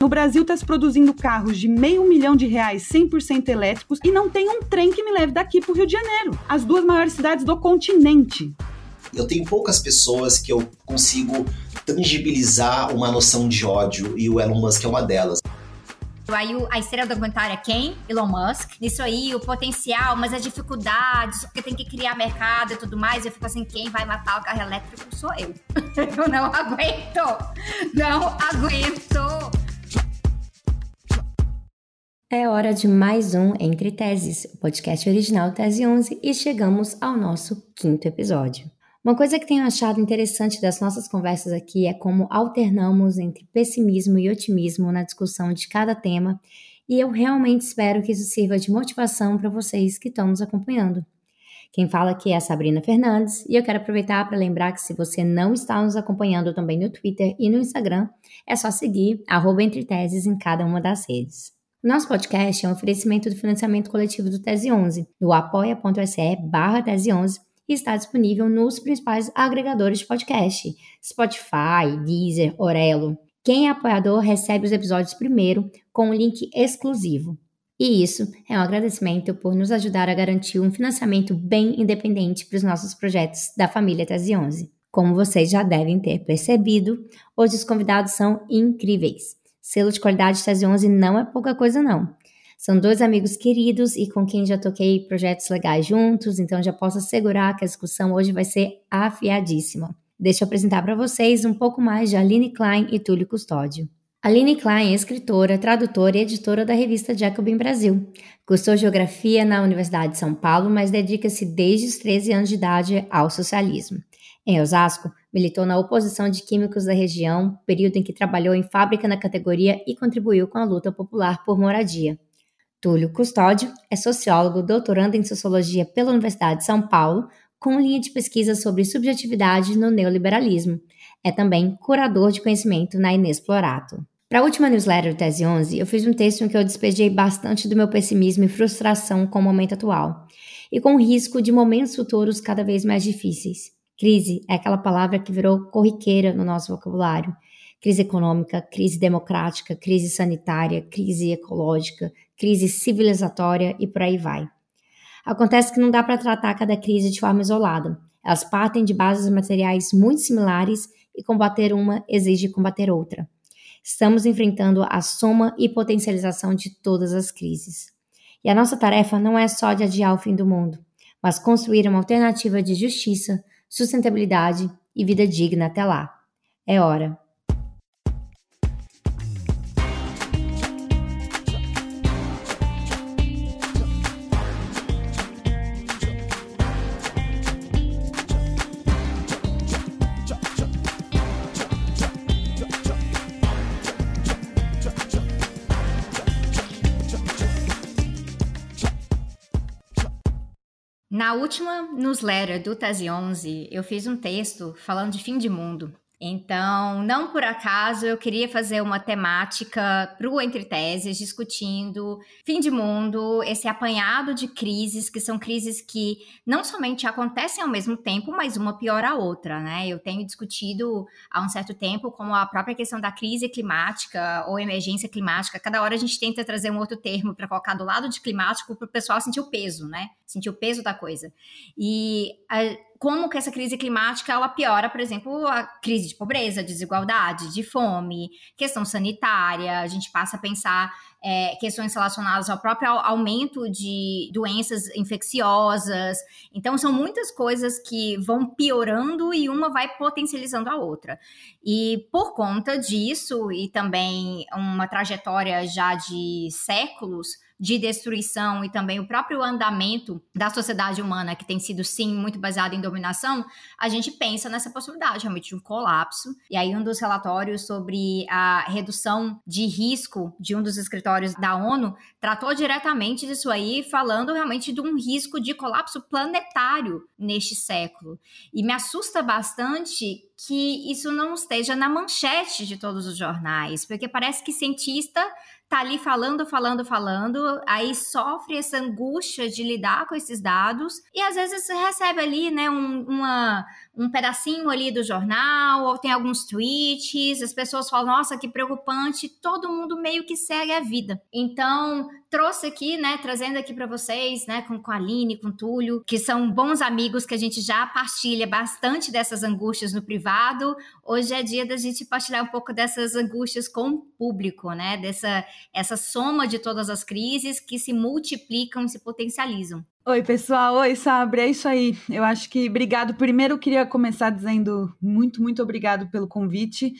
No Brasil está se produzindo carros de meio milhão de reais 100% elétricos e não tem um trem que me leve daqui para o Rio de Janeiro, as duas maiores cidades do continente. Eu tenho poucas pessoas que eu consigo tangibilizar uma noção de ódio e o Elon Musk é uma delas. Aí a estrela do documentário é quem? Elon Musk. Isso aí, o potencial, mas as dificuldades, porque tem que criar mercado e tudo mais. Eu fico assim, quem vai matar o carro elétrico sou eu. Eu não aguento. Não aguento. É hora de mais um Entre Teses, o podcast original Tese 11, e chegamos ao nosso quinto episódio. Uma coisa que tenho achado interessante das nossas conversas aqui é como alternamos entre pessimismo e otimismo na discussão de cada tema, e eu realmente espero que isso sirva de motivação para vocês que estão nos acompanhando. Quem fala aqui é a Sabrina Fernandes, e eu quero aproveitar para lembrar que se você não está nos acompanhando também no Twitter e no Instagram, é só seguir arroba Entre Teses em cada uma das redes. Nosso podcast é um oferecimento do financiamento coletivo do Tese 11, no apoia.se barra Tese 11, e está disponível nos principais agregadores de podcast: Spotify, Deezer, Orelo. Quem é apoiador recebe os episódios primeiro com um link exclusivo. E isso é um agradecimento por nos ajudar a garantir um financiamento bem independente para os nossos projetos da família Tese 11. Como vocês já devem ter percebido, hoje os convidados são incríveis. Selo de qualidade Tese 11 não é pouca coisa não. São dois amigos queridos e com quem já toquei projetos legais juntos, então já posso assegurar que a discussão hoje vai ser afiadíssima. Deixa eu apresentar para vocês um pouco mais de Aline Klein e Túlio Custódio. Aline Klein é escritora, tradutora e editora da revista Jacobin Brasil. Cursou geografia na Universidade de São Paulo, mas dedica-se desde os 13 anos de idade ao socialismo. Em Osasco, militou na oposição de químicos da região, período em que trabalhou em fábrica na categoria e contribuiu com a luta popular por moradia. Túlio Custódio é sociólogo, doutorando em sociologia pela Universidade de São Paulo, com linha de pesquisa sobre subjetividade no neoliberalismo. É também curador de conhecimento na Inexplorato. Para a última newsletter do Tese 11, eu fiz um texto em que eu despejei bastante do meu pessimismo e frustração com o momento atual, e com o risco de momentos futuros cada vez mais difíceis. Crise é aquela palavra que virou corriqueira no nosso vocabulário. Crise econômica, crise democrática, crise sanitária, crise ecológica, crise civilizatória e por aí vai. Acontece que não dá para tratar cada crise de forma isolada. Elas partem de bases materiais muito similares e combater uma exige combater outra. Estamos enfrentando a soma e potencialização de todas as crises. E a nossa tarefa não é só de adiar o fim do mundo, mas construir uma alternativa de justiça, sustentabilidade e vida digna até lá. É hora. Na última newsletter do Tese 11, eu fiz um texto falando de fim de mundo. Então, não por acaso, eu queria fazer uma temática para o Entre Teses, discutindo fim de mundo, esse apanhado de crises, que são crises que não somente acontecem ao mesmo tempo, mas uma pior a outra, né? Eu tenho discutido há um certo tempo como a própria questão da crise climática ou emergência climática. Cada hora a gente tenta trazer um outro termo para colocar do lado de climático para o pessoal sentir o peso, né? Sentir o peso da coisa. E a, como que essa crise climática ela piora, por exemplo, a crise de pobreza, desigualdade, de fome, questão sanitária. A gente passa a pensar é, questões relacionadas ao próprio aumento de doenças infecciosas. Então, são muitas coisas que vão piorando e uma vai potencializando a outra. E por conta disso, e também uma trajetória já de séculos, de destruição e também o próprio andamento da sociedade humana, que tem sido, sim, muito baseado em dominação, a gente pensa nessa possibilidade realmente de um colapso. E aí, um dos relatórios sobre a redução de risco de um dos escritórios da ONU tratou diretamente disso aí, falando realmente de um risco de colapso planetário neste século. E me assusta bastante que isso não esteja na manchete de todos os jornais, porque parece que cientista tá ali falando, falando, falando, aí sofre essa angústia de lidar com esses dados e às vezes recebe ali, né, um, uma, um pedacinho ali do jornal, ou tem alguns tweets, as pessoas falam, nossa, que preocupante, todo mundo meio que segue a vida. Então, trouxe aqui, né, trazendo aqui para vocês, né, com, com a Aline, com o Túlio, que são bons amigos que a gente já partilha bastante dessas angústias no privado. Hoje é dia da gente partilhar um pouco dessas angústias com o público, né, dessa essa soma de todas as crises que se multiplicam e se potencializam. Oi, pessoal. Oi, Sabre. É isso aí. Eu acho que obrigado. Primeiro, eu queria começar dizendo muito, muito obrigado pelo convite.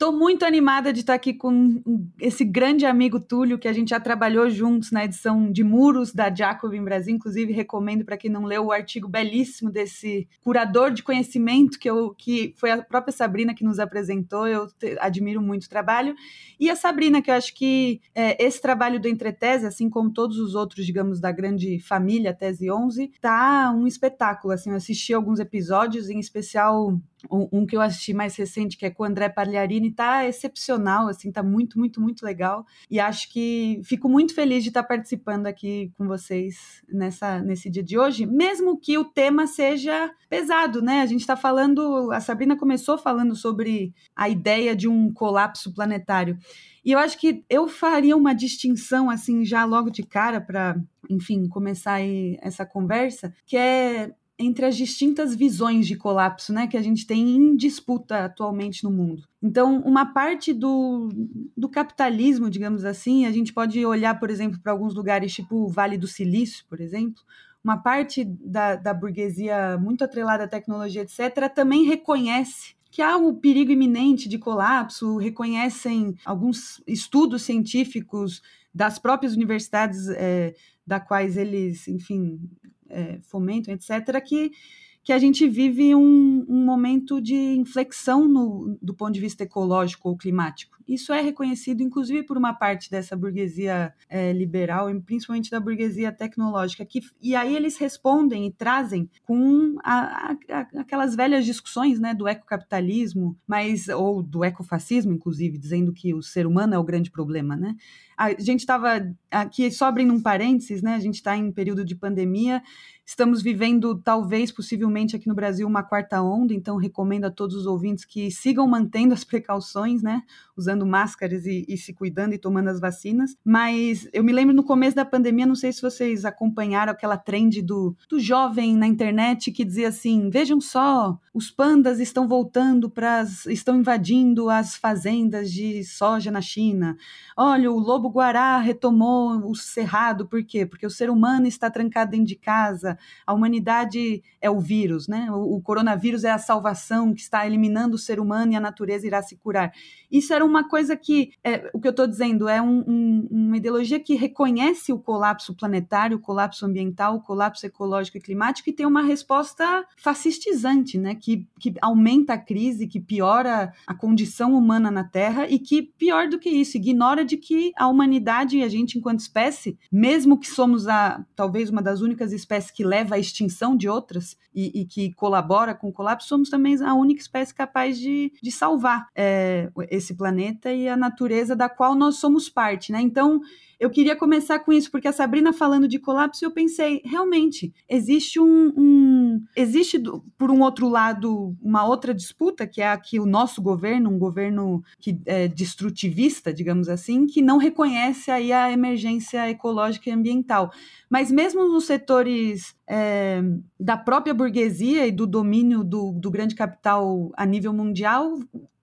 Estou muito animada de estar aqui com esse grande amigo Túlio, que a gente já trabalhou juntos na edição de Muros da Jacobin Brasil. Inclusive, recomendo para quem não leu o artigo belíssimo desse curador de conhecimento, que, eu, que foi a própria Sabrina que nos apresentou. Eu te, admiro muito o trabalho. E a Sabrina, que eu acho que é, esse trabalho do Entretese, assim como todos os outros, digamos, da grande família Tese 11, tá um espetáculo. Assim, eu assisti alguns episódios, em especial um, que eu assisti mais recente, que é com o André Pagliarini, tá excepcional, assim, tá muito, muito, muito legal. E acho que fico muito feliz de estar participando aqui com vocês nessa, nesse dia de hoje, mesmo que o tema seja pesado, né? A gente está falando, a Sabrina começou falando sobre a ideia de um colapso planetário. E eu acho que eu faria uma distinção, assim, já logo de cara, para, enfim, começar essa conversa, que é entre as distintas visões de colapso né, que a gente tem em disputa atualmente no mundo. Então, uma parte do, do capitalismo, digamos assim, a gente pode olhar, por exemplo, para alguns lugares, tipo o Vale do Silício, por exemplo, uma parte da, da burguesia muito atrelada à tecnologia, etc., também reconhece que há o perigo iminente de colapso, reconhecem alguns estudos científicos das próprias universidades é, da quais eles, enfim, é, fomentam, etc., que, que a gente vive um, um momento de inflexão no, do ponto de vista ecológico ou climático. Isso é reconhecido, inclusive, por uma parte dessa burguesia é, liberal, e principalmente da burguesia tecnológica. Que, e aí eles respondem e trazem com a, a, aquelas velhas discussões né, do ecocapitalismo, mas, ou do ecofascismo, inclusive, dizendo que o ser humano é o grande problema, né? A gente estava aqui, só abrindo um parênteses, né? A gente está em período de pandemia, estamos vivendo, talvez, possivelmente aqui no Brasil, uma quarta onda, então recomendo a todos os ouvintes que sigam mantendo as precauções, né? Usando máscaras e, e se cuidando e tomando as vacinas. Mas eu me lembro no começo da pandemia, não sei se vocês acompanharam aquela trend do, do jovem na internet que dizia assim: vejam só, os pandas estão voltando para estão invadindo as fazendas de soja na China. Olha, o lobo guará retomou o cerrado, por quê? Porque o ser humano está trancado dentro de casa, a humanidade é o vírus, né? O, o coronavírus é a salvação que está eliminando o ser humano e a natureza irá se curar. Isso era uma coisa que, é, o que eu estou dizendo, é um, um, uma ideologia que reconhece o colapso planetário, o colapso ambiental, o colapso ecológico e climático e tem uma resposta fascistizante, né? Que, que aumenta a crise, que piora a condição humana na Terra e que, pior do que isso, ignora de que a humanidade e a gente, enquanto espécie, mesmo que somos a talvez uma das únicas espécies que leva à extinção de outras e, e que colabora com o colapso, somos também a única espécie capaz de, de salvar é, esse planeta e a natureza da qual nós somos parte, né? Então, eu queria começar com isso, porque a Sabrina falando de colapso, eu pensei, realmente, existe um. um existe, por um outro lado, uma outra disputa, que é a que o nosso governo, um governo que é destrutivista, digamos assim, que não reconhece aí a emergência ecológica e ambiental. Mas mesmo nos setores é, da própria burguesia e do domínio do, do grande capital a nível mundial,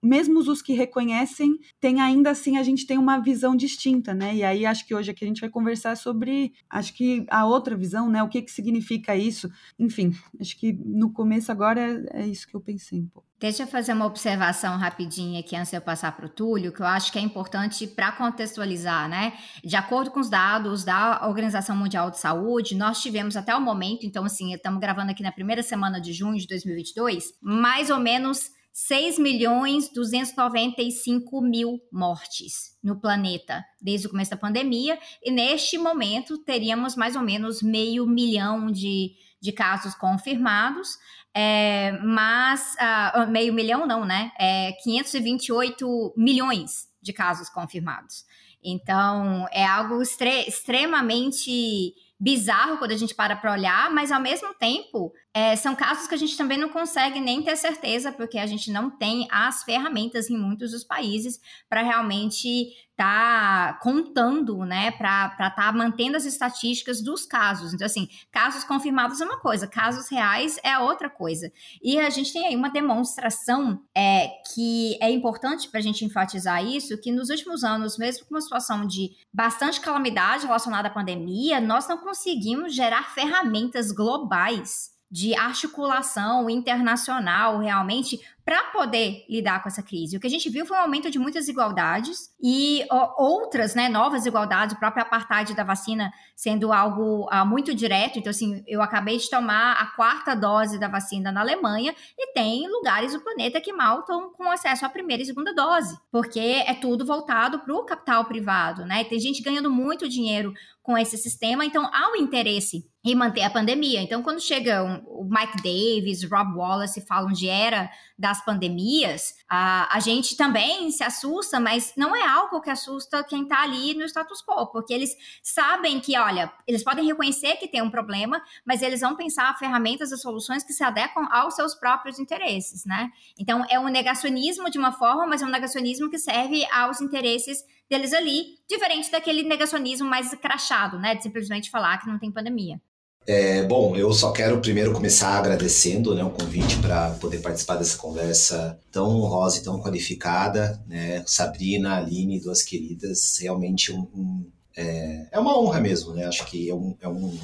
mesmo os que reconhecem, tem ainda assim a gente tem uma visão distinta, né? E aí acho que hoje aqui a gente vai conversar sobre, acho que a outra visão, né? O que que significa isso? Enfim, acho que no começo agora é, é isso que eu pensei um pouco. Deixa eu fazer uma observação rapidinha aqui antes de eu passar para o Túlio, que eu acho que é importante para contextualizar, né? De acordo com os dados da Organização Mundial de Saúde, nós tivemos até o momento, então assim, estamos gravando aqui na primeira semana de junho de 2022, mais ou menos 6 milhões 295 mil mortes no planeta desde o começo da pandemia, e neste momento teríamos mais ou menos meio milhão de, de casos confirmados, é, mas uh, meio milhão não, né? É 528 milhões de casos confirmados. Então, é algo extre extremamente bizarro quando a gente para para olhar, mas ao mesmo tempo é, são casos que a gente também não consegue nem ter certeza, porque a gente não tem as ferramentas em muitos dos países para realmente tá contando, né, para estar tá mantendo as estatísticas dos casos. Então, assim, casos confirmados é uma coisa, casos reais é outra coisa. E a gente tem aí uma demonstração é, que é importante para a gente enfatizar isso, que nos últimos anos, mesmo com uma situação de bastante calamidade relacionada à pandemia, nós não conseguimos gerar ferramentas globais de articulação internacional realmente para poder lidar com essa crise. O que a gente viu foi um aumento de muitas desigualdades e outras, né, novas desigualdades, o próprio apartheid da vacina sendo algo ah, muito direto. Então, assim, eu acabei de tomar a quarta dose da vacina na Alemanha e tem lugares do planeta que mal estão com acesso à primeira e segunda dose, porque é tudo voltado para o capital privado, né? Tem gente ganhando muito dinheiro com esse sistema, então há um interesse em manter a pandemia. Então, quando chega um, o Mike Davis, Rob Wallace falam de era das pandemias, a, a gente também se assusta, mas não é algo que assusta quem está ali no status quo, porque eles sabem que, olha, eles podem reconhecer que tem um problema, mas eles vão pensar ferramentas e soluções que se adequam aos seus próprios interesses, né? Então, é um negacionismo de uma forma, mas é um negacionismo que serve aos interesses deles ali, diferente daquele negacionismo mais crachado, né? De simplesmente falar que não tem pandemia. É, bom, eu só quero primeiro começar agradecendo né, o convite para poder participar dessa conversa tão honrosa e tão qualificada. Né? Sabrina, Aline, duas queridas, realmente um, um é, é, uma honra mesmo. Né? Acho que é, um, é, um,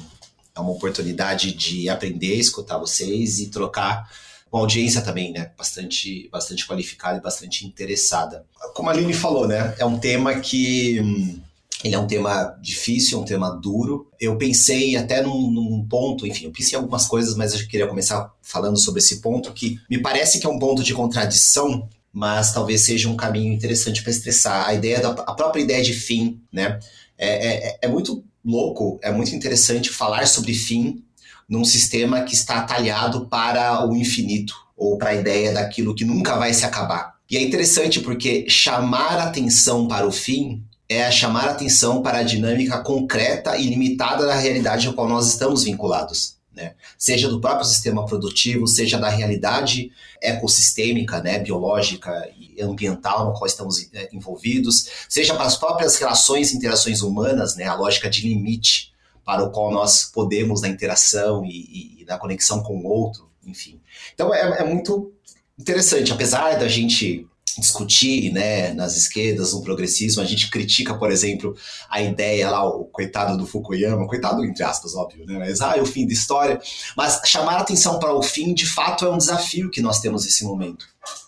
é uma oportunidade de aprender, escutar vocês e trocar com a audiência também, né? Bastante, bastante qualificada e bastante interessada. Como a Aline falou, né? É um tema que hum, ele é um tema difícil, um tema duro. Eu pensei até num, num, ponto, enfim, eu pensei em algumas coisas, mas eu queria começar falando sobre esse ponto que me parece que é um ponto de contradição, mas talvez seja um caminho interessante para estressar. A ideia da a própria ideia de fim, né? É, é, é muito louco, é muito interessante falar sobre fim num sistema que está talhado para o infinito ou para a ideia daquilo que nunca vai se acabar. E é interessante porque chamar atenção para o fim é chamar atenção para a dinâmica concreta e limitada da realidade a qual nós estamos vinculados. Né? Seja do próprio sistema produtivo, seja da realidade ecossistêmica, né, biológica e ambiental no qual estamos é, envolvidos, seja para as próprias relações e interações humanas, né, a lógica de limite para o qual nós podemos na interação e, e, e na conexão com o outro, enfim. Então é, é muito interessante, apesar da gente discutir, né, nas esquerdas, no progressismo, a gente critica, por exemplo, a ideia lá, o coitado do Fukuyama, coitado entre aspas, óbvio, né, mas, ah, é o fim da história, mas chamar atenção para o fim, de fato, é um desafio que nós temos nesse momento,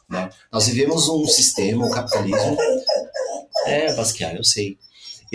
né, nós vivemos um sistema, o capitalismo, é, Basquiat, eu sei,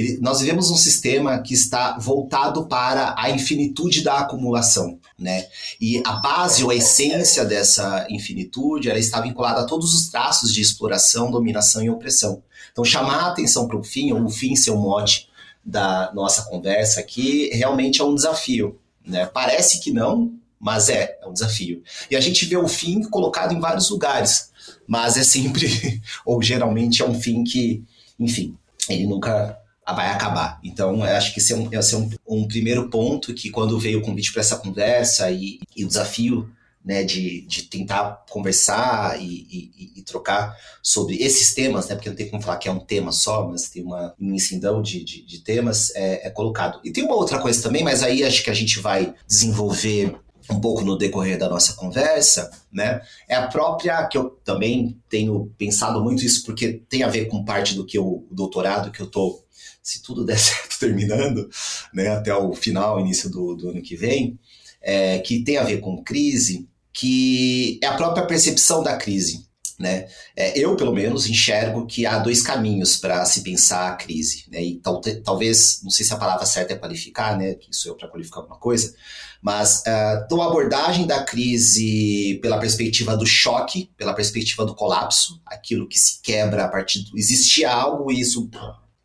ele, nós vivemos um sistema que está voltado para a infinitude da acumulação, né? E a base ou a essência dessa infinitude, ela está vinculada a todos os traços de exploração, dominação e opressão. Então, chamar a atenção para o fim, ou o fim ser o mote da nossa conversa aqui, realmente é um desafio, né? Parece que não, mas é, é um desafio. E a gente vê o fim colocado em vários lugares, mas é sempre, ou geralmente é um fim que, enfim, ele nunca vai acabar. Então, acho que esse é, um, esse é um, um primeiro ponto que quando veio o convite para essa conversa e, e, o desafio né, de, de tentar conversar e, e, e, trocar sobre esses temas, né, porque não tem como falar que é um tema só, mas tem uma imensidão de, de, de temas, é, é colocado. E tem uma outra coisa também, mas aí acho que a gente vai desenvolver um pouco no decorrer da nossa conversa, né? É a própria que eu também tenho pensado muito isso porque tem a ver com parte do que eu, o doutorado que eu estou se tudo der certo terminando, né, até o final, início do, do ano que vem, é, que tem a ver com crise, que é a própria percepção da crise. Né? É, eu, pelo menos, enxergo que há dois caminhos para se pensar a crise. Né? E tal, talvez, não sei se a palavra certa é qualificar, né? que sou eu para qualificar alguma coisa, mas uh, então, a abordagem da crise pela perspectiva do choque, pela perspectiva do colapso, aquilo que se quebra a partir do. Existe algo e isso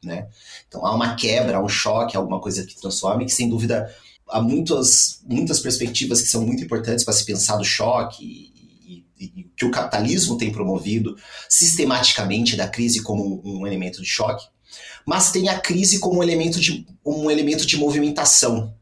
né? Então há uma quebra, há um choque, alguma coisa que transforma que sem dúvida há muitas, muitas perspectivas que são muito importantes para se pensar do choque e, e, e, que o capitalismo tem promovido sistematicamente da crise como um, elemento de choque, mas tem a crise como um elemento de, um elemento de movimentação.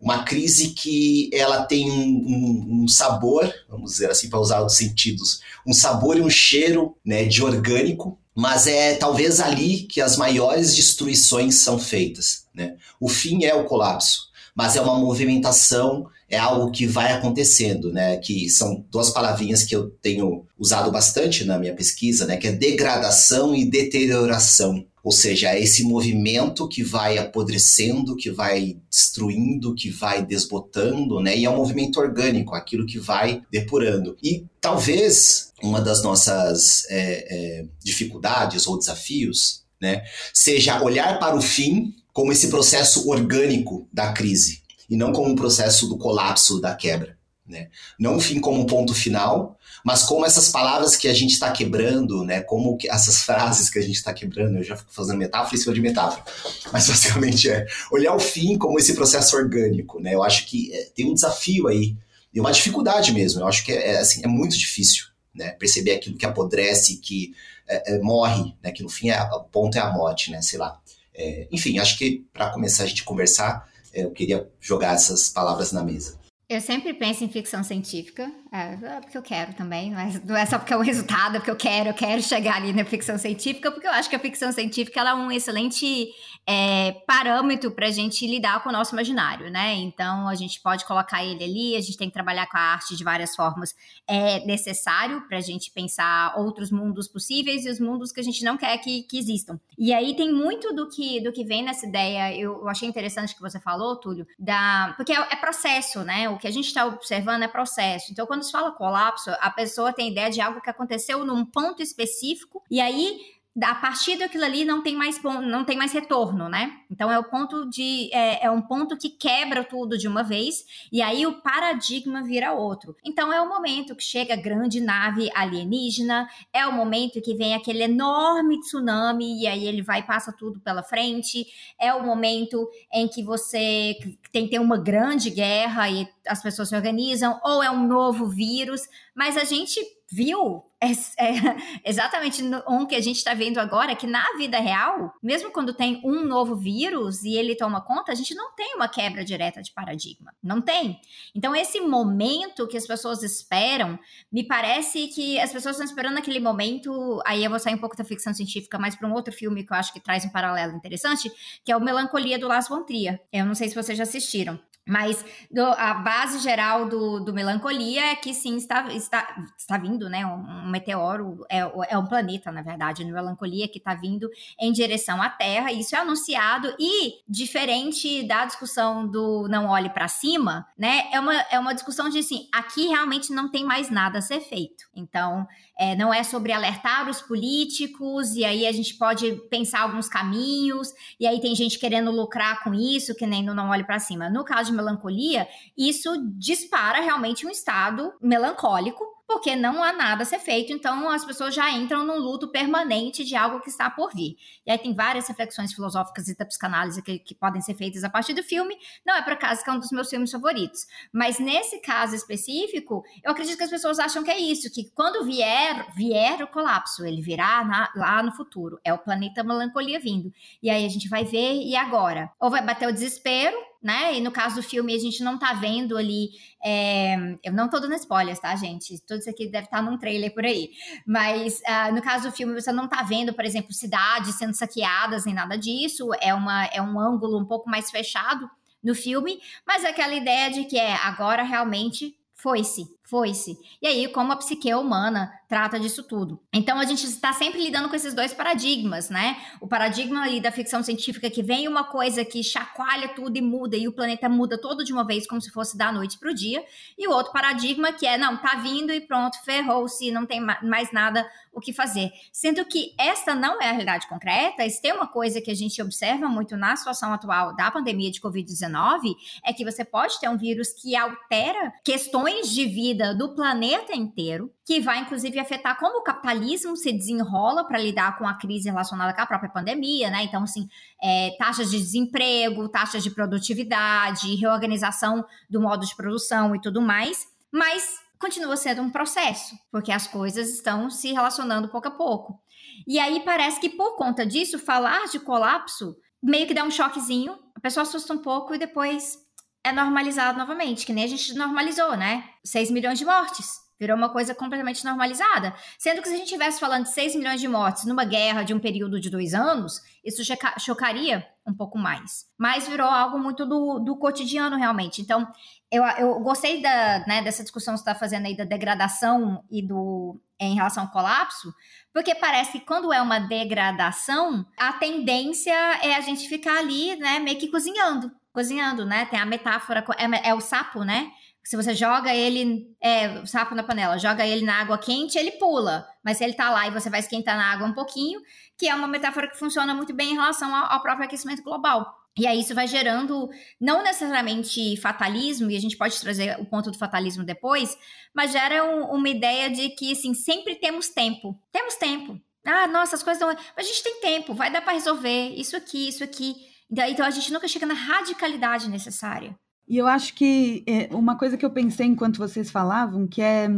uma crise que ela tem um, um, um sabor, vamos dizer assim, para usar os sentidos, um sabor e um cheiro né, de orgânico, mas é talvez ali que as maiores destruições são feitas. Né? O fim é o colapso, mas é uma movimentação, é algo que vai acontecendo, né? Que são duas palavrinhas que eu tenho usado bastante na minha pesquisa, né? Que é degradação e deterioração. Ou seja, é esse movimento que vai apodrecendo, que vai destruindo, que vai desbotando, né? E é um movimento orgânico, aquilo que vai depurando. E talvez uma das nossas é, é, dificuldades ou desafios, né, seja olhar para o fim como esse processo orgânico da crise e não como um processo do colapso, da quebra. Né? Não o fim como um ponto final, mas como essas palavras que a gente está quebrando, né? Como que essas frases que a gente está quebrando, eu já fico fazendo metáfora em cima de metáfora, mas basicamente é olhar o fim como esse processo orgânico, né? Eu acho que é, tem um desafio aí e uma dificuldade mesmo. Eu acho que é, é assim, é muito difícil, né? Perceber aquilo que apodrece, que é, é morre, né? Que no fim é, o ponto é a morte, né? Sei lá. É, enfim, acho que para começar a gente conversar, eu queria jogar essas palavras na mesa. Eu sempre penso em ficção científica, é, é, porque eu quero também, mas não é só porque é o resultado, é porque eu quero, eu quero chegar ali na ficção científica, porque eu acho que a ficção científica é um excelente é, parâmetro para a gente lidar com o nosso imaginário, né? Então a gente pode colocar ele ali, a gente tem que trabalhar com a arte de várias formas. É necessário para a gente pensar outros mundos possíveis e os mundos que a gente não quer que, que existam. E aí tem muito do que, do que vem nessa ideia, eu, eu achei interessante que você falou, Túlio, da, porque é, é processo, né? O que a gente está observando é processo. Então, quando se fala colapso, a pessoa tem ideia de algo que aconteceu num ponto específico, e aí a partir daquilo ali não tem mais não tem mais retorno, né? Então é o ponto de é, é, um ponto que quebra tudo de uma vez e aí o paradigma vira outro. Então é o momento que chega a grande nave alienígena, é o momento que vem aquele enorme tsunami e aí ele vai passa tudo pela frente, é o momento em que você tem que ter uma grande guerra e as pessoas se organizam, ou é um novo vírus, mas a gente viu é, é exatamente um que a gente está vendo agora, que na vida real, mesmo quando tem um novo vírus e ele toma conta, a gente não tem uma quebra direta de paradigma. Não tem. Então, esse momento que as pessoas esperam, me parece que as pessoas estão esperando aquele momento. Aí eu vou sair um pouco da ficção científica, mas para um outro filme que eu acho que traz um paralelo interessante, que é o Melancolia do Lars von Trier. Eu não sei se vocês já assistiram. Mas do, a base geral do, do Melancolia é que sim, está, está, está vindo, né? Um, um meteoro, é, é, um planeta, na verdade, no Melancolia, que está vindo em direção à Terra. Isso é anunciado e, diferente da discussão do Não Olhe para Cima, né? É uma, é uma discussão de assim, aqui realmente não tem mais nada a ser feito. Então, é, não é sobre alertar os políticos, e aí a gente pode pensar alguns caminhos, e aí tem gente querendo lucrar com isso, que nem no Não Olhe para Cima. No caso de melancolia, isso dispara realmente um estado melancólico, porque não há nada a ser feito, então as pessoas já entram num luto permanente de algo que está por vir. E aí tem várias reflexões filosóficas e da psicanálise que, que podem ser feitas a partir do filme, não é por acaso que é um dos meus filmes favoritos. Mas nesse caso específico, eu acredito que as pessoas acham que é isso, que quando vier, vier o colapso, ele virá na, lá no futuro, é o planeta melancolia vindo. E aí a gente vai ver, e agora? Ou vai bater o desespero, né? E no caso do filme, a gente não tá vendo ali. É... Eu não tô dando spoilers, tá, gente? Tudo isso aqui deve estar tá num trailer por aí. Mas uh, no caso do filme, você não tá vendo, por exemplo, cidades sendo saqueadas nem nada disso. É, uma, é um ângulo um pouco mais fechado no filme, mas é aquela ideia de que é agora realmente foi-se, foi-se. E aí, como a psique humana trata disso tudo. Então, a gente está sempre lidando com esses dois paradigmas, né? O paradigma ali da ficção científica que vem uma coisa que chacoalha tudo e muda, e o planeta muda todo de uma vez, como se fosse da noite para o dia. E o outro paradigma que é, não, tá vindo e pronto, ferrou-se, não tem mais nada o que fazer. Sendo que esta não é a realidade concreta, isso tem uma coisa que a gente observa muito na situação atual da pandemia de Covid-19, é que você pode ter um vírus que altera questões de vida vida do planeta inteiro, que vai inclusive afetar como o capitalismo se desenrola para lidar com a crise relacionada com a própria pandemia, né? Então, assim, é, taxas de desemprego, taxas de produtividade, reorganização do modo de produção e tudo mais, mas continua sendo um processo, porque as coisas estão se relacionando pouco a pouco. E aí parece que por conta disso, falar de colapso meio que dá um choquezinho, a pessoa assusta um pouco e depois é normalizado novamente, que nem a gente normalizou, né? 6 milhões de mortes. Virou uma coisa completamente normalizada. Sendo que se a gente estivesse falando de 6 milhões de mortes numa guerra de um período de dois anos, isso chocaria um pouco mais. Mas virou algo muito do, do cotidiano, realmente. Então, eu, eu gostei da, né, dessa discussão que você está fazendo aí da degradação e do em relação ao colapso, porque parece que quando é uma degradação, a tendência é a gente ficar ali, né, meio que cozinhando. Cozinhando, né? Tem a metáfora, é, é o sapo, né? se você joga ele, é, o sapo na panela, joga ele na água quente, ele pula. Mas se ele tá lá e você vai esquentar na água um pouquinho, que é uma metáfora que funciona muito bem em relação ao, ao próprio aquecimento global. E aí isso vai gerando, não necessariamente fatalismo, e a gente pode trazer o ponto do fatalismo depois, mas gera um, uma ideia de que, assim, sempre temos tempo. Temos tempo. Ah, nossa, as coisas não... Mas a gente tem tempo, vai dar para resolver isso aqui, isso aqui. Então, então a gente nunca chega na radicalidade necessária. E eu acho que é, uma coisa que eu pensei enquanto vocês falavam, que é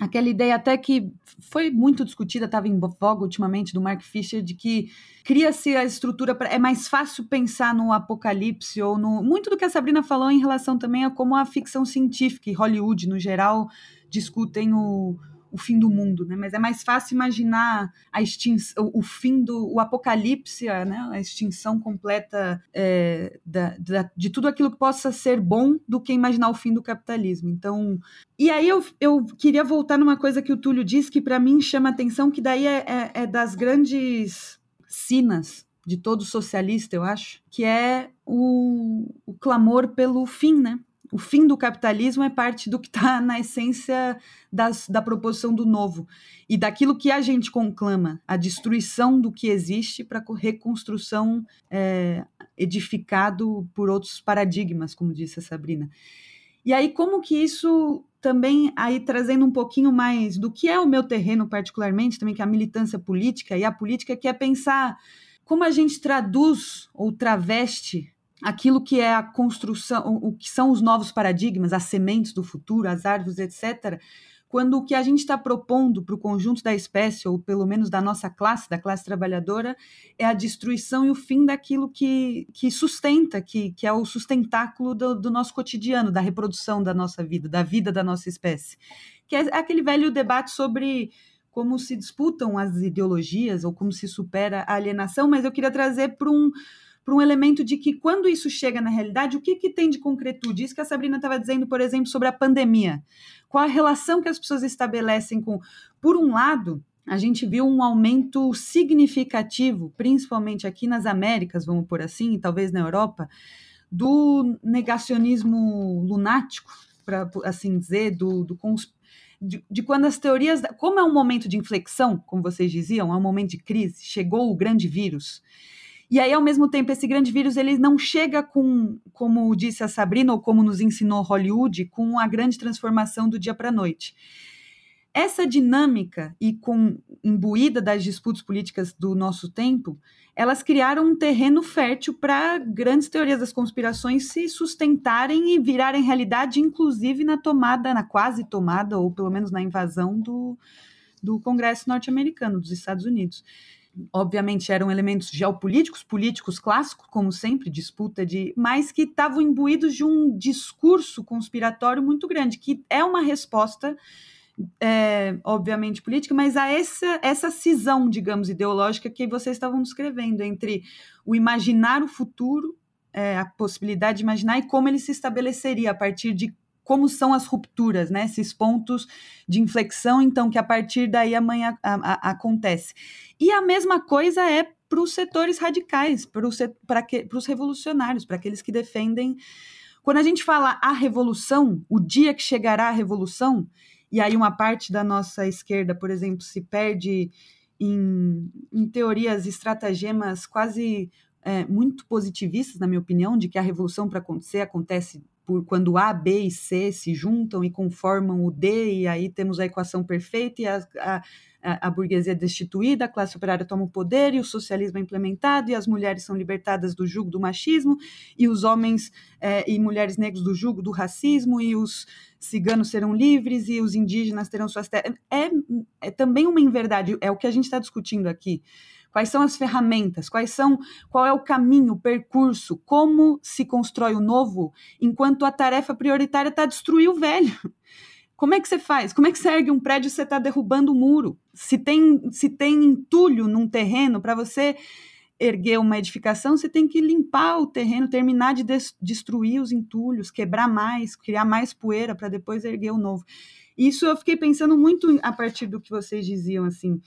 aquela ideia até que foi muito discutida, estava em voga ultimamente, do Mark Fisher, de que cria-se a estrutura, pra, é mais fácil pensar no apocalipse ou no... Muito do que a Sabrina falou em relação também a como a ficção científica e Hollywood, no geral, discutem o, o fim do mundo, né? Mas é mais fácil imaginar a extinção, o, fim do o apocalipse, né? A extinção completa é, da, da, de tudo aquilo que possa ser bom do que imaginar o fim do capitalismo. Então, e aí eu, eu queria voltar numa coisa que o Túlio disse que para mim chama atenção, que daí é, é, é das grandes sinas de todo socialista, eu acho, que é o, o clamor pelo fim, né? O fim do capitalismo é parte do que está na essência das, da proposição do novo e daquilo que a gente conclama, a destruição do que existe para reconstrução é, edificado por outros paradigmas, como disse a Sabrina. E aí, como que isso também, aí trazendo um pouquinho mais do que é o meu terreno particularmente, também que é a militância política e a política, que é pensar como a gente traduz ou traveste aquilo que é a construção, o que são os novos paradigmas, as sementes do futuro, as árvores, etc., quando o que a gente está propondo para o conjunto da espécie, ou pelo menos da nossa classe, da classe trabalhadora, é a destruição e o fim daquilo que, que sustenta, que, que é o sustentáculo do, do nosso cotidiano, da reprodução da nossa vida, da vida da nossa espécie. Que é aquele velho debate sobre como se disputam as ideologias ou como se supera a alienação, mas eu queria trazer para um para um elemento de que quando isso chega na realidade, o que, que tem de concretude? Isso que a Sabrina estava dizendo, por exemplo, sobre a pandemia. Qual a relação que as pessoas estabelecem com. Por um lado, a gente viu um aumento significativo, principalmente aqui nas Américas, vamos por assim, e talvez na Europa, do negacionismo lunático, para assim dizer, do, do de, de, quando as teorias. Como é um momento de inflexão, como vocês diziam, é um momento de crise, chegou o grande vírus. E aí, ao mesmo tempo, esse grande vírus ele não chega com, como disse a Sabrina, ou como nos ensinou Hollywood, com a grande transformação do dia para a noite. Essa dinâmica e com imbuída das disputas políticas do nosso tempo, elas criaram um terreno fértil para grandes teorias das conspirações se sustentarem e virarem realidade, inclusive na tomada, na quase tomada, ou pelo menos na invasão do, do Congresso norte-americano, dos Estados Unidos obviamente eram elementos geopolíticos, políticos clássicos, como sempre, disputa de, mas que estavam imbuídos de um discurso conspiratório muito grande, que é uma resposta, é, obviamente política, mas a essa, essa cisão, digamos, ideológica que vocês estavam descrevendo entre o imaginar o futuro, é, a possibilidade de imaginar e como ele se estabeleceria a partir de como são as rupturas, né? Esses pontos de inflexão, então, que a partir daí amanhã a, a, acontece. E a mesma coisa é para os setores radicais, para os revolucionários, para aqueles que defendem. Quando a gente fala a revolução, o dia que chegará a revolução, e aí uma parte da nossa esquerda, por exemplo, se perde em, em teorias, estratagemas quase é, muito positivistas, na minha opinião, de que a revolução para acontecer acontece por quando A, B e C se juntam e conformam o D, e aí temos a equação perfeita e a, a, a burguesia é destituída, a classe operária toma o poder e o socialismo é implementado, e as mulheres são libertadas do jugo do machismo, e os homens é, e mulheres negros do jugo do racismo, e os ciganos serão livres, e os indígenas terão suas terras. É, é também uma inverdade, é o que a gente está discutindo aqui Quais são as ferramentas? Quais são qual é o caminho, o percurso? Como se constrói o novo enquanto a tarefa prioritária está destruir o velho? Como é que você faz? Como é que você ergue um prédio se você está derrubando o muro? Se tem, se tem entulho num terreno, para você erguer uma edificação, você tem que limpar o terreno, terminar de destruir os entulhos, quebrar mais, criar mais poeira para depois erguer o novo. Isso eu fiquei pensando muito a partir do que vocês diziam, assim.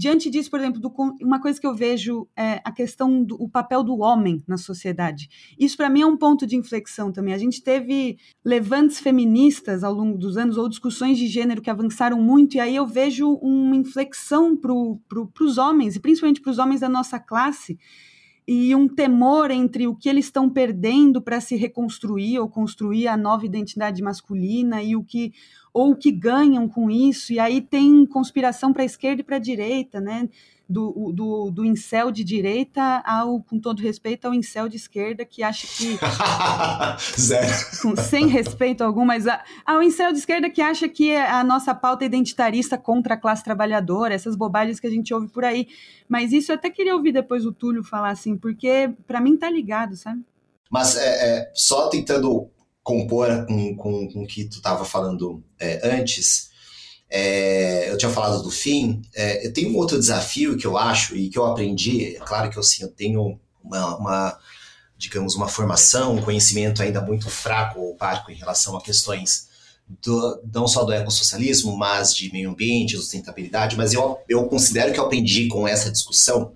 Diante disso, por exemplo, do, uma coisa que eu vejo é a questão do papel do homem na sociedade. Isso, para mim, é um ponto de inflexão também. A gente teve levantes feministas ao longo dos anos, ou discussões de gênero que avançaram muito, e aí eu vejo uma inflexão para pro, os homens, e principalmente para os homens da nossa classe, e um temor entre o que eles estão perdendo para se reconstruir ou construir a nova identidade masculina e o que ou o que ganham com isso, e aí tem conspiração para a esquerda e para a direita, né? Do, do, do incel de direita ao, com todo respeito, ao incel de esquerda que acha que. Zero. Com, sem respeito algum, mas a, ao incel de esquerda que acha que a nossa pauta é identitarista contra a classe trabalhadora, essas bobagens que a gente ouve por aí. Mas isso eu até queria ouvir depois o Túlio falar assim, porque para mim tá ligado, sabe? Mas é, é, só tentando compor com, com, com o que tu estava falando é, antes, é, eu tinha falado do fim, é, eu tenho um outro desafio que eu acho e que eu aprendi, é claro que eu, assim, eu tenho uma, uma, digamos, uma formação, um conhecimento ainda muito fraco ou parco em relação a questões do, não só do ecossocialismo, mas de meio ambiente, sustentabilidade, mas eu, eu considero que eu aprendi com essa discussão,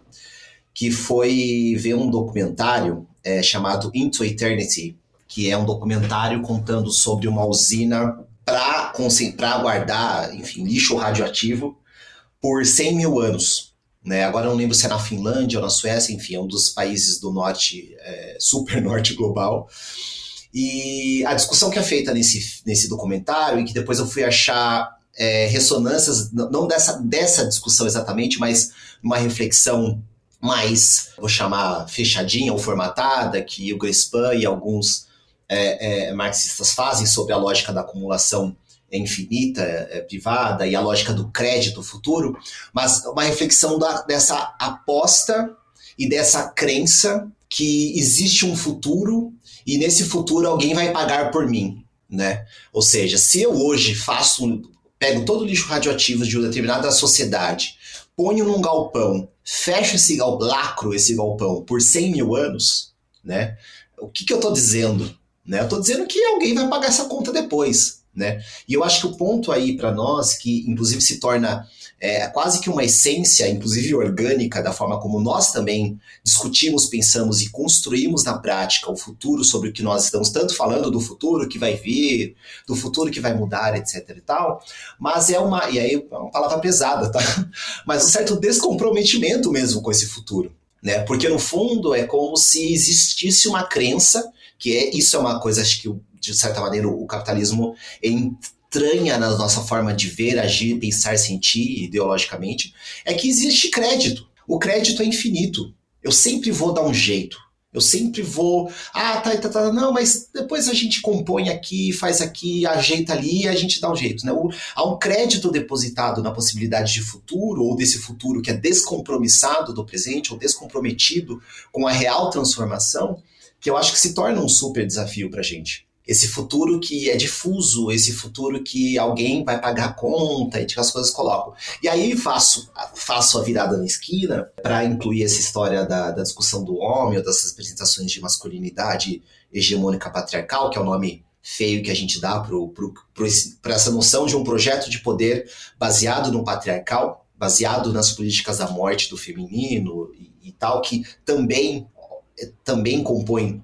que foi ver um documentário é, chamado Into Eternity, que é um documentário contando sobre uma usina para guardar, enfim, lixo radioativo por 100 mil anos. Né? Agora não lembro se é na Finlândia ou na Suécia, enfim, é um dos países do norte, é, super norte global. E a discussão que é feita nesse, nesse documentário, e que depois eu fui achar é, ressonâncias, não dessa, dessa discussão exatamente, mas uma reflexão mais, vou chamar, fechadinha ou formatada, que o Grespan e alguns é, é, marxistas fazem sobre a lógica da acumulação infinita, é, privada e a lógica do crédito futuro, mas uma reflexão da, dessa aposta e dessa crença que existe um futuro e nesse futuro alguém vai pagar por mim, né? Ou seja, se eu hoje faço, pego todo o lixo radioativo de uma determinada sociedade, ponho num galpão, fecho esse galpão, lacro esse galpão por 100 mil anos, né? O que, que eu estou dizendo? Né? Eu estou dizendo que alguém vai pagar essa conta depois. Né? E eu acho que o ponto aí para nós, que inclusive se torna é, quase que uma essência, inclusive orgânica, da forma como nós também discutimos, pensamos e construímos na prática o futuro sobre o que nós estamos tanto falando do futuro que vai vir, do futuro que vai mudar, etc e tal, mas é uma, e aí é uma palavra pesada, tá? Mas um certo descomprometimento mesmo com esse futuro, né? Porque no fundo é como se existisse uma crença que é isso é uma coisa acho que de certa maneira o capitalismo entranha na nossa forma de ver, agir, pensar, sentir ideologicamente, é que existe crédito. O crédito é infinito. Eu sempre vou dar um jeito. Eu sempre vou, ah, tá, tá, tá, não, mas depois a gente compõe aqui, faz aqui, ajeita ali e a gente dá um jeito. Né? O, há um crédito depositado na possibilidade de futuro, ou desse futuro que é descompromissado do presente, ou descomprometido com a real transformação, que eu acho que se torna um super desafio para a gente. Esse futuro que é difuso, esse futuro que alguém vai pagar a conta e que as coisas colocam. E aí faço, faço a virada na esquina para incluir essa história da, da discussão do homem, ou dessas apresentações de masculinidade hegemônica patriarcal, que é o nome feio que a gente dá para essa noção de um projeto de poder baseado no patriarcal, baseado nas políticas da morte do feminino e, e tal, que também também compõe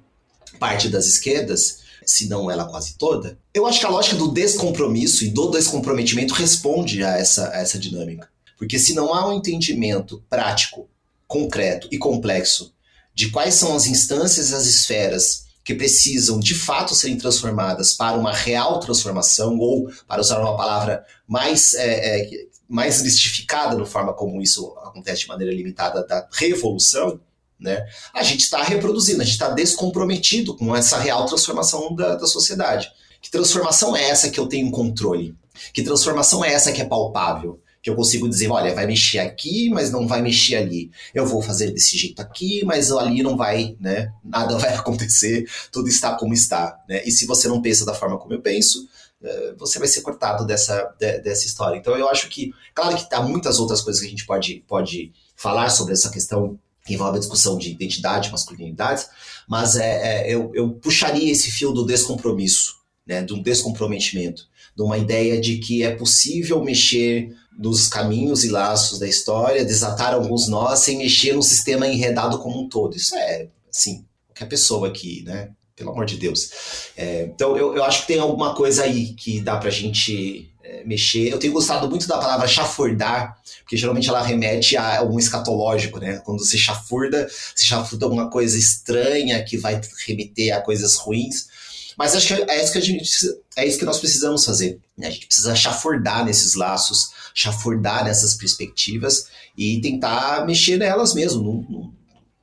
parte das esquerdas, se não ela quase toda, eu acho que a lógica do descompromisso e do descomprometimento responde a essa, a essa dinâmica. Porque se não há um entendimento prático, concreto e complexo de quais são as instâncias e as esferas que precisam de fato serem transformadas para uma real transformação, ou, para usar uma palavra mais, é, é, mais mistificada no forma como isso acontece de maneira limitada, da revolução, né? A gente está reproduzindo, a gente está descomprometido com essa real transformação da, da sociedade. Que transformação é essa que eu tenho controle? Que transformação é essa que é palpável? que eu consigo dizer, olha, vai mexer aqui, mas não vai mexer ali. Eu vou fazer desse jeito aqui, mas ali não vai, né? Nada vai acontecer, tudo está como está, né? E se você não pensa da forma como eu penso, eh, você vai ser cortado dessa, dessa história. Então eu acho que, claro que há muitas outras coisas que a gente pode, pode falar sobre essa questão que envolve a discussão de identidade, masculinidade, mas é, é eu, eu puxaria esse fio do descompromisso, né, um descomprometimento, de uma ideia de que é possível mexer nos caminhos e laços da história, desatar alguns nós sem mexer no sistema enredado como um todo. Isso é, assim, qualquer pessoa aqui, né? Pelo amor de Deus. É, então, eu, eu acho que tem alguma coisa aí que dá pra gente mexer. Eu tenho gostado muito da palavra chafurdar, porque geralmente ela remete a um escatológico, né? Quando você chafurda, você chafurda alguma coisa estranha que vai remeter a coisas ruins. Mas acho que é isso que a gente é isso que nós precisamos fazer. Né? A gente precisa chafurdar nesses laços, chafurdar nessas perspectivas e tentar mexer nelas mesmo, no, no,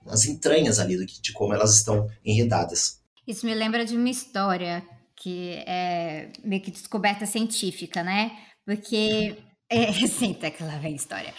nas entranhas ali de como elas estão enredadas. Isso me lembra de uma história que é meio que descoberta científica, né? Porque é, senta que lá vem a história.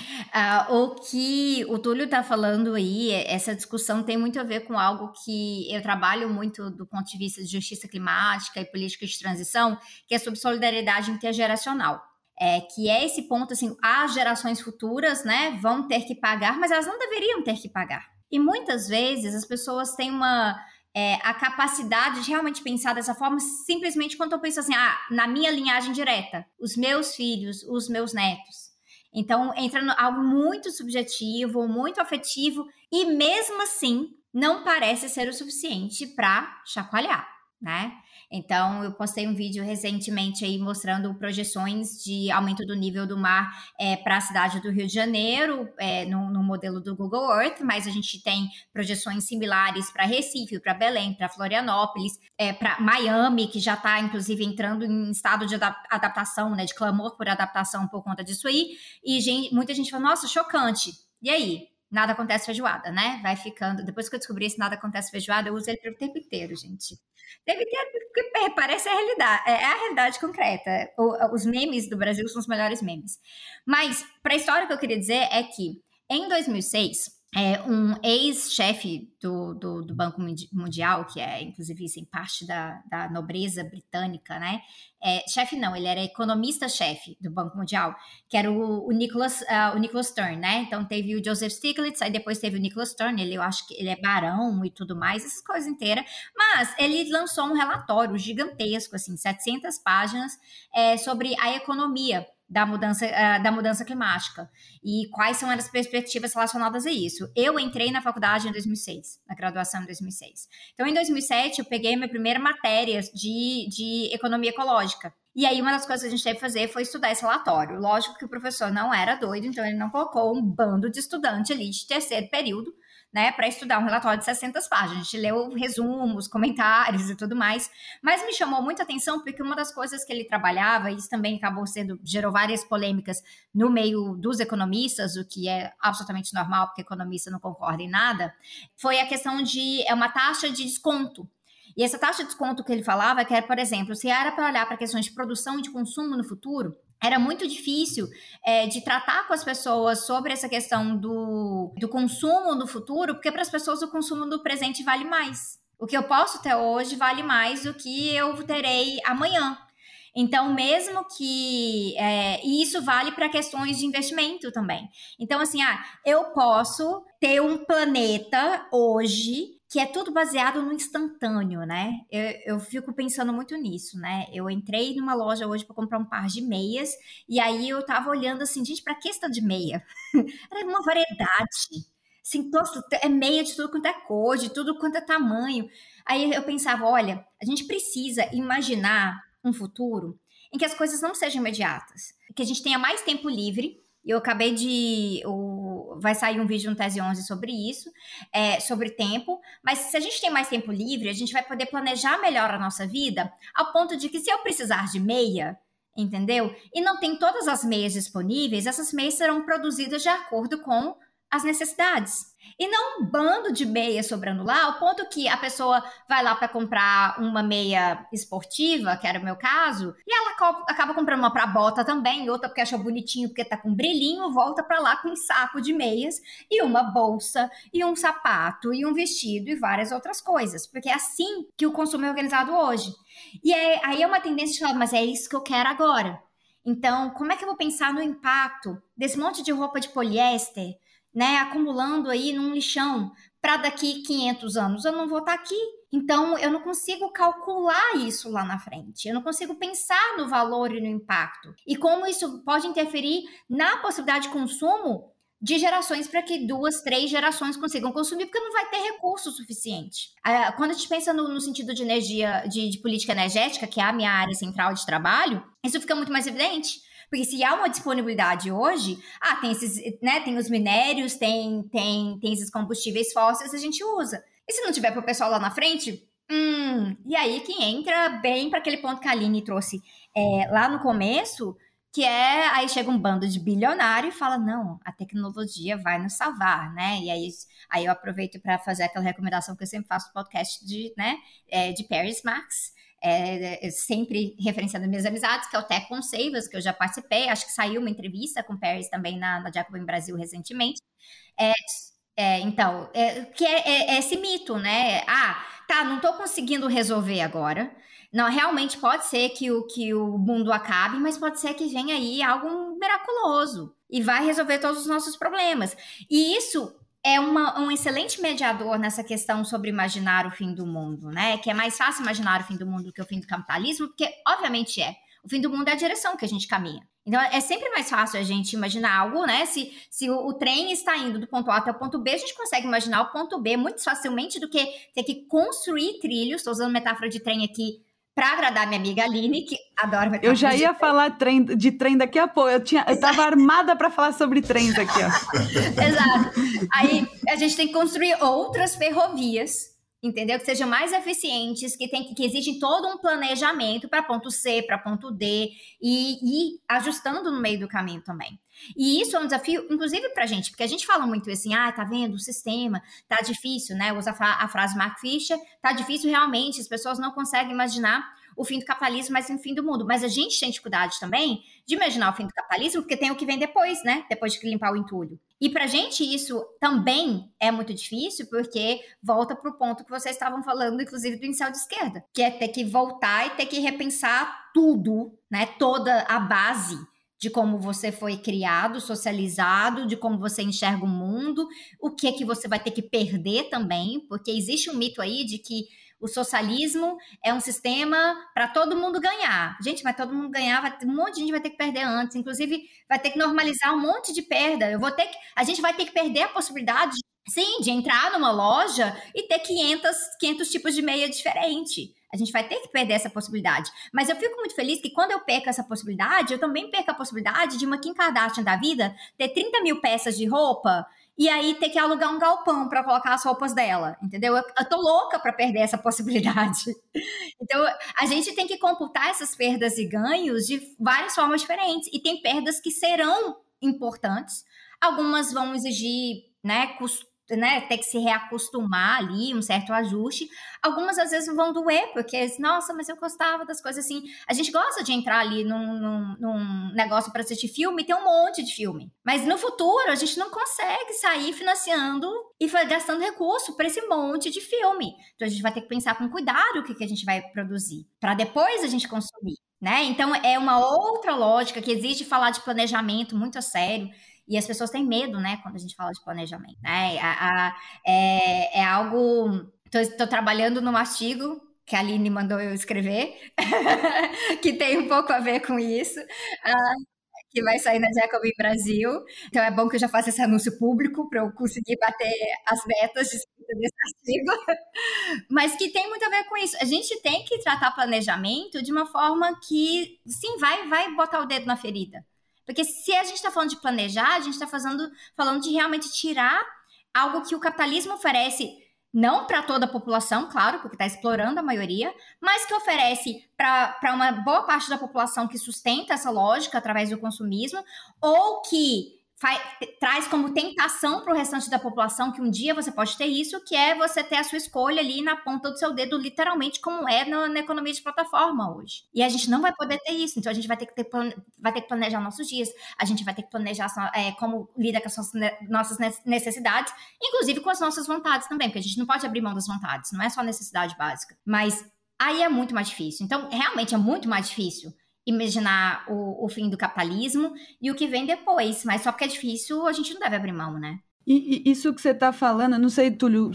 Uh, o que o Túlio está falando aí, essa discussão tem muito a ver com algo que eu trabalho muito do ponto de vista de justiça climática e política de transição, que é sobre solidariedade intergeracional. É, que é esse ponto assim, as gerações futuras, né, vão ter que pagar, mas elas não deveriam ter que pagar. E muitas vezes as pessoas têm uma é, a capacidade de realmente pensar dessa forma, simplesmente quando eu penso assim, ah, na minha linhagem direta, os meus filhos, os meus netos. Então, entra no, algo muito subjetivo, muito afetivo, e mesmo assim, não parece ser o suficiente para chacoalhar, né? Então, eu postei um vídeo recentemente aí mostrando projeções de aumento do nível do mar é, para a cidade do Rio de Janeiro, é, no, no, modelo do Google Earth, mas a gente tem projeções similares para Recife, para Belém, para Florianópolis, é, para Miami, que já está, inclusive, entrando em estado de adaptação, né, de clamor por adaptação por conta disso aí. E gente, muita gente fala, nossa, chocante. E aí? Nada acontece feijoada, né? Vai ficando. Depois que eu descobri esse nada acontece feijoada, eu uso ele o tempo inteiro, gente. Deve ter, porque parece a realidade, é a realidade concreta. os memes do Brasil são os melhores memes. Mas, para a história que eu queria dizer é que, em 2006, é, um ex-chefe do, do, do, Banco Mundial, que é inclusive assim, parte da, da nobreza britânica, né? É, chefe não, ele era economista-chefe do Banco Mundial, que era o, o, Nicholas, uh, o Nicholas Stern, né? Então teve o Joseph Stiglitz, aí depois teve o Nicholas Stern, ele, eu acho que ele é barão e tudo mais, essas coisas inteiras. Mas ele lançou um relatório gigantesco, assim, 700 páginas, é, sobre a economia da mudança, uh, da mudança climática e quais são as perspectivas relacionadas a isso. Eu entrei na faculdade em 2006, na graduação em 2006. Então, em 2007, eu peguei minha primeira matéria de, de economia ecológica. E aí, uma das coisas que a gente teve que fazer foi estudar esse relatório. Lógico que o professor não era doido, então ele não colocou um bando de estudante ali de terceiro período né, para estudar um relatório de 60 páginas. A gente leu resumos, comentários e tudo mais, mas me chamou muita atenção porque uma das coisas que ele trabalhava, e isso também acabou sendo, gerou várias polêmicas no meio dos economistas, o que é absolutamente normal, porque economista não concorda em nada, foi a questão de é uma taxa de desconto. E essa taxa de desconto que ele falava, que era, por exemplo, se era para olhar para questões de produção e de consumo no futuro, era muito difícil é, de tratar com as pessoas sobre essa questão do, do consumo no futuro, porque para as pessoas o consumo do presente vale mais. O que eu posso ter hoje vale mais do que eu terei amanhã. Então, mesmo que. É, e isso vale para questões de investimento também. Então, assim, ah, eu posso ter um planeta hoje que é tudo baseado no instantâneo, né? Eu, eu fico pensando muito nisso, né? Eu entrei numa loja hoje para comprar um par de meias e aí eu tava olhando assim, gente, para que esta de meia? Era uma variedade. Assim, é meia de tudo quanto é cor, de tudo quanto é tamanho. Aí eu pensava, olha, a gente precisa imaginar um futuro em que as coisas não sejam imediatas, que a gente tenha mais tempo livre eu acabei de. O, vai sair um vídeo no Tese 11 sobre isso, é, sobre tempo. Mas se a gente tem mais tempo livre, a gente vai poder planejar melhor a nossa vida, ao ponto de que se eu precisar de meia, entendeu? E não tem todas as meias disponíveis, essas meias serão produzidas de acordo com as necessidades. E não um bando de meia sobrando lá, ao ponto que a pessoa vai lá para comprar uma meia esportiva, que era o meu caso, e ela acaba comprando uma para bota também, outra porque achou bonitinho, porque tá com brilhinho, volta para lá com um saco de meias e uma bolsa e um sapato e um vestido e várias outras coisas, porque é assim que o consumo é organizado hoje. E é, aí é uma tendência de falar, mas é isso que eu quero agora. Então, como é que eu vou pensar no impacto desse monte de roupa de poliéster, né, acumulando aí num lixão para daqui 500 anos? Eu não vou estar tá aqui. Então, eu não consigo calcular isso lá na frente. Eu não consigo pensar no valor e no impacto. E como isso pode interferir na possibilidade de consumo de gerações para que duas, três gerações consigam consumir, porque não vai ter recurso suficiente. Ah, quando a gente pensa no, no sentido de energia, de, de, política energética, que é a minha área central de trabalho, isso fica muito mais evidente. Porque se há uma disponibilidade hoje, ah, tem esses, né, tem os minérios, tem, tem, tem esses combustíveis fósseis, a gente usa. E se não tiver para o pessoal lá na frente, hum, e aí que entra bem para aquele ponto que a Aline trouxe é, lá no começo, que é aí chega um bando de bilionário e fala não, a tecnologia vai nos salvar, né? E aí, aí eu aproveito para fazer aquela recomendação que eu sempre faço no podcast de, né, é, de Paris Max, é, é, sempre referenciando minhas amizades, que é o Tech on Savers, que eu já participei, acho que saiu uma entrevista com Paris também na, na Jacobin Brasil recentemente. É, é, então, é, que é, é, é, esse mito, né? Ah, tá, não estou conseguindo resolver agora, não, realmente pode ser que o, que o mundo acabe, mas pode ser que venha aí algo miraculoso e vai resolver todos os nossos problemas. E isso é uma, um excelente mediador nessa questão sobre imaginar o fim do mundo, né? Que é mais fácil imaginar o fim do mundo do que o fim do capitalismo, porque obviamente é. O fim do mundo é a direção que a gente caminha. Então, é sempre mais fácil a gente imaginar algo, né? Se, se o, o, trem está indo do ponto A até o ponto B, a gente consegue imaginar o ponto B muito facilmente do que ter que construir trilhos. Estou usando metáfora de trem aqui para agradar minha amiga Aline, que adora metáfora Eu já ia de falar trem, de trem daqui a pouco. Eu, tinha, eu tava armada para falar sobre trens aqui, ó. Exato. Aí a gente tem que construir outras ferrovias entendeu? Que sejam mais eficientes, que, tem, que exigem todo um planejamento para ponto C, para ponto D, e, e ajustando no meio do caminho também. E isso é um desafio, inclusive para a gente, porque a gente fala muito assim, ah, tá vendo, o sistema tá difícil, né? Usa a frase Mark Fisher, tá difícil realmente, as pessoas não conseguem imaginar o fim do capitalismo, mas o fim do mundo. Mas a gente tem dificuldade também de imaginar o fim do capitalismo, porque tem o que vem depois, né? Depois de limpar o entulho. E para a gente isso também é muito difícil, porque volta para o ponto que vocês estavam falando, inclusive do incel de esquerda, que é ter que voltar e ter que repensar tudo, né? Toda a base de como você foi criado, socializado, de como você enxerga o mundo, o que é que você vai ter que perder também, porque existe um mito aí de que o socialismo é um sistema para todo mundo ganhar. Gente, mas todo mundo ganhar, vai, um monte de gente vai ter que perder antes, inclusive vai ter que normalizar um monte de perda. Eu vou ter que, a gente vai ter que perder a possibilidade Sim, de entrar numa loja e ter 500, 500 tipos de meia diferente. A gente vai ter que perder essa possibilidade. Mas eu fico muito feliz que quando eu perco essa possibilidade, eu também perco a possibilidade de uma Kim Kardashian da vida ter 30 mil peças de roupa e aí ter que alugar um galpão para colocar as roupas dela, entendeu? Eu, eu tô louca para perder essa possibilidade. Então, a gente tem que computar essas perdas e ganhos de várias formas diferentes. E tem perdas que serão importantes. Algumas vão exigir né, né, ter que se reacostumar ali, um certo ajuste. Algumas às vezes vão doer, porque, nossa, mas eu gostava das coisas assim. A gente gosta de entrar ali num, num, num negócio para assistir filme tem um monte de filme. Mas no futuro a gente não consegue sair financiando e gastando recurso para esse monte de filme. Então a gente vai ter que pensar com cuidado o que, que a gente vai produzir, para depois a gente consumir. Né? Então é uma outra lógica que exige falar de planejamento muito a sério. E as pessoas têm medo, né, quando a gente fala de planejamento, né? A, a, é, é algo. Estou trabalhando num artigo que a Aline mandou eu escrever, que tem um pouco a ver com isso. Uh, que vai sair na Jacobin Brasil. Então é bom que eu já faça esse anúncio público para eu conseguir bater as metas de escrita desse artigo. Mas que tem muito a ver com isso. A gente tem que tratar planejamento de uma forma que, sim, vai, vai botar o dedo na ferida. Porque se a gente está falando de planejar, a gente está falando de realmente tirar algo que o capitalismo oferece não para toda a população, claro, porque está explorando a maioria, mas que oferece para uma boa parte da população que sustenta essa lógica através do consumismo, ou que faz, traz como tentação para o restante da população que um dia você pode ter isso, que é você ter a sua escolha ali na ponta do seu dedo, literalmente, como é na, na economia de plataforma hoje. E a gente não vai poder ter isso, então a gente vai ter que, ter, vai ter que planejar nossos dias, a gente vai ter que planejar é, como lida com as nossas necessidades, inclusive com as nossas vontades também, porque a gente não pode abrir mão das vontades, não é só necessidade básica. Mas aí é muito mais difícil. Então, realmente é muito mais difícil imaginar o, o fim do capitalismo e o que vem depois. Mas só porque é difícil, a gente não deve abrir mão, né? E, e, isso que você está falando, não sei, Túlio,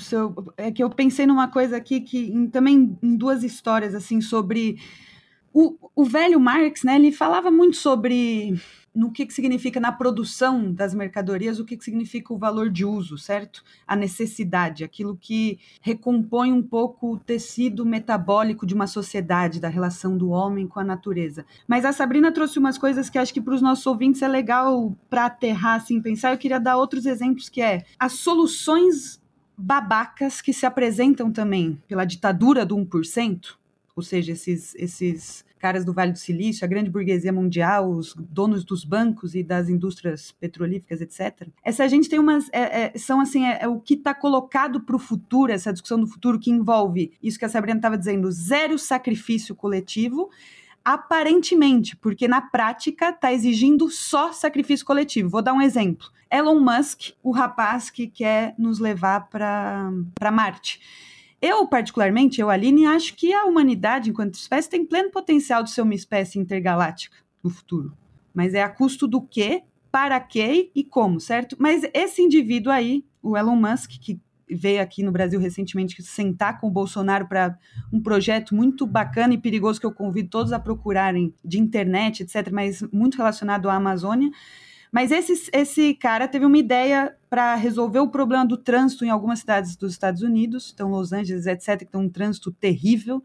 é que eu pensei numa coisa aqui que em, também em duas histórias assim sobre o, o velho Marx, né? Ele falava muito sobre no que, que significa na produção das mercadorias, o que, que significa o valor de uso, certo? A necessidade, aquilo que recompõe um pouco o tecido metabólico de uma sociedade, da relação do homem com a natureza. Mas a Sabrina trouxe umas coisas que acho que para os nossos ouvintes é legal para aterrar, assim, pensar. Eu queria dar outros exemplos, que é as soluções babacas que se apresentam também pela ditadura do 1%, ou seja, esses, esses caras do Vale do Silício, a grande burguesia mundial, os donos dos bancos e das indústrias petrolíferas, etc. Essa gente tem umas. É, é, são assim, é, é o que está colocado para o futuro, essa discussão do futuro que envolve isso que a Sabrina estava dizendo, zero sacrifício coletivo aparentemente, porque na prática está exigindo só sacrifício coletivo. Vou dar um exemplo. Elon Musk, o rapaz que quer nos levar para Marte. Eu, particularmente, eu, Aline, acho que a humanidade, enquanto espécie, tem pleno potencial de ser uma espécie intergaláctica no futuro. Mas é a custo do quê, para quê e como, certo? Mas esse indivíduo aí, o Elon Musk, que veio aqui no Brasil recentemente sentar com o Bolsonaro para um projeto muito bacana e perigoso que eu convido todos a procurarem de internet, etc., mas muito relacionado à Amazônia. Mas esse, esse cara teve uma ideia para resolver o problema do trânsito em algumas cidades dos Estados Unidos, então Los Angeles, etc., que tem um trânsito terrível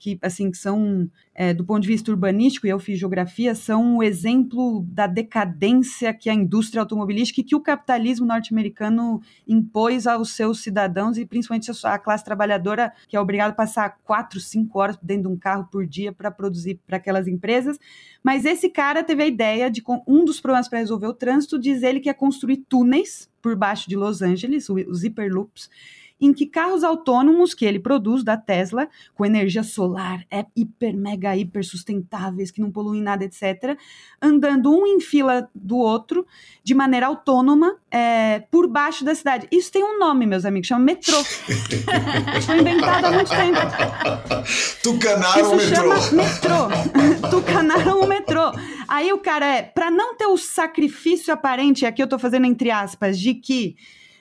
que assim que são é, do ponto de vista urbanístico e eu fiz geografia são um exemplo da decadência que a indústria automobilística e que o capitalismo norte-americano impôs aos seus cidadãos e principalmente a classe trabalhadora que é obrigada a passar quatro, cinco horas dentro de um carro por dia para produzir para aquelas empresas. Mas esse cara teve a ideia de um dos problemas para resolver o trânsito diz ele que é construir túneis por baixo de Los Angeles, os hiperloops em que carros autônomos que ele produz da Tesla, com energia solar, é hiper, mega, hiper sustentáveis, que não poluem nada, etc., andando um em fila do outro, de maneira autônoma, é, por baixo da cidade. Isso tem um nome, meus amigos, chama metrô. Foi inventado há muito tempo. Tucanaram o metrô. metrô. Tucanaram o metrô. Aí o cara é, para não ter o sacrifício aparente, aqui eu tô fazendo entre aspas, de que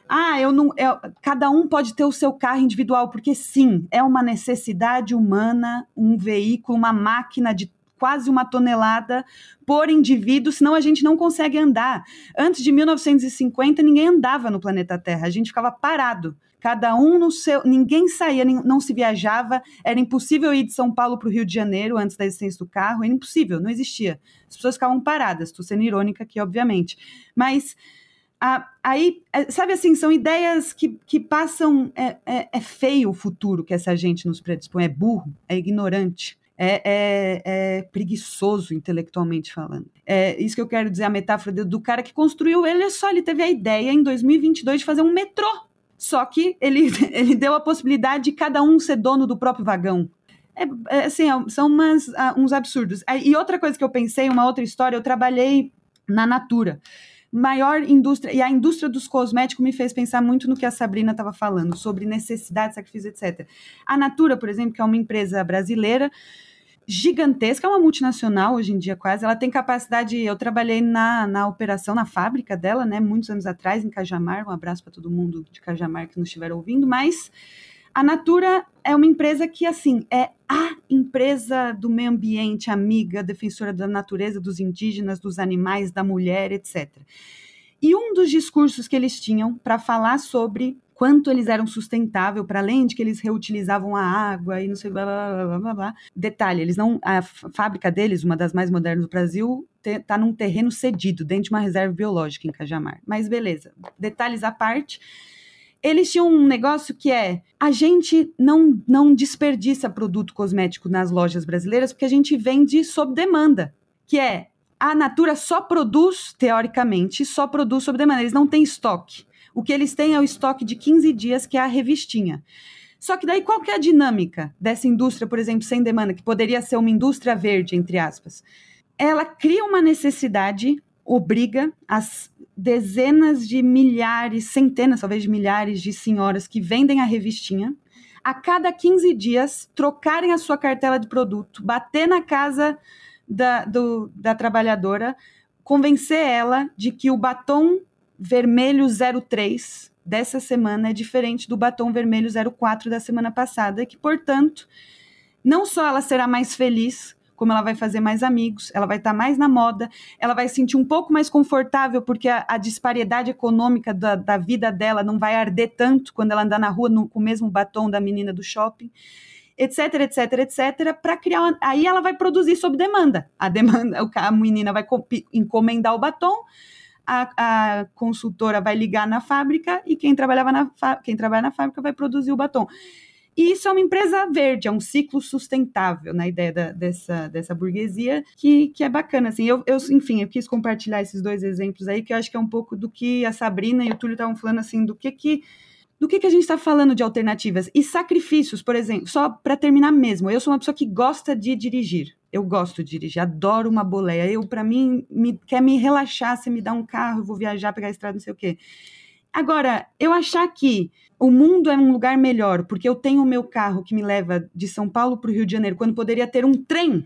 ah, eu não. Eu, cada um pode ter o seu carro individual, porque sim, é uma necessidade humana, um veículo, uma máquina de quase uma tonelada por indivíduo, senão a gente não consegue andar. Antes de 1950, ninguém andava no planeta Terra, a gente ficava parado. Cada um no seu. Ninguém saía, não se viajava. Era impossível ir de São Paulo para o Rio de Janeiro antes da existência do carro. Era impossível, não existia. As pessoas ficavam paradas. Estou sendo irônica aqui, obviamente. Mas aí, é, sabe assim, são ideias que, que passam. É, é, é, feio o futuro que essa gente nos predispõe, é burro, é ignorante. É, é, é, preguiçoso intelectualmente falando. É isso que eu quero dizer, a metáfora do, do cara que construiu, ele é só, ele teve a ideia em 2022 de fazer um metrô. Só que ele, ele deu a possibilidade de cada um ser dono do próprio vagão. É, é assim, são umas, uns absurdos. E outra coisa que eu pensei, uma outra história, eu trabalhei na Natura maior indústria, e a indústria dos cosméticos me fez pensar muito no que a Sabrina estava falando, sobre necessidade, sacrifício, etc. A Natura, por exemplo, que é uma empresa brasileira, gigantesca, é uma multinacional hoje em dia quase, ela tem capacidade, eu trabalhei na, na operação, na fábrica dela, né, muitos anos atrás, em Cajamar, um abraço para todo mundo de Cajamar que nos estiver ouvindo, mas a Natura é uma empresa que, assim, é a empresa do meio ambiente, amiga, defensora da natureza, dos indígenas, dos animais, da mulher, etc. E um dos discursos que eles tinham para falar sobre quanto eles eram sustentável, para além de que eles reutilizavam a água e não sei blá blá blá blá blá. Detalhe, eles não a fábrica deles, uma das mais modernas do Brasil, está num terreno cedido dentro de uma reserva biológica em Cajamar. Mas beleza, detalhes à parte eles tinham um negócio que é: a gente não, não desperdiça produto cosmético nas lojas brasileiras porque a gente vende sob demanda, que é a Natura só produz, teoricamente, só produz sob demanda, eles não têm estoque. O que eles têm é o estoque de 15 dias, que é a revistinha. Só que daí qual que é a dinâmica dessa indústria, por exemplo, sem demanda, que poderia ser uma indústria verde, entre aspas? Ela cria uma necessidade, obriga as dezenas de milhares, centenas, talvez de milhares de senhoras que vendem a revistinha, a cada 15 dias trocarem a sua cartela de produto, bater na casa da, do, da trabalhadora, convencer ela de que o batom vermelho 03 dessa semana é diferente do batom vermelho 04 da semana passada, que, portanto, não só ela será mais feliz, como ela vai fazer mais amigos, ela vai estar tá mais na moda, ela vai se sentir um pouco mais confortável, porque a, a disparidade econômica da, da, vida dela não vai arder tanto quando ela andar na rua no, com o mesmo batom da menina do shopping, etc, etc, etc, para criar. Uma, aí ela vai produzir sob demanda. A demanda, a menina vai encomendar o batom, a, a, consultora vai ligar na fábrica e quem trabalhava na quem trabalha na fábrica vai produzir o batom. E isso é uma empresa verde, é um ciclo sustentável na ideia da, dessa, dessa burguesia, que, que é bacana. Assim, eu, eu, enfim, eu quis compartilhar esses dois exemplos aí, que eu acho que é um pouco do que a Sabrina e o Túlio estavam falando, assim, do que que do que, que a gente está falando de alternativas e sacrifícios, por exemplo, só para terminar mesmo. Eu sou uma pessoa que gosta de dirigir. Eu gosto de dirigir, adoro uma boleia. Eu, para mim, me, quer me relaxar, se me dá um carro, eu vou viajar, pegar a estrada, não sei o quê. Agora, eu achar que o mundo é um lugar melhor porque eu tenho o meu carro que me leva de São Paulo para o Rio de Janeiro, quando poderia ter um trem,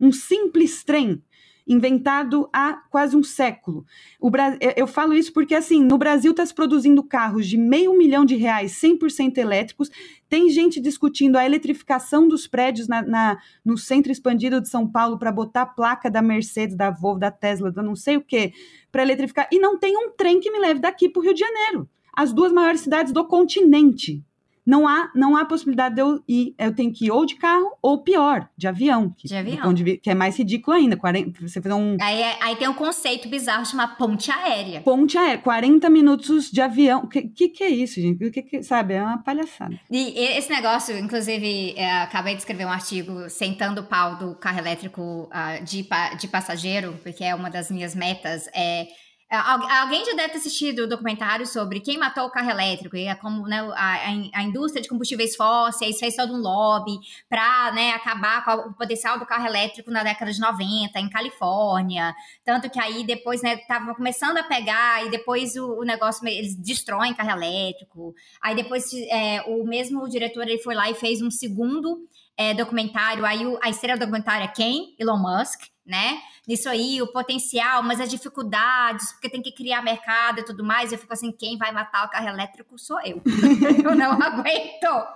um simples trem inventado há quase um século. O Bra... Eu falo isso porque, assim, no Brasil está se produzindo carros de meio milhão de reais, 100% elétricos. Tem gente discutindo a eletrificação dos prédios na, na no centro expandido de São Paulo para botar placa da Mercedes, da Volvo, da Tesla, da não sei o quê, para eletrificar. E não tem um trem que me leve daqui para o Rio de Janeiro. As duas maiores cidades do continente não há, não há possibilidade de eu ir. Eu tenho que ir ou de carro ou pior, de avião. Que, de avião. De, que é mais ridículo ainda. 40, você fazer um. Aí, é, aí tem um conceito bizarro chamado ponte aérea. Ponte aérea, 40 minutos de avião. O que, que, que, é isso, gente? O que, que, sabe? É uma palhaçada. E esse negócio, inclusive, é, acabei de escrever um artigo sentando o pau do carro elétrico uh, de, de passageiro, porque é uma das minhas metas. É, alguém já deve ter assistido o documentário sobre quem matou o carro elétrico e a, como, né, a, a, indústria de combustíveis fósseis fez todo um lobby para né, acabar com o potencial do carro elétrico na década de 90 em Califórnia. Tanto que aí depois estava né, começando a pegar e depois o, o, negócio, eles destroem carro elétrico. Aí depois é, o mesmo diretor ele foi lá e fez um segundo é, documentário. Aí o, a estrela do documentário é quem? Elon Musk né? Nisso aí, o potencial, mas as dificuldades, porque tem que criar mercado e tudo mais. Eu fico assim, quem vai matar o carro elétrico sou eu. eu não aguento,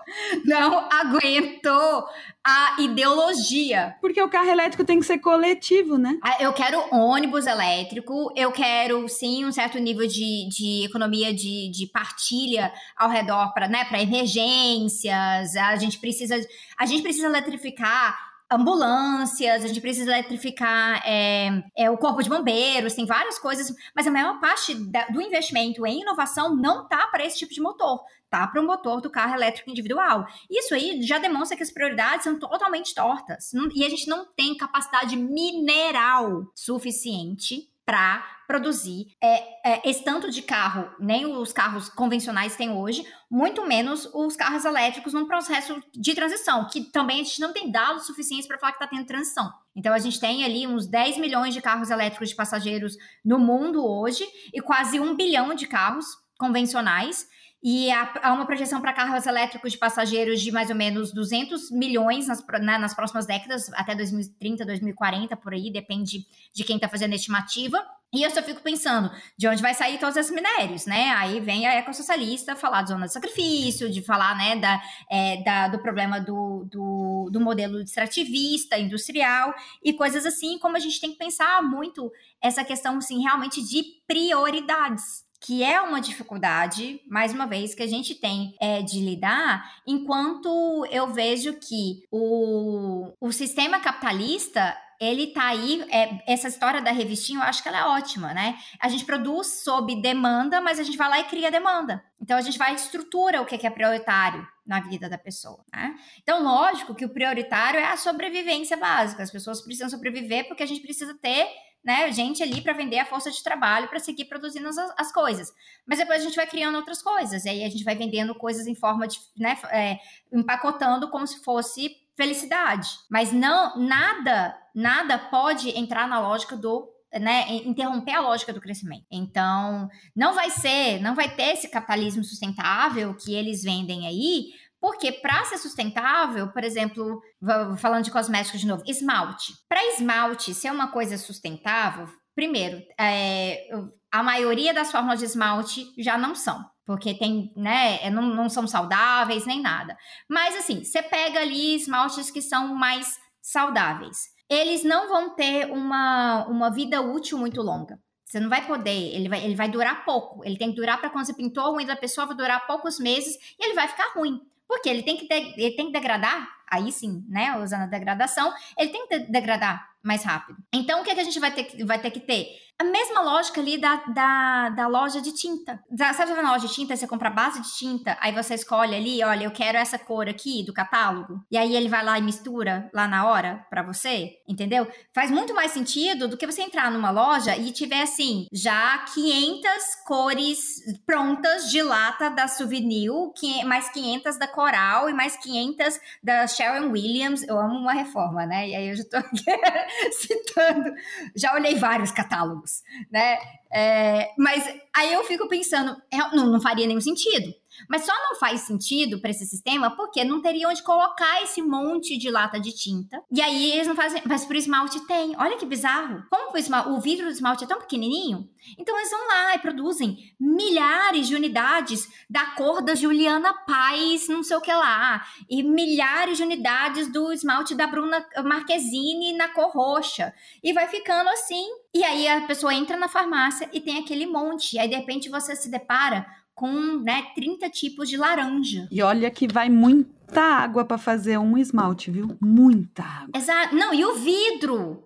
não aguento a ideologia. Porque o carro elétrico tem que ser coletivo, né? Ah, eu quero ônibus elétrico, eu quero sim um certo nível de, de economia de, de partilha ao redor para né, emergências. A gente precisa, a gente precisa eletrificar ambulâncias, a gente precisa eletrificar é, é, o corpo de bombeiros, tem várias coisas, mas a maior parte da, do investimento em inovação não tá para esse tipo de motor, tá para o motor do carro elétrico individual. Isso aí já demonstra que as prioridades são totalmente tortas não, e a gente não tem capacidade mineral suficiente para produzir é, é, esse tanto de carro, nem os carros convencionais têm hoje, muito menos os carros elétricos num processo de transição, que também a gente não tem dados suficientes para falar que está tendo transição. Então a gente tem ali uns 10 milhões de carros elétricos de passageiros no mundo hoje e quase um bilhão de carros convencionais. E há, uma projeção para carros elétricos de passageiros de mais ou menos 200 milhões nas, né, nas próximas décadas, até 2030, 2040, por aí, depende de quem está fazendo a estimativa. E eu só fico pensando, de onde vai sair todos esses minérios, né? Aí vem a ecossocialista falar de zona de sacrifício, de falar, né, da, é, da, do problema do, do, do modelo extrativista, industrial e coisas assim, como a gente tem que pensar muito essa questão, assim, realmente de prioridades, que é uma dificuldade, mais uma vez, que a gente tem é, de lidar, enquanto eu vejo que o, o sistema capitalista ele tá aí, é, essa história da revistinha, eu acho que ela é ótima, né? A gente produz sob demanda, mas a gente vai lá e cria demanda. Então a gente vai estrutura o que é prioritário na vida da pessoa, né? Então, lógico que o prioritário é a sobrevivência básica. As pessoas precisam sobreviver porque a gente precisa ter né, gente ali para vender a força de trabalho para seguir produzindo as, as, coisas. Mas depois a gente vai criando outras coisas, e aí a gente vai vendendo coisas em forma de, né, é, empacotando como se fosse felicidade. Mas não, nada, nada pode entrar na lógica do né, interromper a lógica do crescimento. Então, não vai ser, não vai ter esse capitalismo sustentável que eles vendem aí, porque para ser sustentável, por exemplo, falando de cosméticos de novo, esmalte. Para esmalte ser uma coisa sustentável, primeiro, é, a maioria das fórmulas de esmalte já não são. Porque tem, né, é, não, não são saudáveis nem nada. Mas assim, você pega ali esmaltes que são mais saudáveis. Eles não vão ter uma, uma vida útil muito longa. Você não vai poder, ele vai, ele vai durar pouco. Ele tem que durar para quando você pintou a unha da pessoa, vai durar poucos meses e ele vai ficar ruim. Porque ele tem que, de, ele tem que degradar, aí sim, né? Usando a degradação, ele tem que degradar mais rápido. Então, o que, é que a gente vai ter, vai ter que ter? A mesma lógica ali da, da, da loja de tinta. Sabe na loja de tinta, você compra base de tinta, aí você escolhe ali, olha, eu quero essa cor aqui do catálogo. E aí ele vai lá e mistura lá na hora para você, entendeu? Faz muito mais sentido do que você entrar numa loja e tiver assim, já 500 cores prontas de lata da Souvenir, mais 500 da Coral e mais 500 da Sharon Williams. Eu amo uma reforma, né? E aí eu já tô aqui citando. Já olhei vários catálogos, né? É, mas aí eu fico pensando, é, não, não faria nenhum sentido. Mas só não faz sentido para esse sistema porque não teria onde colocar esse monte de lata de tinta. E aí eles não fazem. Mas pro esmalte tem. Olha que bizarro. Como o, esmalte, o vidro do esmalte é tão pequenininho, então eles vão lá e produzem milhares de unidades da cor da Juliana Paz, não sei o que lá. E milhares de unidades do esmalte da Bruna Marquezine na cor roxa. E vai ficando assim. E aí a pessoa entra na farmácia e tem aquele monte. E aí de repente você se depara com né, 30 tipos de laranja. E olha que vai muita água para fazer um esmalte, viu? Muita água. Exato. Não, e o vidro?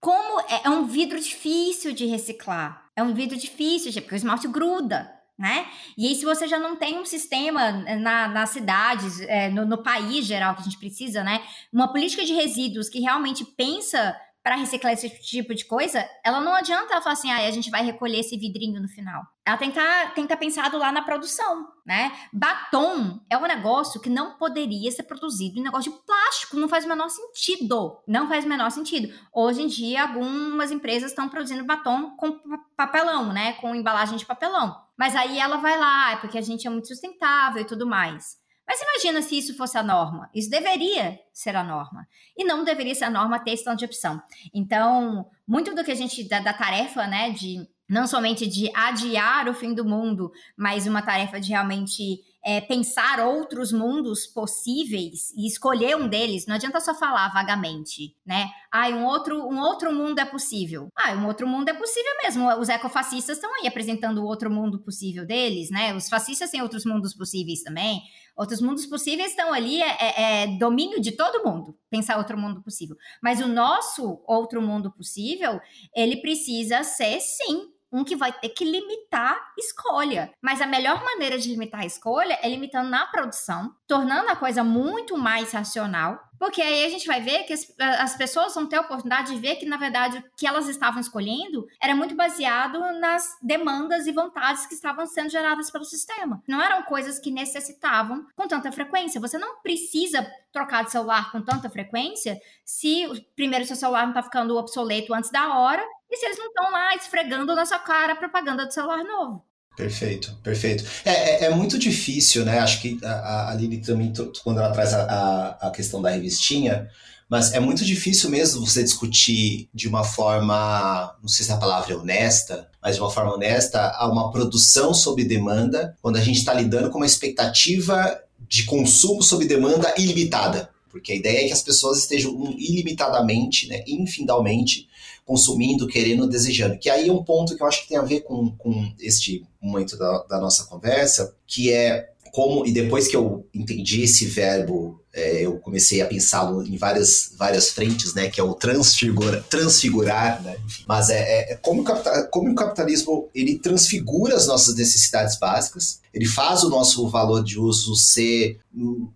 Como é, é um vidro difícil de reciclar. É um vidro difícil, porque o esmalte gruda. Né? E aí, se você já não tem um sistema na, nas cidades, é, no, no, país geral que a gente precisa, né? Uma política de resíduos que realmente pensa para reciclar esse tipo de coisa, ela não adianta ela falar assim, ah, a gente vai recolher esse vidrinho no final. Ela tem que estar tá, tá pensado lá na produção, né? Batom é um negócio que não poderia ser produzido em negócio de plástico, não faz o menor sentido. Não faz o menor sentido. Hoje em dia, algumas empresas estão produzindo batom com papelão, né? Com embalagem de papelão. Mas aí ela vai lá, é porque a gente é muito sustentável e tudo mais. Mas imagina se isso fosse a norma. Isso deveria ser a norma. E não deveria ser a norma ter esse tanto de opção. Então, muito do que a gente, da, da tarefa, né, de não somente de adiar o fim do mundo, mas uma tarefa de realmente é, pensar outros mundos possíveis e escolher um deles, não adianta só falar vagamente, né? Ah, um outro, um outro mundo é possível. Ah, um outro mundo é possível mesmo. Os ecofascistas estão aí apresentando o outro mundo possível deles, né? Os fascistas têm outros mundos possíveis também. Outros mundos possíveis estão ali, é, é, é domínio de todo mundo, pensar outro mundo possível. Mas o nosso outro mundo possível, ele precisa ser, sim, um que vai ter que limitar escolha. Mas a melhor maneira de limitar a escolha é limitando na produção, tornando a coisa muito mais racional, porque aí a gente vai ver que as, as, pessoas vão ter a oportunidade de ver que, na verdade, o que elas estavam escolhendo era muito baseado nas demandas e vontades que estavam sendo geradas pelo sistema. Não eram coisas que necessitavam com tanta frequência. Você não precisa trocar de celular com tanta frequência se, primeiro, seu celular não está ficando obsoleto antes da hora e se eles não estão lá esfregando na sua cara a propaganda do celular novo. Perfeito, perfeito. É, é, é, muito difícil, né? Acho que a, a Aline também, quando ela traz a, a, questão da revistinha, mas é muito difícil mesmo você discutir de uma forma, não sei se a palavra é honesta, mas de uma forma honesta, uma produção sob demanda, quando a gente está lidando com uma expectativa de consumo sob demanda ilimitada. Porque a ideia é que as pessoas estejam ilimitadamente, né, infindalmente, consumindo, querendo, desejando. Que aí é um ponto que eu acho que tem a ver com, com este momento da, da nossa conversa, que é como, e depois que eu entendi esse verbo, é, eu comecei a pensá-lo em várias, várias frentes, né, que é o transfigura, transfigurar, né, mas é, é, é como, o como o capitalismo, ele transfigura as nossas necessidades básicas, ele faz o nosso valor de uso ser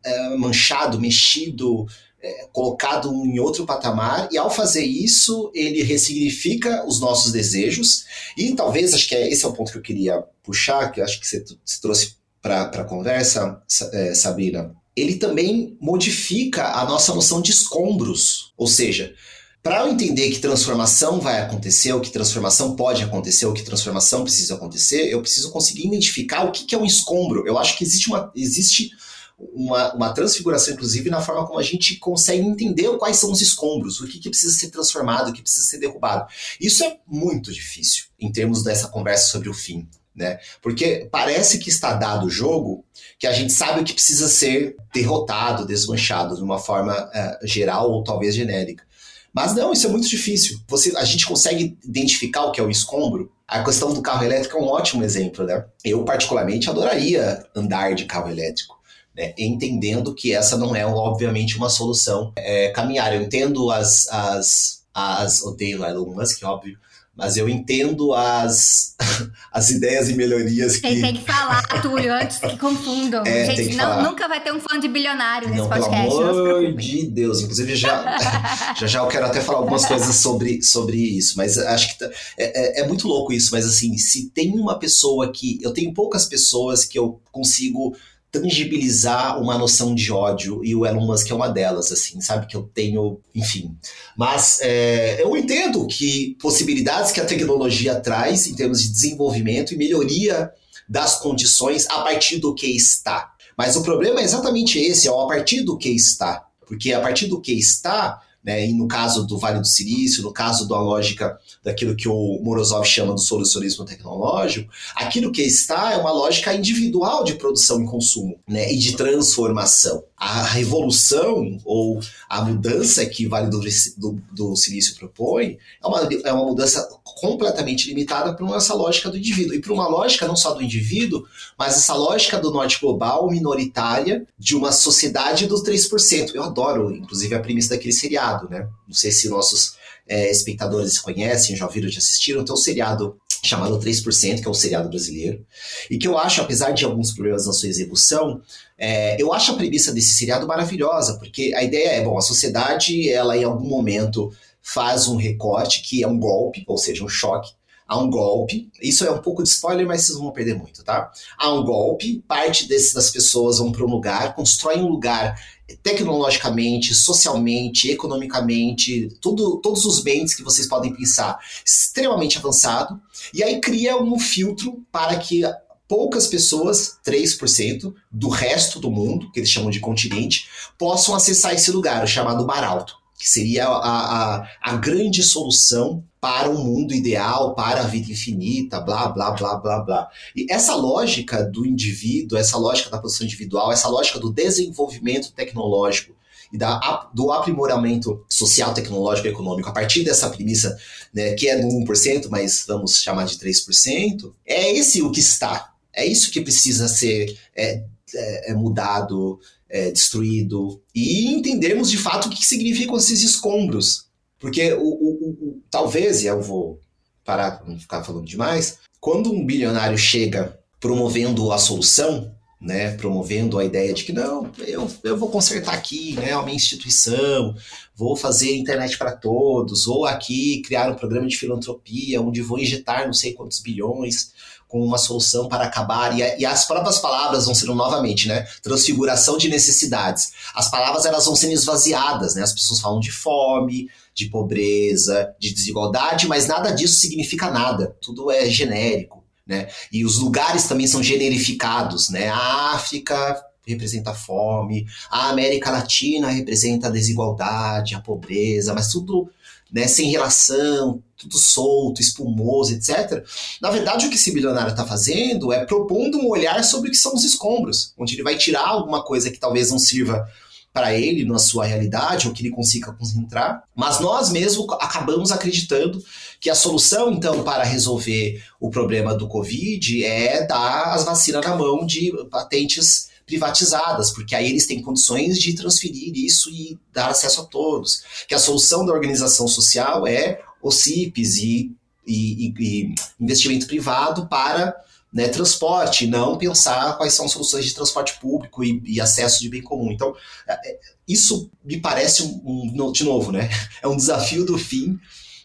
é, manchado, mexido, é, colocado em outro patamar, e ao fazer isso, ele ressignifica os nossos desejos, e talvez, acho que é, esse é o ponto que eu queria puxar, que acho que você, trouxe para a conversa, é, Sabrina, ele também modifica a nossa noção de escombros, ou seja, para eu entender que transformação vai acontecer, ou que transformação pode acontecer, ou que transformação precisa acontecer, eu preciso conseguir identificar o que, que é um escombro. Eu acho que existe uma, existe uma, uma transfiguração, inclusive, na forma como a gente consegue entender quais são os escombros, o que, que precisa ser transformado, o que precisa ser derrubado. Isso é muito difícil em termos dessa conversa sobre o fim. Né? Porque parece que está dado o jogo que a gente sabe o que precisa ser derrotado, desmanchado de uma forma uh, geral ou talvez genérica. Mas não, isso é muito difícil. Você, a gente consegue identificar o que é o escombro. A questão do carro elétrico é um ótimo exemplo, né? Eu particularmente adoraria andar de carro elétrico né, entendendo que essa não é, obviamente, uma solução. É, caminhar, eu entendo as, as, as. Odeio Elon Musk, óbvio, mas eu entendo as, as ideias e melhorias que. Tem, tem que falar, Túlio, antes que confundam. É, Gente, não, nunca vai ter um fã de bilionário nesse não, podcast. Pelo amor de Deus. Inclusive, já, já já eu quero até falar algumas coisas sobre, sobre isso, mas acho que tá, é, é, é muito louco isso. Mas assim, se tem uma pessoa que. Eu tenho poucas pessoas que eu consigo tangibilizar uma noção de ódio e o Elon Musk é uma delas, assim, sabe? Que eu tenho, enfim. Mas é, eu entendo que possibilidades que a tecnologia traz em termos de desenvolvimento e melhoria das condições a partir do que está. Mas o problema é exatamente esse, é a partir do que está. Porque a partir do que está, né, e no caso do Vale do Silício, no caso da lógica daquilo que o Morozov chama do solucionismo tecnológico, aquilo que está é uma lógica individual de produção e consumo, né, e de transformação. A revolução ou a mudança que o Vale do, do, do Silício propõe é uma, é uma mudança completamente limitada para essa lógica do indivíduo e para uma lógica não só do indivíduo, mas essa lógica do norte global minoritária de uma sociedade dos 3%. Eu adoro, inclusive, a premissa daquele seriado, né? Não sei se nossos é, espectadores conhecem, já ouviram, já assistiram. Tem um seriado chamado 3%, que é um seriado brasileiro, e que eu acho, apesar de alguns problemas na sua execução, é, eu acho a premissa desse seriado maravilhosa, porque a ideia é, bom, a sociedade, ela em algum momento faz um recorte que é um golpe, ou seja, um choque, há um golpe. Isso é um pouco de spoiler, mas vocês não vão perder muito, tá? Há um golpe, parte desse, das pessoas vão para um lugar, constroem um lugar tecnologicamente, socialmente, economicamente, tudo, todos os bens que vocês podem pensar, extremamente avançado, e aí cria um filtro para que poucas pessoas, 3% do resto do mundo, que eles chamam de continente, possam acessar esse lugar, o chamado Mar Alto, que seria a, a, a grande solução para um mundo ideal, para a vida infinita, blá, blá, blá, blá, blá. E essa lógica do indivíduo, essa lógica da produção individual, essa lógica do desenvolvimento tecnológico e da, do aprimoramento social, tecnológico e econômico, a partir dessa premissa, né, que é do 1%, mas vamos chamar de 3%, é esse o que está. É isso que precisa ser é, é, é mudado, é, destruído, e entendermos de fato o que significam esses escombros. Porque o, o, o, talvez, e eu vou parar para não ficar falando demais, quando um bilionário chega promovendo a solução, né, promovendo a ideia de que não, eu, eu vou consertar aqui, né, a minha instituição, vou fazer internet para todos, ou aqui criar um programa de filantropia onde vou injetar não sei quantos bilhões com uma solução para acabar, e, e, as próprias palavras vão sendo novamente, né, transfiguração de necessidades. As palavras elas vão sendo esvaziadas, né, as pessoas falam de fome, de pobreza, de desigualdade, mas nada disso significa nada. Tudo é genérico, né? E os lugares também são generificados, né? A África representa a fome, a América Latina representa a desigualdade, a pobreza, mas tudo né, sem relação, tudo solto, espumoso, etc. Na verdade, o que esse bilionário está fazendo é propondo um olhar sobre o que são os escombros, onde ele vai tirar alguma coisa que talvez não sirva para ele na sua realidade ou que ele consiga concentrar, mas nós mesmos acabamos acreditando que a solução então para resolver o problema do Covid é dar as vacinas na mão de patentes privatizadas, porque aí eles têm condições de transferir isso e dar acesso a todos. Que a solução da organização social é os CIPs e, e, e investimento privado para né, transporte, não pensar quais são soluções de transporte público e, e acesso de bem comum. Então, é, é, isso me parece, um, um, de novo, né, é um desafio do fim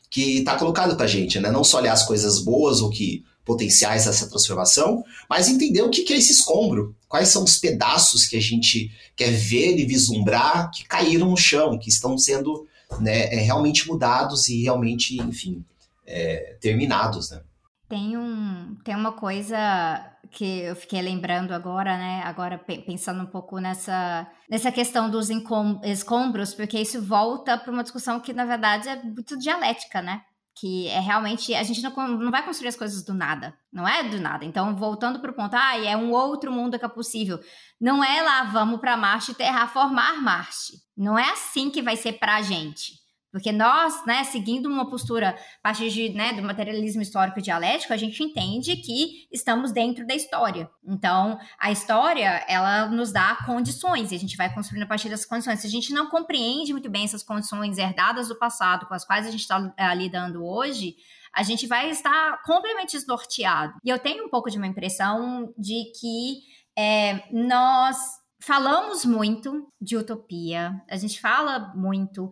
que está colocado para a gente, né? não só olhar as coisas boas ou que potenciais dessa transformação, mas entender o que é esse escombro, quais são os pedaços que a gente quer ver e vislumbrar que caíram no chão, que estão sendo né, é, realmente mudados e realmente, enfim, é, terminados, né? Tem, um, tem uma coisa que eu fiquei lembrando agora, né? Agora pensando um pouco nessa, nessa questão dos escombros, porque isso volta para uma discussão que, na verdade, é muito dialética, né? Que é realmente a gente não, não vai construir as coisas do nada, não é do nada. Então, voltando para o ponto, ah, é um outro mundo que é possível. Não é lá, vamos para Marte terraformar Marte. Não é assim que vai ser para a gente. Porque nós, né, seguindo uma postura a partir de, né, do materialismo histórico dialético, a gente entende que estamos dentro da história. Então, a história, ela nos dá condições e a gente vai construindo a partir dessas condições. Se a gente não compreende muito bem essas condições herdadas do passado, com as quais a gente está é, lidando hoje, a gente vai estar completamente desnorteado. E eu tenho um pouco de uma impressão de que é, nós falamos muito de utopia, a gente fala muito,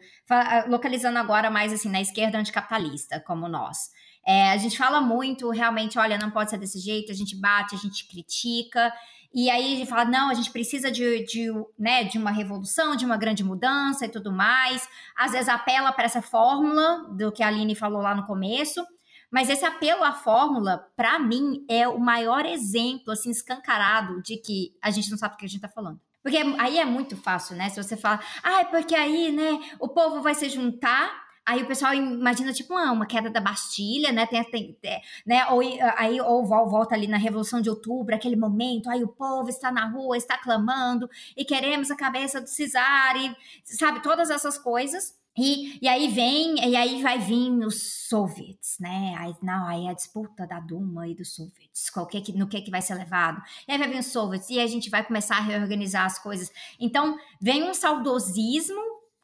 localizando agora mais assim na esquerda anticapitalista, como nós. É, a gente fala muito, realmente, olha, não pode ser desse jeito, a gente bate, a gente critica, e aí a gente fala, não, a gente precisa de, de, né, de uma revolução, de uma grande mudança e tudo mais. Às vezes apela para essa fórmula do que a Aline falou lá no começo, mas esse apelo à fórmula, para mim, é o maior exemplo, assim, escancarado de que a gente não sabe o que a gente tá falando. Porque aí é muito fácil, né? Se você fala, ah, é porque aí, né, o povo vai se juntar Aí o pessoal imagina, tipo, uma, uma queda da Bastilha, né? Tem, tem, tem, né? Ou, aí, ou volta ali na Revolução de Outubro, aquele momento, aí o povo está na rua, está clamando, e queremos a cabeça do Cesar, e sabe, todas essas coisas. E, e aí vem, e aí vai vir os soviets, né? Aí, não, aí a disputa da Duma e dos soviets, qualquer que, no que que vai ser levado. E aí vai vir os soviets, e a gente vai começar a reorganizar as coisas. Então, vem um saudosismo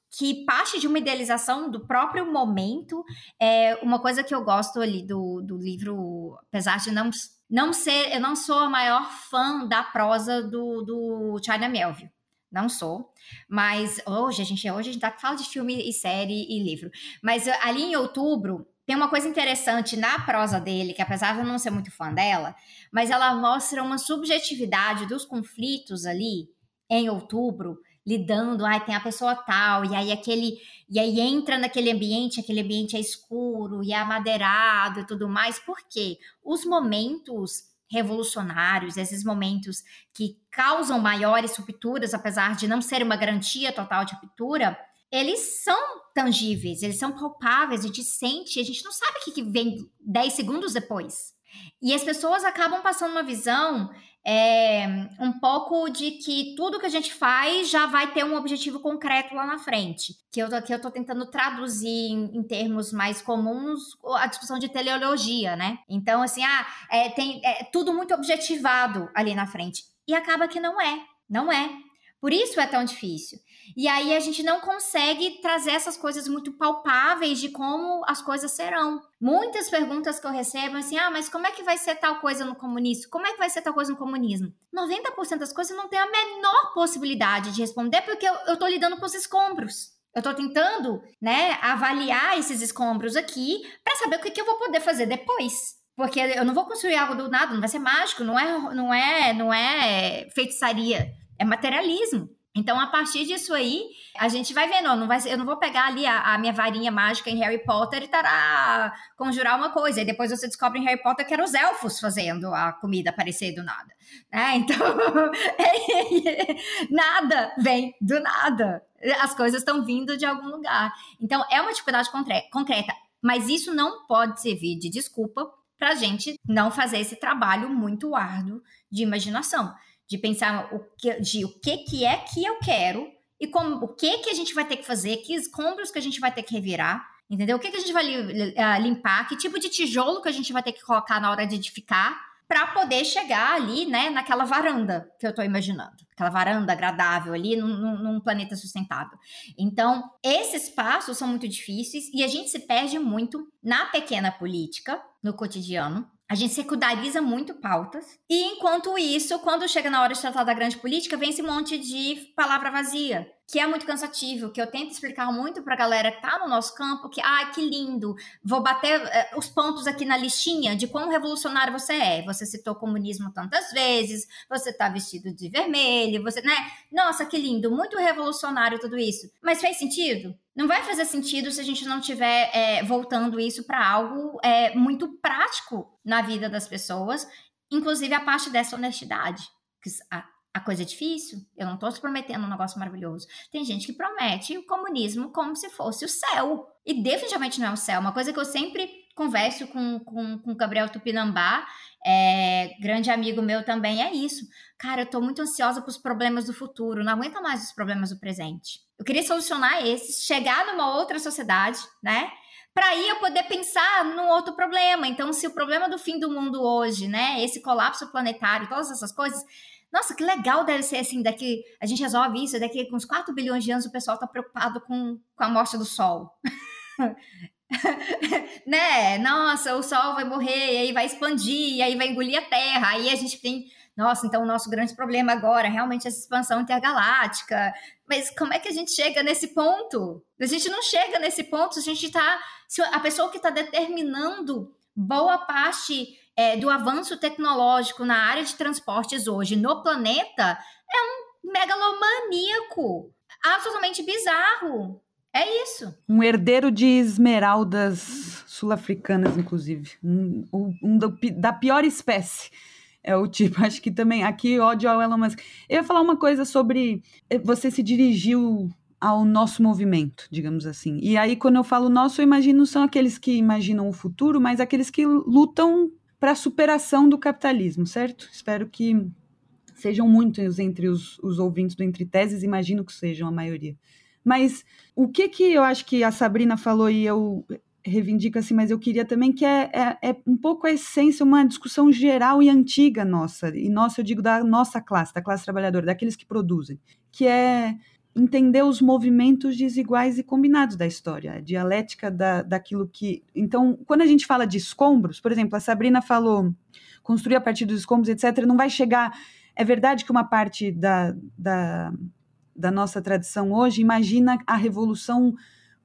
que parte de uma idealização do próprio momento. É uma coisa que eu gosto ali do, do livro, apesar de não, não ser, eu não sou a maior fã da prosa do, do China Melville não sou. Mas hoje a gente hoje a gente tá, fala de filme e série e livro. Mas eh, ali em outubro tem uma coisa interessante na prosa dele, que apesar de eu não ser muito fã dela, mas ela mostra uma subjetividade dos conflitos ali em outubro, lidando, ai, tem a pessoa tal, e aí aquele, e aí entra naquele ambiente, aquele ambiente é escuro e é amadeirado e tudo mais, porque os momentos revolucionários, esses momentos que causam maiores rupturas, apesar de não ser uma garantia total de ruptura, eles são tangíveis, eles são palpáveis, a gente sente, a gente não sabe o que vem 10 segundos depois. E as pessoas acabam passando uma visão é, um pouco de que tudo que a gente faz já vai ter um objetivo concreto lá na frente. Que eu, que eu tô tentando traduzir em, em termos mais comuns a discussão de teleologia, né? Então, assim, ah, é, tem é, tudo muito objetivado ali na frente. E acaba que não é. Não é. Por isso é tão difícil. E aí a gente não consegue trazer essas coisas muito palpáveis de como as coisas serão. Muitas perguntas que eu recebo assim: ah, mas como é que vai ser tal coisa no comunismo? Como é que vai ser tal coisa no comunismo? 90% das coisas não tenho a menor possibilidade de responder porque eu, tô lidando com os escombros. Eu estou tentando, né, avaliar esses escombros aqui para saber o que, que eu vou poder fazer depois. Porque eu não vou construir algo do nada, não vai ser mágico, não é, não é, não é feitiçaria é materialismo. Então, a partir disso aí, a gente vai vendo, não vai, eu não vou pegar ali a, a minha varinha mágica em Harry Potter e tará, conjurar uma coisa. E depois você descobre em Harry Potter que eram os elfos fazendo a comida aparecer do nada. Né? Então, nada vem do nada. As coisas estão vindo de algum lugar. Então, é uma dificuldade concreta. Mas isso não pode servir de desculpa para a gente não fazer esse trabalho muito árduo de imaginação de pensar o que, de o que, que é que eu quero e como, o que, que a gente vai ter que fazer, que escombros que a gente vai ter que revirar, entendeu? O que, que a gente vai uh, limpar, que tipo de tijolo que a gente vai ter que colocar na hora de edificar para poder chegar ali, né, naquela varanda que eu estou imaginando, aquela varanda agradável ali num, num, planeta sustentável. Então, esses passos são muito difíceis e a gente se perde muito na pequena política, no cotidiano, A gente secundariza muito pautas. E enquanto isso, quando chega na hora de tratar da grande política, vem esse monte de palavra vazia que é muito cansativo, que eu tento explicar muito pra galera que tá no nosso campo, que, ah, que lindo, vou bater uh, os pontos aqui na listinha de quão revolucionário você é. Você citou comunismo tantas vezes, você tá vestido de vermelho, você, né? Nossa, que lindo, muito revolucionário tudo isso. Mas fez sentido? Não vai fazer sentido se a gente não estiver é, voltando isso para algo é, muito prático na vida das pessoas, inclusive a parte dessa honestidade. A, a coisa é difícil, eu não estou te prometendo um negócio maravilhoso. Tem gente que promete o comunismo como se fosse o céu. E definitivamente não é o céu. Uma coisa que eu sempre converso com, com, com o Gabriel Tupinambá, é, grande amigo meu também, é isso. Cara, eu estou muito ansiosa para os problemas do futuro, não aguento mais os problemas do presente. Eu queria solucionar esses, chegar numa outra sociedade, né? para aí eu poder pensar num outro problema. Então, se o problema do fim do mundo hoje, né, esse colapso planetário, todas essas coisas, nossa, que legal deve ser assim, daqui a gente resolve isso, daqui com uns 4 bilhões de anos o pessoal está preocupado com, com a morte do Sol. né? Nossa, o Sol vai morrer, e aí vai expandir, e aí vai engolir a Terra, aí a gente tem. Nossa, então o nosso grande problema agora é realmente essa expansão intergaláctica. Mas como é que a gente chega nesse ponto? A gente não chega nesse ponto, a gente está. A pessoa que está determinando boa parte é, do avanço tecnológico na área de transportes hoje no planeta é um megalomaníaco, absolutamente bizarro. É isso. Um herdeiro de esmeraldas sul-africanas, inclusive. Um, um, do, da pior espécie. É o tipo, acho que também aqui ódio ao Elon Musk. Eu ia falar uma coisa sobre eh, você se dirigiu ao nosso movimento, digamos assim. E aí, quando eu falo nosso, eu imagino são aqueles que imaginam o futuro, mas aqueles que lutam para a superação do capitalismo, certo? Espero que sejam muitos entre os, os ouvintes do Entre Teses, imagino que sejam a maioria. Mas o que que eu acho que a Sabrina falou e eu reivindico assim, mas eu queria também que é, é, é, um pouco a essência, uma discussão geral e antiga nossa, e nossa, eu digo da nossa classe, da classe trabalhadora, daqueles que produzem, que é entender os movimentos desiguais e combinados da história, a dialética da, daquilo que. Então, quando a gente fala de escombros, por exemplo, a Sabrina falou construir a partir dos escombros, etc., não vai chegar. É verdade que uma parte da, da, da nossa tradição hoje imagina a revolução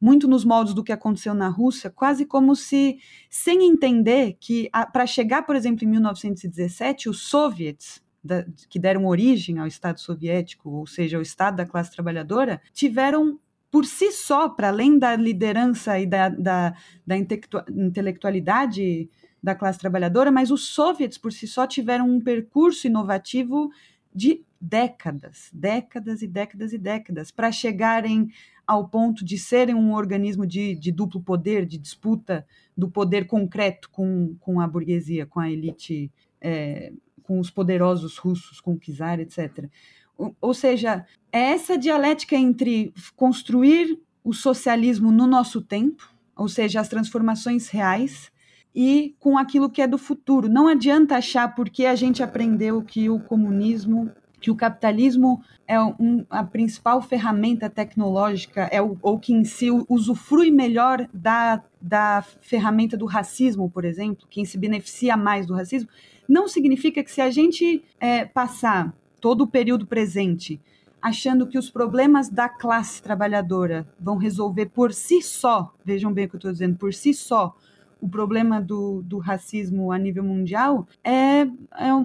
muito nos moldes do que aconteceu na Rússia, quase como se, sem entender que, para chegar, por exemplo, em 1917, os soviets da, que deram origem ao Estado soviético, ou seja, ao Estado da classe trabalhadora, tiveram por si só, para além da liderança e da, da, da intelectualidade da classe trabalhadora, mas os soviets por si só tiveram um percurso inovativo de décadas, décadas e décadas e décadas, para chegarem ao ponto de serem um organismo de, de, duplo poder, de disputa do poder concreto com, com a burguesia, com a elite é, com os poderosos russos, czar, etc. Ou, ou seja, é essa dialética entre construir o socialismo no nosso tempo, ou seja, as transformações reais, e com aquilo que é do futuro. Não adianta achar porque a gente aprendeu que o comunismo, que o capitalismo é um, a principal ferramenta tecnológica, é o, ou que em si usufrui melhor da, da ferramenta do racismo, por exemplo, quem se beneficia mais do racismo, não significa que se a gente é, passar todo o período presente achando que os problemas da classe trabalhadora vão resolver por si só, vejam bem o que eu estou dizendo, por si só, o problema do, do racismo a nível mundial é, é,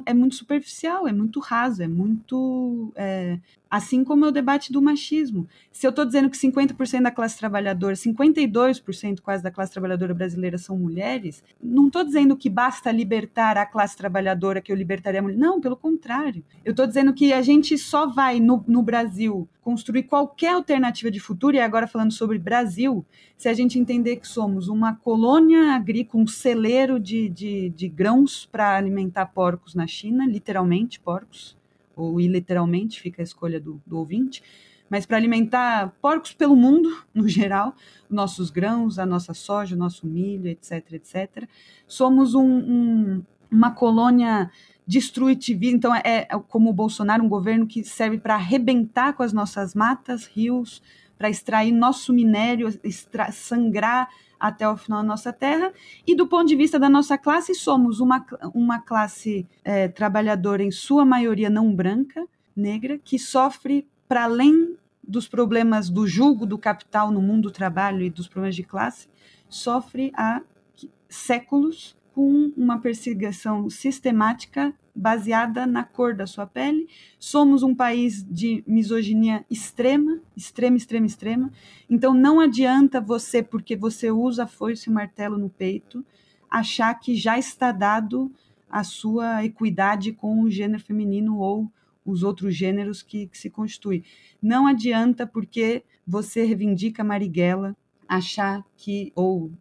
é, muito superficial, é muito raso, é muito. É, assim como é o debate do machismo. Se eu estou dizendo que 50% da classe trabalhadora, 52% quase da classe trabalhadora brasileira são mulheres, não estou dizendo que basta libertar a classe trabalhadora que eu libertaria a mulher. Não, pelo contrário. Eu estou dizendo que a gente só vai no, no Brasil construir qualquer alternativa de futuro, e agora falando sobre Brasil, se a gente entender que somos uma colônia agrícola, um celeiro de, de, de grãos para alimentar porcos na China, literalmente porcos, ou iliteralmente, fica a escolha do, do ouvinte, mas para alimentar porcos pelo mundo, no geral, nossos grãos, a nossa soja, o nosso milho, etc, etc. Somos um, um, uma colônia destruitivista. Então, é, é como o Bolsonaro, um governo que serve para arrebentar com as nossas matas, rios, para extrair nosso minério, extra, sangrar até o final da nossa terra. E do ponto de vista da nossa classe, somos uma, uma classe é, trabalhadora, em sua maioria não branca, negra, que sofre para além dos problemas do julgo do capital no mundo do trabalho e dos problemas de classe, sofre há séculos com uma perseguição sistemática baseada na cor da sua pele. Somos um país de misoginia extrema, extrema, extrema, extrema. Então não adianta você, porque você usa foice e martelo no peito, achar que já está dado a sua equidade com o gênero feminino ou os outros gêneros que, que se constituem. Não adianta porque você reivindica Marighella achar que ou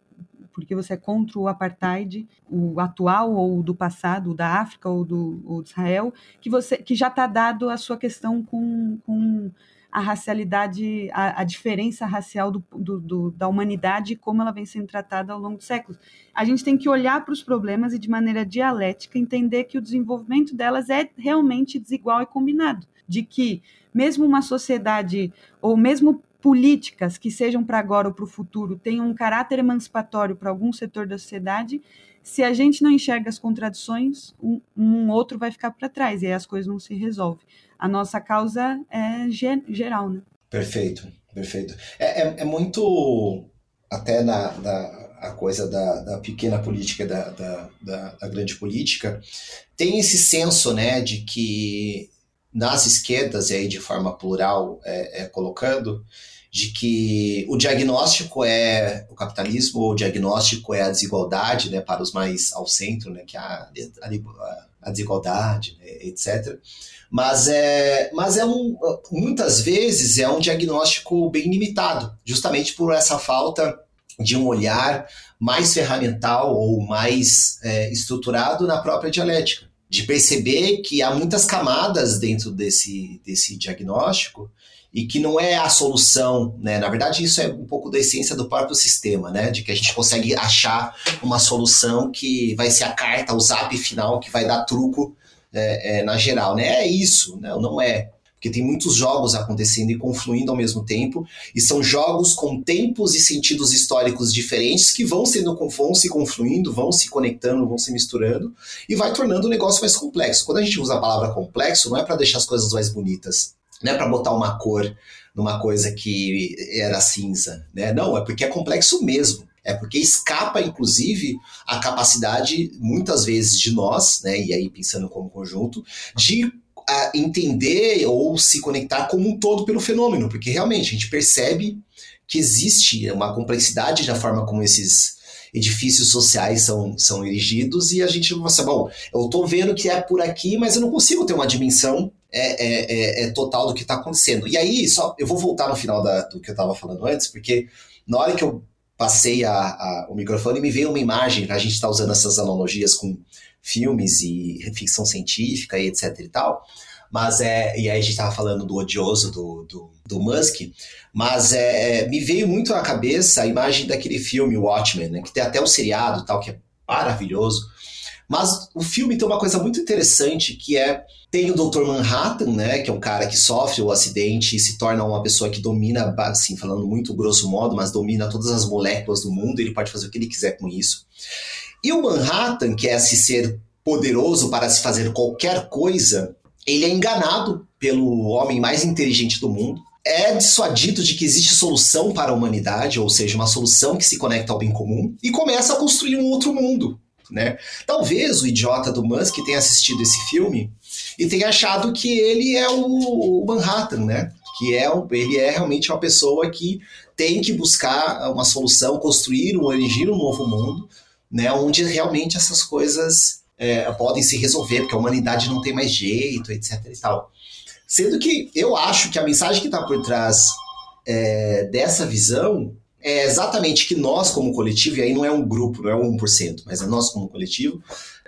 porque você é contra o apartheid, o atual ou do passado, da África ou do, ou de Israel, que você que já está dado a sua questão com, com a racialidade, a, a diferença racial do, do, do, da humanidade e como ela vem sendo tratada ao longo dos séculos. A gente tem que olhar para os problemas e, de maneira dialética, entender que o desenvolvimento delas é realmente desigual e combinado. De que, mesmo uma sociedade, ou mesmo políticas que sejam para agora ou para o futuro tenham um caráter emancipatório para algum setor da sociedade, se a gente não enxerga as contradições, um, um outro vai ficar para trás e aí as coisas não se resolvem. A nossa causa é geral, né? Perfeito, perfeito. É, é, é muito até na, na a coisa da, da pequena política da, da, da, da grande política tem esse senso, né, de que nas esquerdas, e aí de forma plural é, é, colocando, de que o diagnóstico é o capitalismo, ou o diagnóstico é a desigualdade, né, para os mais ao centro, né, que a, a, a desigualdade, né, etc. Mas é, mas é um, muitas vezes é um diagnóstico bem limitado, justamente por essa falta de um olhar mais ferramental ou mais é, estruturado na própria dialética de perceber que há muitas camadas dentro desse, desse diagnóstico e que não é a solução, né? Na verdade, isso é um pouco da essência do próprio sistema, né? De que a gente consegue achar uma solução que vai ser a carta, o zap final que vai dar truco é, é, na geral, né? É isso, né? não é porque tem muitos jogos acontecendo e confluindo ao mesmo tempo, e são jogos com tempos e sentidos históricos diferentes que vão sendo vão se confluindo, vão se conectando, vão se misturando e vai tornando o negócio mais complexo. Quando a gente usa a palavra complexo, não é para deixar as coisas mais bonitas, não é para botar uma cor numa coisa que era cinza, né? Não, é porque é complexo mesmo. É porque escapa, inclusive, a capacidade, muitas vezes, de nós, né? E aí pensando como conjunto, de a entender ou se conectar como um todo pelo fenômeno, porque realmente a gente percebe que existe uma complexidade na forma como esses edifícios sociais são, são erigidos e a gente assim, bom, eu estou vendo que é por aqui, mas eu não consigo ter uma dimensão é, é, é, é total do que está acontecendo. E aí, só eu vou voltar no final da, do que eu estava falando antes, porque na hora que eu passei a, a, o microfone, me veio uma imagem, a gente está usando essas analogias com filmes e ficção científica e etc e tal. Mas é. E aí a gente tava falando do odioso do, do, do Musk, mas é, é, me veio muito à cabeça a imagem daquele filme Watchmen, né, que tem até o um seriado tal, que é maravilhoso. Mas o filme tem uma coisa muito interessante que é tem o Dr. Manhattan, né, que é um cara que sofre o acidente e se torna uma pessoa que domina, assim, falando muito grosso modo, mas domina todas as moléculas do mundo, ele pode fazer o que ele quiser com isso. E o Manhattan, que é esse ser poderoso para se fazer qualquer coisa, ele é enganado pelo homem mais inteligente do mundo, é dissuadido de que existe solução para a humanidade, ou seja, uma solução que se conecta ao bem comum, e começa a construir um outro mundo. Né? Talvez o idiota do Musk tenha assistido esse filme e tenha achado que ele é o, Manhattan, né? Que é ele é realmente uma pessoa que tem que buscar uma solução, construir, erigir um novo mundo, né? Onde realmente essas coisas é, podem se resolver, porque a humanidade não tem mais jeito, etc e tal. Sendo que eu acho que a mensagem que está por trás é, dessa visão é exatamente que nós, como coletivo, e aí não é um grupo, não é um 1%, mas é nós, como coletivo,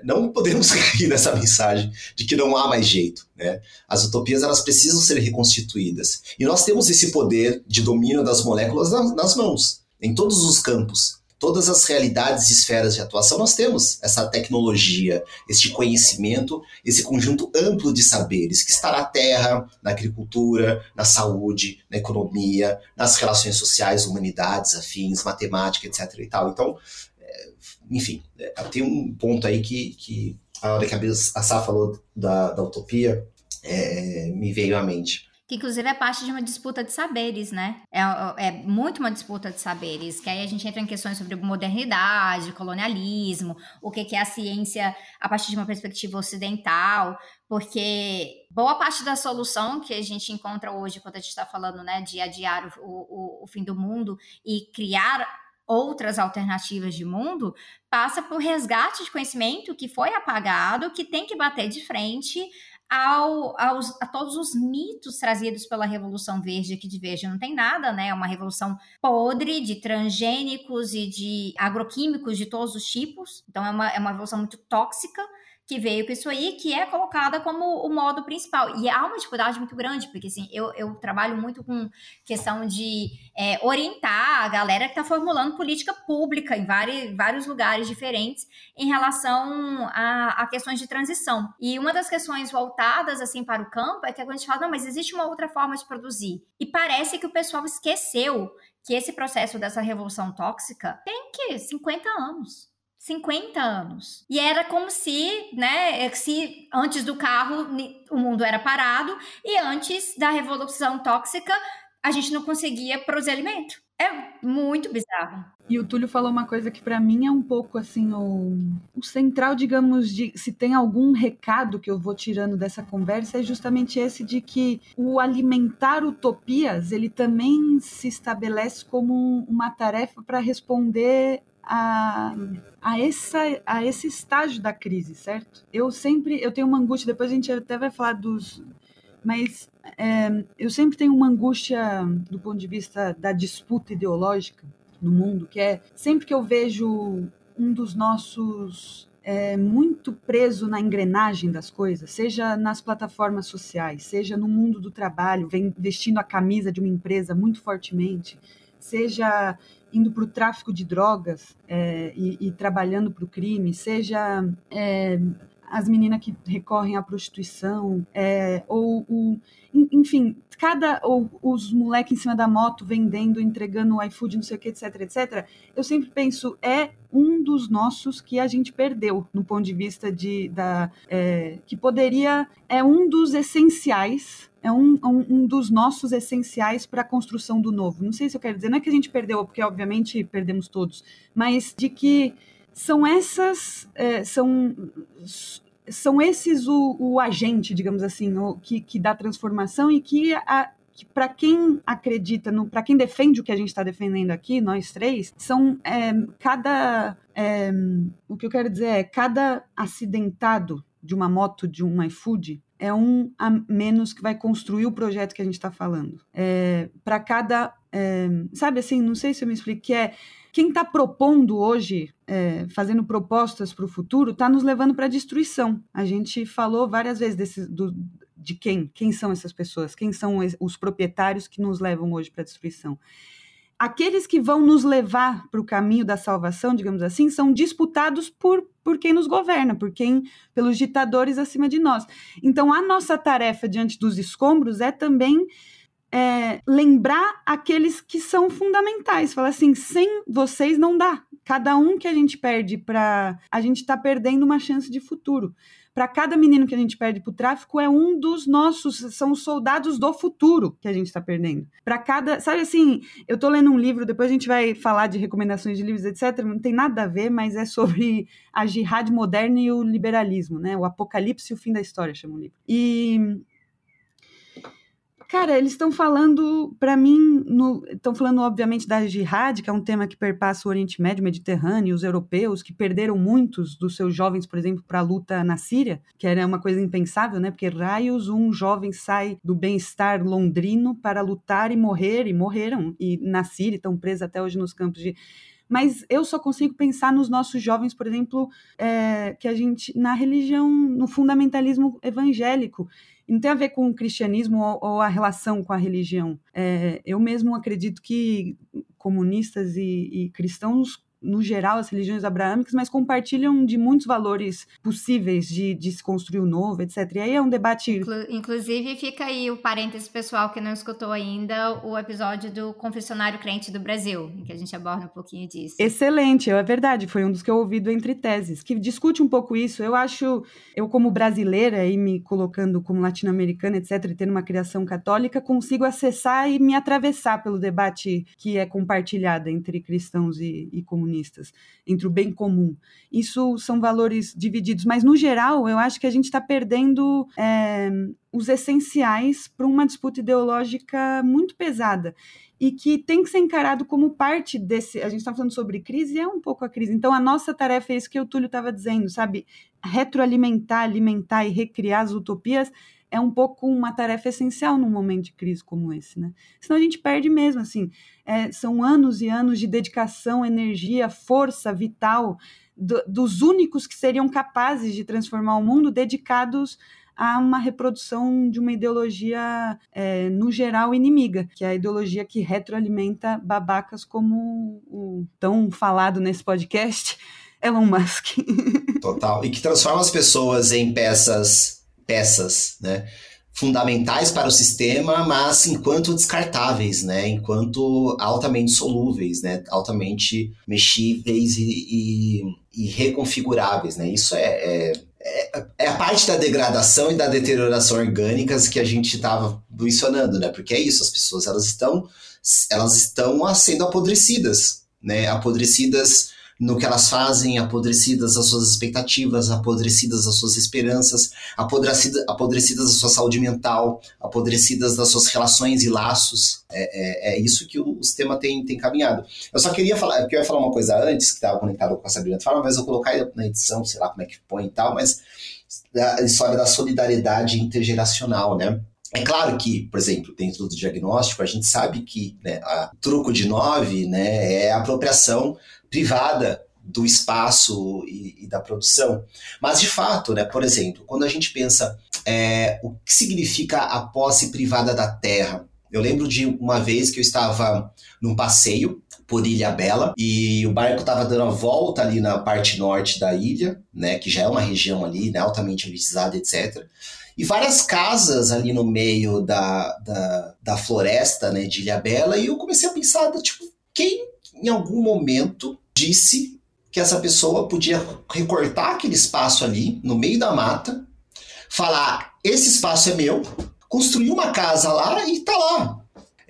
não podemos cair nessa mensagem de que não há mais jeito. Né? As utopias elas precisam ser reconstituídas. E nós temos esse poder de domínio das moléculas nas mãos, em todos os campos todas as realidades e esferas de atuação, nós temos essa tecnologia, este conhecimento, esse conjunto amplo de saberes que está na terra, na agricultura, na saúde, na economia, nas relações sociais, humanidades, afins, matemática, etc. E tal. Então, é, enfim, é, tem um ponto aí que, que a hora que a Sá falou da, da utopia, é, me veio à mente que inclusive é parte de uma disputa de saberes, né? É, é, muito uma disputa de saberes, que aí a gente entra em questões sobre modernidade, colonialismo, o que, que é a ciência a partir de uma perspectiva ocidental, porque boa parte da solução que a gente encontra hoje, quando a gente está falando né, de adiar o, o, o fim do mundo e criar outras alternativas de mundo, passa por resgate de conhecimento que foi apagado, que tem que bater de frente ao, aos, a todos os mitos trazidos pela Revolução Verde, que de verde não tem nada, né? É uma revolução podre de transgênicos e de agroquímicos de todos os tipos. Então é uma, é uma revolução muito tóxica que veio com isso aí, que é colocada como o modo principal. E há uma dificuldade muito grande, porque assim, eu, eu trabalho muito com questão de é, orientar a galera que está formulando política pública em vários, vários lugares diferentes em relação a, a, questões de transição. E uma das questões voltadas assim para o campo é que a gente fala, não, mas existe uma outra forma de produzir. E parece que o pessoal esqueceu que esse processo dessa revolução tóxica tem que 50 anos. 50 anos. E era como se, né, é se antes do carro o mundo era parado e antes da revolução tóxica a gente não conseguia produzir alimento. É muito bizarro. E o Túlio falou uma coisa que para mim é um pouco assim o, o, central, digamos, de se tem algum recado que eu vou tirando dessa conversa é justamente esse de que o alimentar utopias ele também se estabelece como uma tarefa para responder a, a, essa, a esse estágio da crise, certo? Eu sempre, eu tenho uma angústia, depois a gente até vai falar dos, mas é, eu sempre tenho uma angústia do ponto de vista da disputa ideológica no mundo, que é sempre que eu vejo um dos nossos é, muito preso na engrenagem das coisas, seja nas plataformas sociais, seja no mundo do trabalho, vestindo a camisa de uma empresa muito fortemente, seja indo para o tráfico de drogas é, e, e, trabalhando para o crime, seja é, as meninas que recorrem à prostituição, é, ou o, enfim, cada ou os moleques em cima da moto vendendo, entregando iFood, não sei o que, etc, etc. Eu sempre penso é um dos nossos que a gente perdeu no ponto de vista de da é, que poderia é um dos essenciais é um, um, um dos nossos essenciais para a construção do novo. Não sei se eu quero dizer, não é que a gente perdeu, porque obviamente perdemos todos, mas de que são essas, é, são, são esses o, o agente, digamos assim, o, que, que dá transformação e que, que para quem acredita, para quem defende o que a gente está defendendo aqui, nós três, são é, cada. É, o que eu quero dizer é cada acidentado de uma moto, de um iFood, é um a menos que vai construir o projeto que a gente está falando. É, para cada. É, sabe assim, não sei se eu me explico, que é quem está propondo hoje, é, fazendo propostas para o futuro, está nos levando para a destruição. A gente falou várias vezes desse, do, de quem, quem são essas pessoas, quem são os proprietários que nos levam hoje para a destruição. Aqueles que vão nos levar para o caminho da salvação, digamos assim, são disputados por, por quem nos governa, por quem, pelos ditadores acima de nós. Então, a nossa tarefa diante dos escombros é também é, lembrar aqueles que são fundamentais. Falar assim, sem vocês não dá. Cada um que a gente perde para. A gente está perdendo uma chance de futuro. Para cada menino que a gente perde para o tráfico, é um dos nossos, são os soldados do futuro que a gente está perdendo. Para cada. Sabe assim, eu estou lendo um livro, depois a gente vai falar de recomendações de livros, etc. Não tem nada a ver, mas é sobre a jihad moderna e o liberalismo, né? O apocalipse e o fim da história, chama o livro. E Cara, eles estão falando, para mim, estão falando, obviamente, da jihad, que é um tema que perpassa o Oriente Médio, Mediterrâneo, os europeus, que perderam muitos dos seus jovens, por exemplo, para a luta na Síria, que era uma coisa impensável, né? Porque raios, um jovem sai do bem-estar londrino para lutar e morrer, e morreram, e na Síria estão presos até hoje nos campos de mas eu só consigo pensar nos nossos jovens, por exemplo, é, que a gente, na religião, no fundamentalismo evangélico, não tem a ver com o cristianismo ou, ou a relação com a religião. É, eu mesmo acredito que comunistas e, e cristãos no geral, as religiões abraâmicas, mas compartilham de muitos valores possíveis de, de se construir o novo, etc. E aí é um debate. Inclu inclusive, fica aí o parênteses pessoal que não escutou ainda o episódio do Confessionário Crente do Brasil, em que a gente aborda um pouquinho disso. Excelente, é verdade. Foi um dos que eu ouvi do Entre Teses, que discute um pouco isso. Eu acho, eu como brasileira e me colocando como latino-americana, etc., e tendo uma criação católica, consigo acessar e me atravessar pelo debate que é compartilhado entre cristãos e, e comunistas comunistas, entre o bem comum. Isso são valores divididos, mas no geral eu acho que a gente está perdendo é, os essenciais para uma disputa ideológica muito pesada e que tem que ser encarado como parte desse. A gente está falando sobre crise é um pouco a crise. Então, a nossa tarefa é isso que o Túlio estava dizendo, sabe? Retroalimentar, alimentar e recriar as utopias é um pouco uma tarefa essencial num momento de crise como esse, né? Senão a gente perde mesmo, assim. É, são anos e anos de dedicação, energia, força vital do, dos únicos que seriam capazes de transformar o mundo dedicados a uma reprodução de uma ideologia, é, no geral, inimiga, que é a ideologia que retroalimenta babacas como o tão falado nesse podcast, Elon Musk. Total. E que transforma as pessoas em peças peças, né? fundamentais para o sistema, mas enquanto descartáveis, né? Enquanto altamente solúveis, né? Altamente mexíveis e, e, e reconfiguráveis, né? Isso é, é, é, é, a parte da degradação e da deterioração orgânicas que a gente estava mencionando, né? Porque é isso, as pessoas elas estão elas estão sendo apodrecidas, né? Apodrecidas no que elas fazem, apodrecidas as suas expectativas, apodrecidas as suas esperanças, apodrecida, apodrecidas a sua saúde mental, apodrecidas das suas relações e laços. É, é, é isso que o, sistema tem, tem caminhado. Eu só queria falar, eu ia falar uma coisa antes, que estava conectado com a Sabrina Fala, mas eu colocar na edição, sei lá como é que põe e tal, mas a história da solidariedade intergeracional, né? É claro que, por exemplo, dentro do diagnóstico, a gente sabe que né, a truco de nove né, é a apropriação privada do espaço e, e, da produção. Mas, de fato, né, por exemplo, quando a gente pensa é, o que significa a posse privada da terra, eu lembro de uma vez que eu estava num passeio por Ilha Bela e o barco estava dando a volta ali na parte norte da ilha, né, que já é uma região ali né, altamente elitizada, etc. E várias casas ali no meio da, da, da floresta né, de Ilha Bela e eu comecei a pensar, tipo, quem em algum momento disse que essa pessoa podia recortar aquele espaço ali, no meio da mata, falar: esse espaço é meu, construir uma casa lá e tá lá.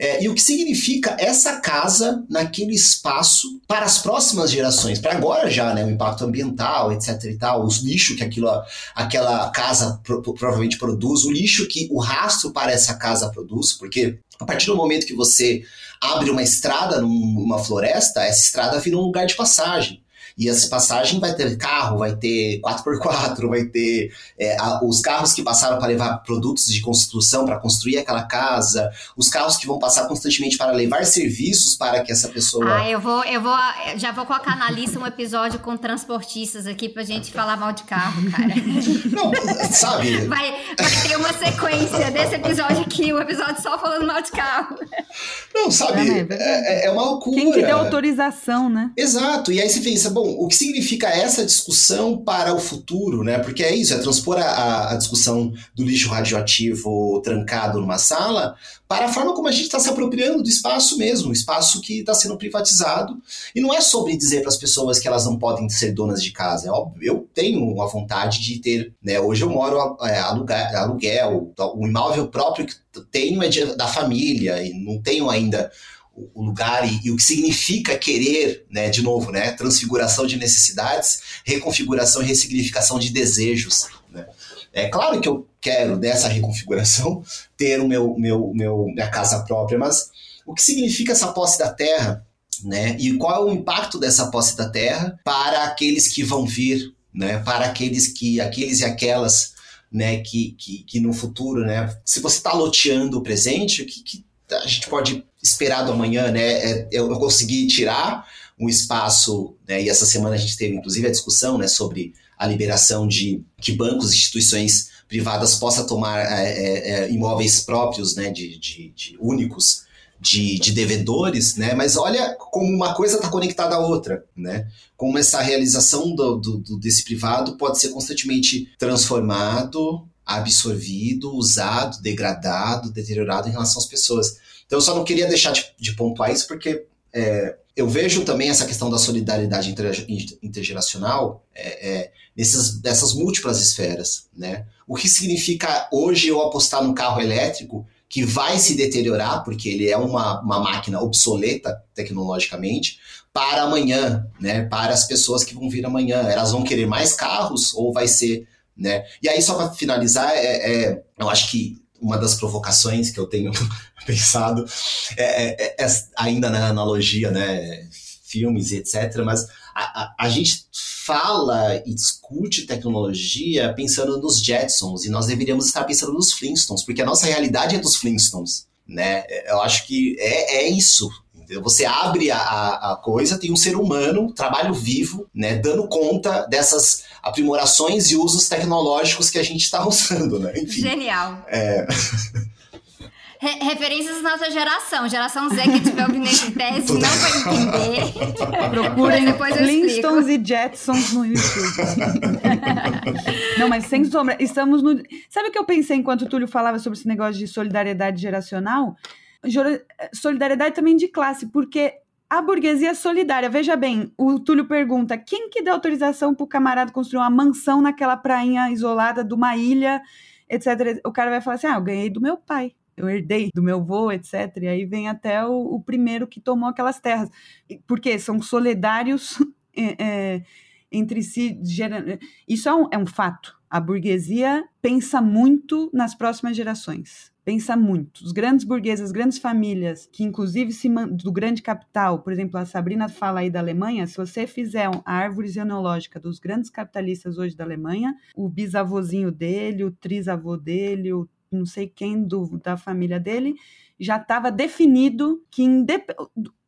É, e o que significa essa casa naquele espaço para as próximas gerações, para agora já, né, o impacto ambiental, etc e tal, os lixos que aquilo, aquela casa pro, provavelmente produz, o lixo que o rastro para essa casa produz, porque a partir do momento que você abre uma estrada numa floresta, essa estrada vira um lugar de passagem. E essa passagem vai ter carro, vai ter 4x4, vai ter é, a, os carros que passaram para levar produtos de construção para construir aquela casa, os carros que vão passar constantemente para levar serviços para que essa pessoa. Ah, eu vou, eu vou, já vou colocar na lista um episódio com transportistas aqui pra gente falar mal de carro, cara. Não, sabe? Vai, vai ter uma sequência desse episódio aqui, um episódio só falando mal de carro. Não, sabe? É, é, é uma loucura. Quem que deu autorização, né? Exato. E aí você pensa, bom, o que significa essa discussão para o futuro, né? Porque é isso, é transpor a, a discussão do lixo radioativo trancado numa sala para a forma como a gente está se apropriando do espaço mesmo, o espaço que está sendo privatizado. E não é sobre dizer para as pessoas que elas não podem ser donas de casa. É óbvio, eu tenho a vontade de ter. Né, hoje eu moro é, aluguel, o imóvel próprio que tenho é de, da família e não tenho ainda o lugar e, e, o que significa querer, né, de novo, né, transfiguração de necessidades, reconfiguração e ressignificação de desejos. Né. É claro que eu quero dessa reconfiguração ter o meu, meu, meu minha casa própria, mas o que significa essa posse da terra, né, e qual é o impacto dessa posse da terra para aqueles que vão vir, né, para aqueles que aqueles e aquelas né, que, que, que no futuro, né, se você está loteando o presente, que, que a gente pode esperar do amanhã, né? É, eu, eu consegui tirar um espaço, né? E essa semana a gente teve inclusive a discussão, né, sobre a liberação de que bancos e instituições privadas possam tomar é, é, é, imóveis próprios, né, de, de, de únicos de, de devedores, né? Mas olha como uma coisa está conectada à outra, né? Como essa realização do, do, desse privado pode ser constantemente transformado, absorvido, usado, degradado, deteriorado em relação às pessoas. Então eu só não queria deixar de, de pontuar isso porque é, eu vejo também essa questão da solidariedade intergeracional é, é, nessas múltiplas esferas, né? O que significa hoje eu apostar no carro elétrico que vai se deteriorar, porque ele é uma, uma máquina obsoleta tecnologicamente, para amanhã, né? Para as pessoas que vão vir amanhã. Elas vão querer mais carros ou vai ser. Né? E aí, só para finalizar, é, é, eu acho que uma das provocações que eu tenho pensado é, é, é, ainda na analogia, né? Filmes e etc., mas a, a, a, gente fala e discute tecnologia pensando nos Jetsons e nós deveríamos estar pensando nos Flintstones, porque a nossa realidade é dos Flintstones, né? Eu acho que é, é isso. Você abre a, a coisa, tem um ser humano, trabalho vivo, né, dando conta dessas aprimorações e usos tecnológicos que a gente está usando, né? Enfim, Genial. É... Re referências da nossa geração. Geração Z que estiver ouvindo esse teste não vai entender. Procurem depois Flintstones e Jetsons no YouTube. não, mas sem sombra, estamos no... Sabe o que eu pensei enquanto o Túlio falava sobre esse negócio de solidariedade geracional? Solidariedade também de classe, porque a burguesia solidária. Veja bem, o Túlio pergunta: quem que deu autorização para o camarada construir uma mansão naquela prainha isolada de uma ilha, etc. O cara vai falar assim: ah, eu ganhei do meu pai eu herdei do meu avô, etc. E aí vem até o, o primeiro que tomou aquelas terras. Porque são solidários é, é, entre si. Isso é um, é um fato. A burguesia pensa muito nas próximas gerações pensa muito. Os grandes burgueses, as grandes famílias, que inclusive se do grande capital, por exemplo, a Sabrina fala aí da Alemanha, se você fizer a árvore genealógica dos grandes capitalistas hoje da Alemanha, o bisavozinho dele, o trisavô dele, o não sei quem do, da família dele, já estava definido que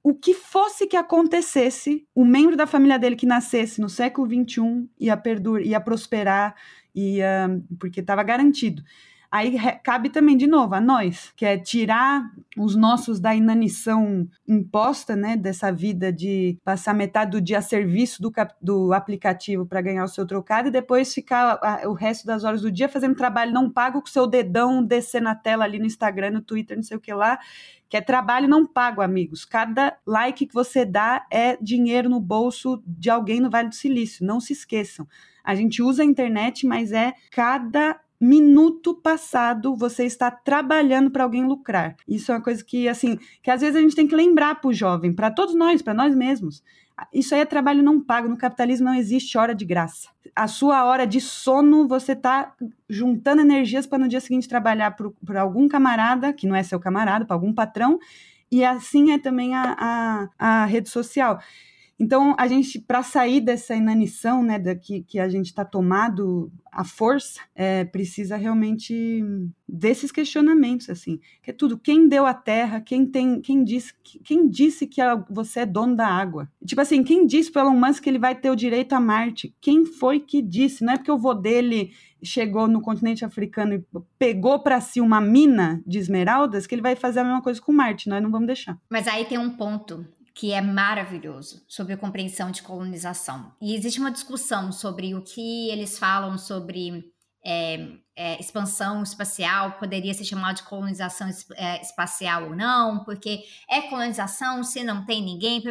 o que fosse que acontecesse, o membro da família dele que nascesse no século XXI ia, ia prosperar, ia, porque estava garantido. Aí cabe também, de novo, a nós, que é tirar os nossos da inanição imposta, né, dessa vida de passar metade do dia a serviço do, do aplicativo para ganhar o seu trocado e depois ficar a, o resto das horas do dia fazendo trabalho não pago com o seu dedão descer na tela ali no Instagram, no Twitter, não sei o que lá, que é trabalho não pago, amigos. Cada like que você dá é dinheiro no bolso de alguém no Vale do Silício, não se esqueçam. A gente usa a internet, mas é cada minuto passado você está trabalhando para alguém lucrar. Isso é uma coisa que, assim, que às vezes a gente tem que lembrar para o jovem, para todos nós, para nós mesmos. Isso aí é trabalho não pago. No capitalismo não existe hora de graça. A sua hora de sono, você está juntando energias para no dia seguinte trabalhar para algum camarada, que não é seu camarada, para algum patrão. E assim é também a, a, a rede social. Então, a gente, para sair dessa inanição, né, da, que, que a gente está tomado à força, é, precisa realmente desses questionamentos, assim, que é tudo, quem deu a terra, quem tem, quem disse, quem disse que você é dono da água? Tipo assim, quem disse para Elon Musk que ele vai ter o direito a Marte? Quem foi que disse? Não é porque o vô dele chegou no continente africano e pegou para si uma mina de esmeraldas que ele vai fazer a mesma coisa com Marte, nós não vamos deixar. Mas aí tem um ponto que é maravilhoso sobre a compreensão de colonização. E existe uma discussão sobre o que eles falam sobre é, é, expansão espacial, poderia ser chamado de colonização é, espacial ou não, porque é colonização se não tem ninguém.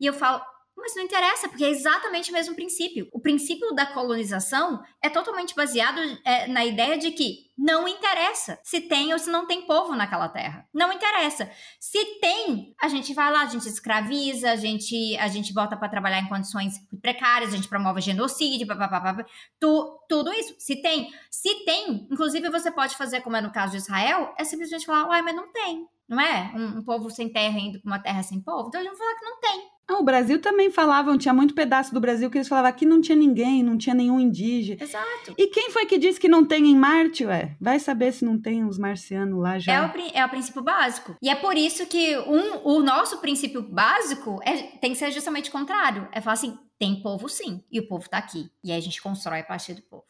E eu falo, mas não interessa, porque é exatamente o mesmo princípio. O princípio da colonização é totalmente baseado é, na ideia de que não interessa se tem ou se não tem povo naquela terra. Não interessa. Se tem, a gente vai lá, a gente escraviza, a gente, a gente bota para trabalhar em condições precárias, a gente promove genocídio, papapá, tu, tudo isso. Se tem, se tem, inclusive você pode fazer como é no caso de Israel, é simplesmente falar, uai, mas não tem. Não é? Um, um povo sem terra indo para uma terra sem povo. Então eles vão falar que não tem. Ah, o Brasil também falavam, tinha muito pedaço do Brasil que eles falavam que não tinha ninguém, não tinha nenhum indígena. Exato. E quem foi que disse que não tem em Marte, ué? Vai saber se não tem uns marcianos lá já. É o, é o princípio básico. E é por isso que um, o nosso princípio básico é, tem que ser justamente o contrário. É falar assim, tem povo sim, e o povo tá aqui. E aí a gente constrói a partir do povo.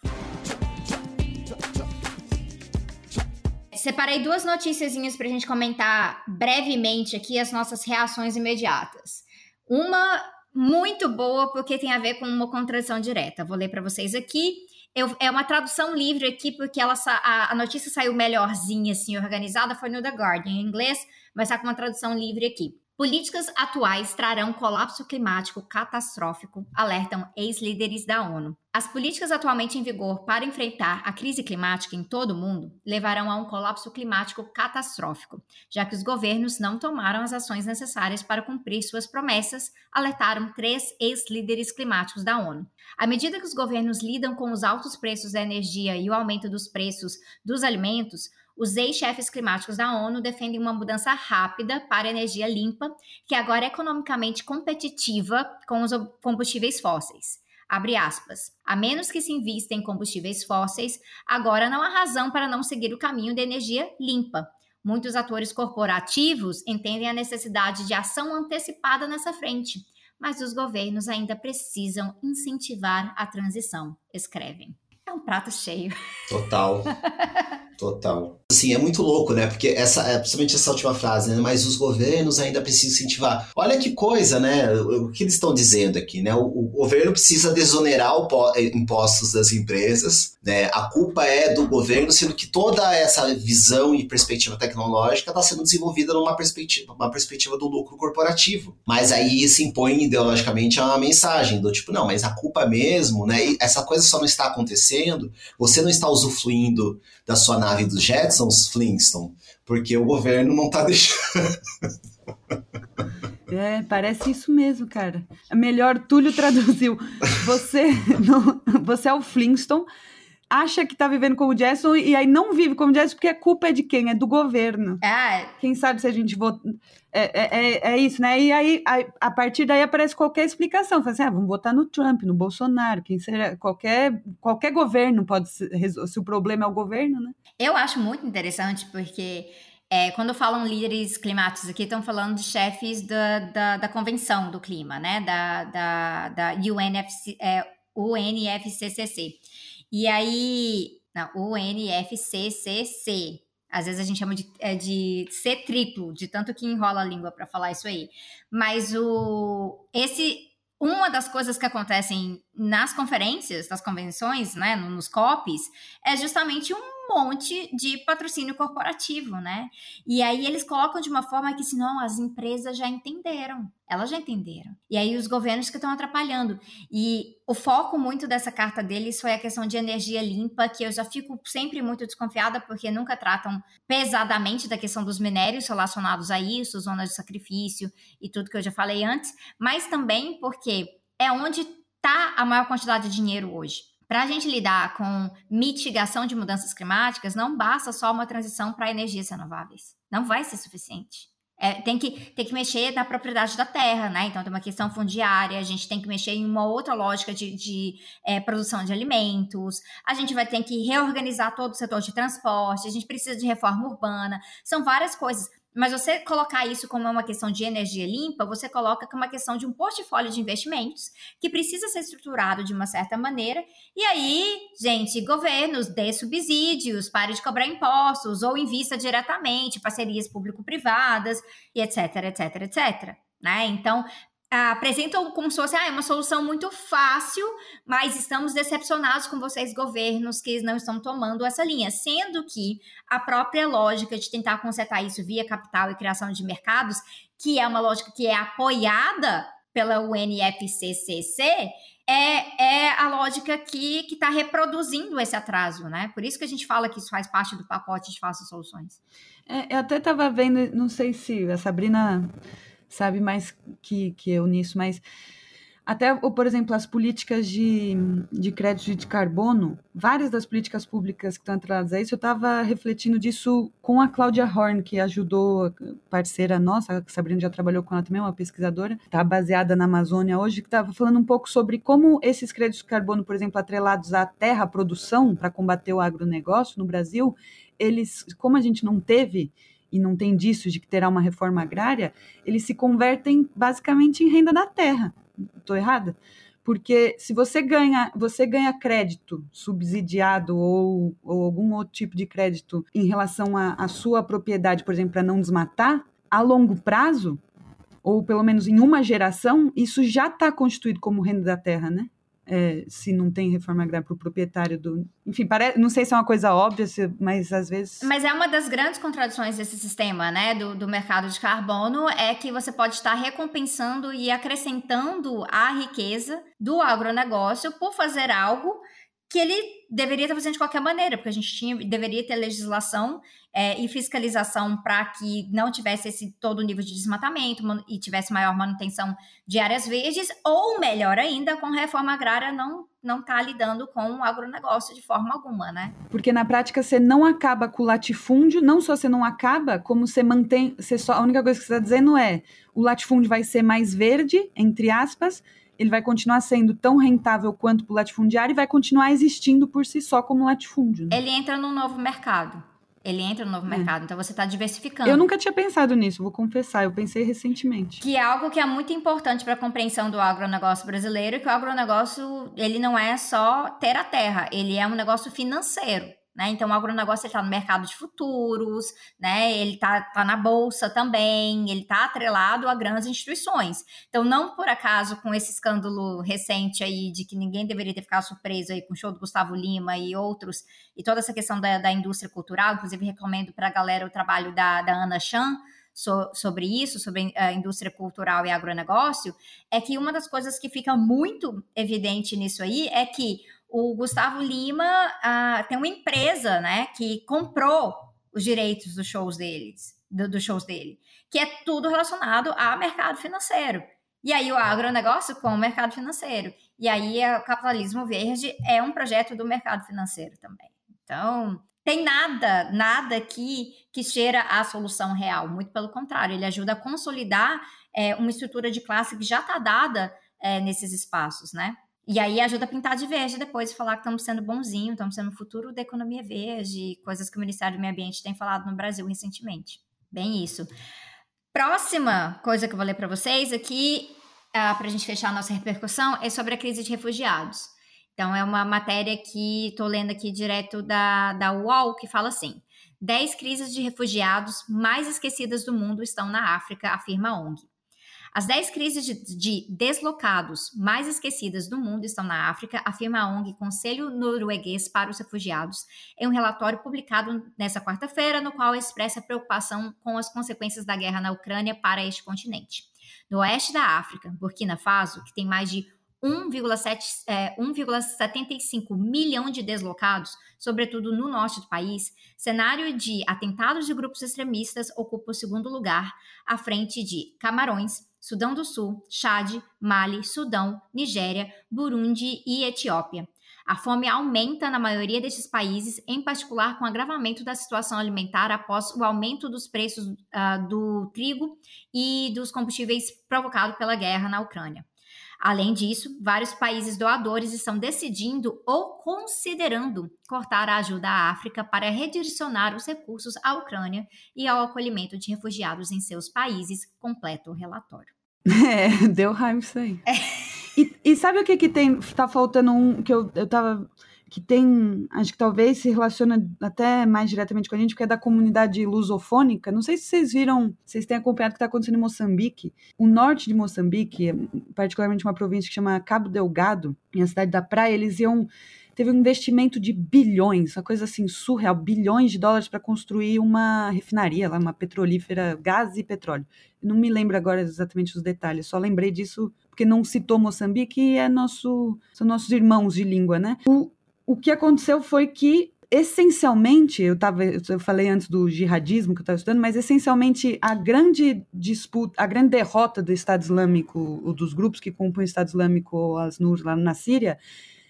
separei duas noticiazinhas para a gente comentar brevemente aqui as nossas reações imediatas. Uma muito boa porque tem a ver com uma contradição direta. Vou ler para vocês aqui. Eu, é uma tradução livre aqui, porque ela, a, a, notícia saiu melhorzinha, assim, organizada, foi no The Guardian em inglês, mas está com uma tradução livre aqui. Políticas atuais trarão colapso climático catastrófico, alertam ex-líderes da ONU. As políticas atualmente em vigor para enfrentar a crise climática em todo o mundo levarão a um colapso climático catastrófico, já que os governos não tomaram as ações necessárias para cumprir suas promessas, alertaram três ex-líderes climáticos da ONU. À medida que os governos lidam com os altos preços da energia e o aumento dos preços dos alimentos, os ex-chefes climáticos da ONU defendem uma mudança rápida para energia limpa, que agora é economicamente competitiva com os combustíveis fósseis. Abre aspas. A menos que se invista em combustíveis fósseis, agora não há razão para não seguir o caminho da energia limpa. Muitos atores corporativos entendem a necessidade de ação antecipada nessa frente, mas os governos ainda precisam incentivar a transição, escrevem. É um prato cheio. Total. Total. Assim, é muito louco, né? Porque essa, é, principalmente essa última frase, né? Mas os governos ainda precisam incentivar. Olha que coisa, né? O, que eles estão dizendo aqui, né? O, o governo precisa desonerar o eh, impostos das empresas, né? A culpa é do governo, sendo que toda essa visão e perspectiva tecnológica está sendo desenvolvida numa perspectiva, uma perspectiva do lucro corporativo. Mas aí se impõe ideologicamente a uma mensagem do tipo, não, mas a culpa mesmo, né? E essa coisa só não está acontecendo, você não está usufruindo da sua nave dos Jetsons, Flintstone, porque o governo não está deixando. É, parece isso mesmo, cara. Melhor, Túlio traduziu. Você, não, você é o Flintstone, acha que tá vivendo como Jason e aí não vive como Jason porque a culpa é de quem? É do governo. É. Quem sabe se a gente vota. É, é, é, é isso, né? E aí, a, a, partir daí aparece qualquer explicação. Fala assim, ah, vamos votar no Trump, no Bolsonaro, quem seja, qualquer, qualquer governo pode se, se o problema é o governo, né? Eu acho muito interessante porque é, quando falam líderes climáticos aqui, estão falando de chefes da, da, da, convenção do clima, né? Da, da, da UNFC, é, UNFCCC. E aí, não, UNFCCC. Às vezes a gente chama de, é, de C triplo, de tanto que enrola a língua para falar isso aí. Mas o esse uma das coisas que acontecem nas conferências, nas convenções, né, nos COPs, é justamente um monte de patrocínio corporativo, né? E aí eles colocam de uma forma que, senão, as empresas já entenderam. Elas já entenderam. E aí os governos que estão atrapalhando. E o foco muito dessa carta deles foi a questão de energia limpa, que eu já fico sempre muito desconfiada, porque nunca tratam pesadamente da questão dos minérios relacionados a isso, zonas de sacrifício e tudo que eu já falei antes, mas também porque é onde está a maior quantidade de dinheiro hoje. Para a gente lidar com mitigação de mudanças climáticas, não basta só uma transição para energias renováveis. Não vai ser suficiente. É, tem, que, tem que mexer na propriedade da terra, né? Então tem uma questão fundiária, a gente tem que mexer em uma outra lógica de, de é, produção de alimentos, a gente vai ter que reorganizar todo o setor de transporte, a gente precisa de reforma urbana, são várias coisas. Mas você colocar isso como uma questão de energia limpa, você coloca como uma questão de um portfólio de investimentos que precisa ser estruturado de uma certa maneira. E aí, gente, governos dê subsídios, pare de cobrar impostos ou invista diretamente, parcerias público-privadas e etc, etc, etc. Né? Então, apresentam como se fosse ah, é uma solução muito fácil, mas estamos decepcionados com vocês, governos, que não estão tomando essa linha. Sendo que a própria lógica de tentar consertar isso via capital e criação de mercados, que é uma lógica que é apoiada pela UNFCCC, é, é a lógica que está reproduzindo esse atraso, né? Por isso que a gente fala que isso faz parte do pacote de Faça Soluções. É, eu até estava vendo, não sei se a Sabrina sabe mais que, que eu nisso, mas até, por exemplo, as políticas de, de crédito de carbono, várias das políticas públicas que estão atreladas a isso, eu estava refletindo disso com a Cláudia Horn, que ajudou, parceira nossa, a Sabrina já trabalhou com ela também, uma pesquisadora, está baseada na Amazônia hoje, que estava falando um pouco sobre como esses créditos de carbono, por exemplo, atrelados à terra, à produção, para combater o agronegócio no Brasil, eles, como a gente não teve e não tem disso de que terá uma reforma agrária, eles se convertem basicamente em renda da terra. Estou errada? porque se você ganha, você ganha crédito subsidiado ou, ou algum outro tipo de crédito em relação à sua propriedade, por exemplo, para não desmatar, a longo prazo, ou pelo menos em uma geração, isso já está constituído como renda da terra, né? É, se não tem reforma agrária para o proprietário do. Enfim, parece, não sei se é uma coisa óbvia, mas às vezes. Mas é uma das grandes contradições desse sistema, né, do, do mercado de carbono, é que você pode estar recompensando e acrescentando a riqueza do agronegócio por fazer algo que ele deveria estar fazendo de qualquer maneira, porque a gente tinha, deveria ter legislação é, e fiscalização para que não tivesse esse todo o nível de desmatamento e tivesse maior manutenção de áreas verdes, ou melhor ainda, com reforma agrária não não está lidando com o agronegócio de forma alguma, né? Porque na prática você não acaba com o latifúndio, não só você não acaba, como você mantém, você só, a única coisa que você está dizendo é o latifúndio vai ser mais verde, entre aspas, ele vai continuar sendo tão rentável quanto o latifundiário e vai continuar existindo por si só como latifúndio. Né? Ele entra num novo mercado. Ele entra no novo é. mercado, então você está diversificando. Eu nunca tinha pensado nisso, vou confessar, eu pensei recentemente. Que é algo que é muito importante para a compreensão do agronegócio brasileiro, que o agronegócio, ele não é só ter a terra, ele é um negócio financeiro. Né? Então, o agronegócio está no mercado de futuros, né? ele está tá na bolsa também, ele está atrelado a grandes instituições. Então, não por acaso, com esse escândalo recente aí de que ninguém deveria ter ficado surpreso aí com o show do Gustavo Lima e outros, e toda essa questão da, da indústria cultural, inclusive recomendo para a galera o trabalho da, da Ana Chan, So, sobre isso, sobre a indústria cultural e agronegócio, é que uma das coisas que fica muito evidente nisso aí é que o Gustavo Lima uh, tem uma empresa, né, que comprou os direitos dos shows deles, do, dos shows dele, que é tudo relacionado a mercado financeiro. E aí o agronegócio com o mercado financeiro. E aí o capitalismo verde é um projeto do mercado financeiro também. Então, tem nada, nada que, que cheira a solução real. Muito pelo contrário, ele ajuda a consolidar é, uma estrutura de classe que já está dada é, nesses espaços, né? E aí ajuda a pintar de verde depois e falar que estamos sendo bonzinho, estamos sendo o futuro da economia verde, coisas que o Ministério do Meio Ambiente tem falado no Brasil recentemente. Bem isso. Próxima coisa que eu vou ler para vocês aqui, uh, ah, para a gente fechar a nossa repercussão, é sobre a crise de refugiados. Então, é uma matéria que estou lendo aqui direto da, da UOL, que fala assim: 10 crises de refugiados mais esquecidas do mundo estão na África, afirma a ONG. As 10 crises de, de, deslocados mais esquecidas do mundo estão na África, afirma a ONG Conselho Norueguês para os Refugiados, em um relatório publicado nesta quarta-feira, no qual expressa preocupação com as consequências da guerra na Ucrânia para este continente. No oeste da África, Burkina Faso, que tem mais de 1,75 é, milhão de deslocados, sobretudo no norte do país, cenário de atentados de grupos extremistas ocupa o segundo lugar, à frente de Camarões, Sudão do Sul, Chad, Mali, Sudão, Nigéria, Burundi e Etiópia. A fome aumenta na maioria desses países, em particular com o agravamento da situação alimentar após o aumento dos preços uh, do trigo e dos combustíveis provocado pela guerra na Ucrânia. Além disso, vários países doadores estão decidindo ou considerando cortar a ajuda à África para redirecionar os recursos à Ucrânia e ao acolhimento de refugiados em seus países, completa o relatório. É, deu raiva isso aí. É. E, e, sabe o que que tem, tá faltando um, que eu, eu tava que tem, acho que talvez se relaciona até mais diretamente com a gente, porque é da comunidade lusofônica. Não sei se vocês viram, vocês têm acompanhado o que está acontecendo em Moçambique. O norte de Moçambique, particularmente uma província que chama Cabo Delgado, em a cidade da praia, eles iam teve um investimento de bilhões, uma coisa assim surreal, bilhões de dólares para construir uma refinaria lá, uma petrolífera, gás e petróleo. não me lembro agora exatamente os detalhes, só lembrei disso porque não citou Moçambique e é nosso, são nossos irmãos de língua, né? O, o que aconteceu foi que essencialmente, eu, tava, eu falei antes do jihadismo que eu estava estudando, mas essencialmente a grande disputa, a grande derrota do Estado Islâmico, dos grupos que compõem o Estado Islâmico, as NUR lá na Síria,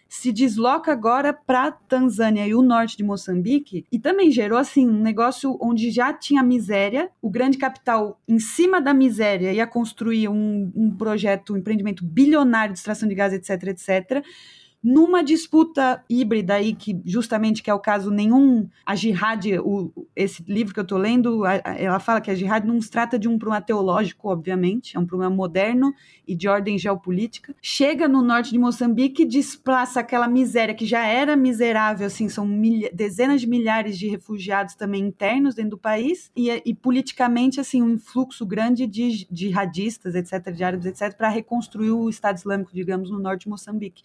se desloca agora para Tanzânia e o norte de Moçambique e também gerou assim um negócio onde já tinha miséria, o grande capital em cima da miséria ia construir um, um projeto, um empreendimento bilionário de extração de gás, etc, etc numa disputa híbrida aí, que justamente que é o caso nenhum, a jihad, o, esse livro que eu estou lendo, a, a, ela fala que a jihad não se trata de um problema teológico, obviamente, é um problema moderno e de ordem geopolítica. Chega no norte de Moçambique e desplaça aquela miséria que já era miserável, assim, são milha, dezenas de milhares de refugiados também internos dentro do país, e, e politicamente, assim, um influxo grande de jihadistas, etc., de árabes, etc., para reconstruir o Estado Islâmico, digamos, no norte de Moçambique.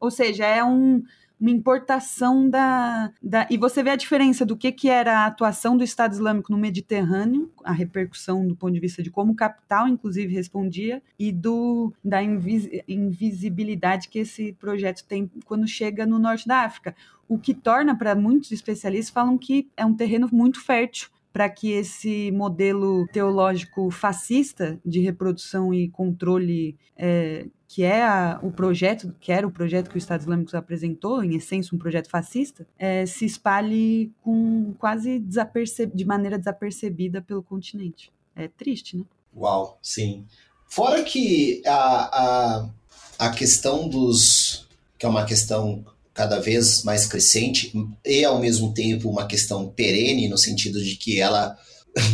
Ou seja, é um, uma importação da, da. E você vê a diferença do que, que era a atuação do Estado Islâmico no Mediterrâneo, a repercussão do ponto de vista de como o capital, inclusive, respondia, e do da invis, invisibilidade que esse projeto tem quando chega no norte da África. O que torna, para muitos especialistas, falam que é um terreno muito fértil para que esse modelo teológico fascista de reprodução e controle é, que é a, o projeto, que era o projeto que o Estado Islâmico apresentou, em essência um projeto fascista, é, se espalhe com quase de maneira desapercebida pelo continente. É triste, né? Uau, sim. Fora que a, a, a questão dos. que é uma questão cada vez mais crescente e ao mesmo tempo uma questão perene no sentido de que ela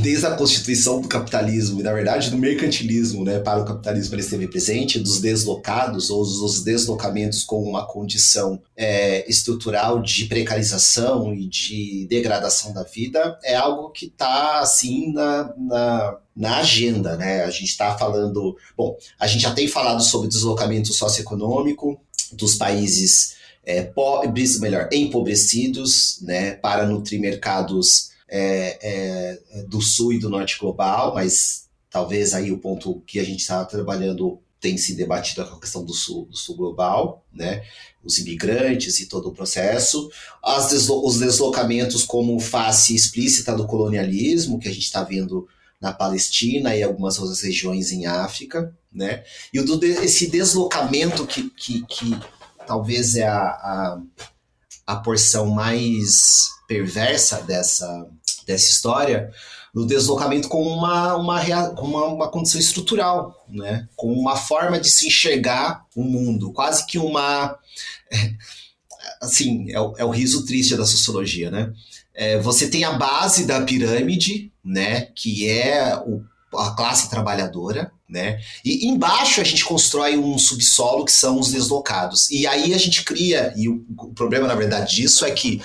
desde a constituição do capitalismo e, na verdade, do mercantilismo né, para o capitalismo ele esteve presente, dos deslocados ou dos deslocamentos com uma condição é, estrutural de precarização e de degradação da vida, é algo que está, assim, na, na, na agenda, né? A gente está falando... Bom, a gente já tem falado sobre deslocamento socioeconômico dos países é, pobres, melhor, empobrecidos, né, para nutrir mercados é, é, do sul e do norte global, mas talvez aí o ponto que a gente está trabalhando tem se debatido a questão do sul, do sul global, né? Os imigrantes e todo o processo, deslo os deslocamentos como face explícita do colonialismo que a gente está vendo na Palestina e algumas outras regiões em África, né? E o do, esse deslocamento que, que, que talvez é a, a, a porção mais perversa dessa, dessa história, no deslocamento com uma, uma, uma, uma condição estrutural, né? com uma forma de se enxergar o mundo, quase que uma. Assim, é o, é o riso triste da sociologia, né? É, você tem a base da pirâmide, né? Que é o, a classe trabalhadora, né? E embaixo a gente constrói um subsolo que são os deslocados. E aí a gente cria, e o, o problema na verdade disso é que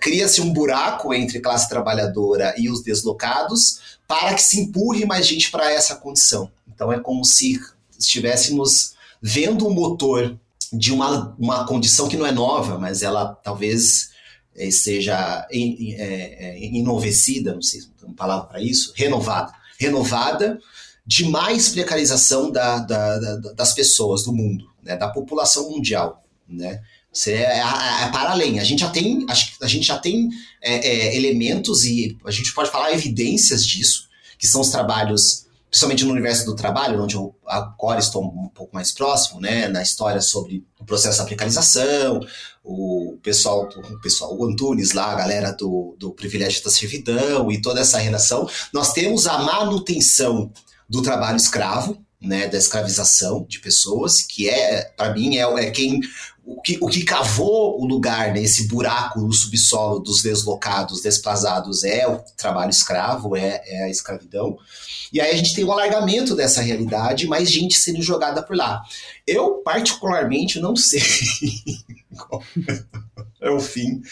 cria-se um buraco entre classe trabalhadora e os deslocados para que se empurre mais gente para essa condição. Então é como se estivéssemos vendo o motor de uma, uma condição que não é nova, mas ela talvez é, seja in, é, inovecida, não sei se tem uma palavra para isso, renovada. Renovada de mais precarização da, da, da, das pessoas do mundo, né, da população mundial. Né? Você é, é, é, para além. A gente já tem, a, gente já tem é, é, elementos e a gente pode falar evidências disso, que são os trabalhos, principalmente no universo do trabalho, onde eu agora estou um pouco mais próximo, né, na história sobre o processo da precarização, o pessoal, o pessoal, o Antunes lá, a galera do, do privilégio da servidão e toda essa relação. Nós temos a manutenção do trabalho escravo, né, da escravização de pessoas, que é, para mim, é, é quem o que, o que cavou o lugar, né, buraco no subsolo dos deslocados, desplazados, é o trabalho escravo, é, é a escravidão. E aí a gente tem um alargamento dessa realidade, mais gente sendo jogada por lá. Eu, particularmente, não sei é o fim,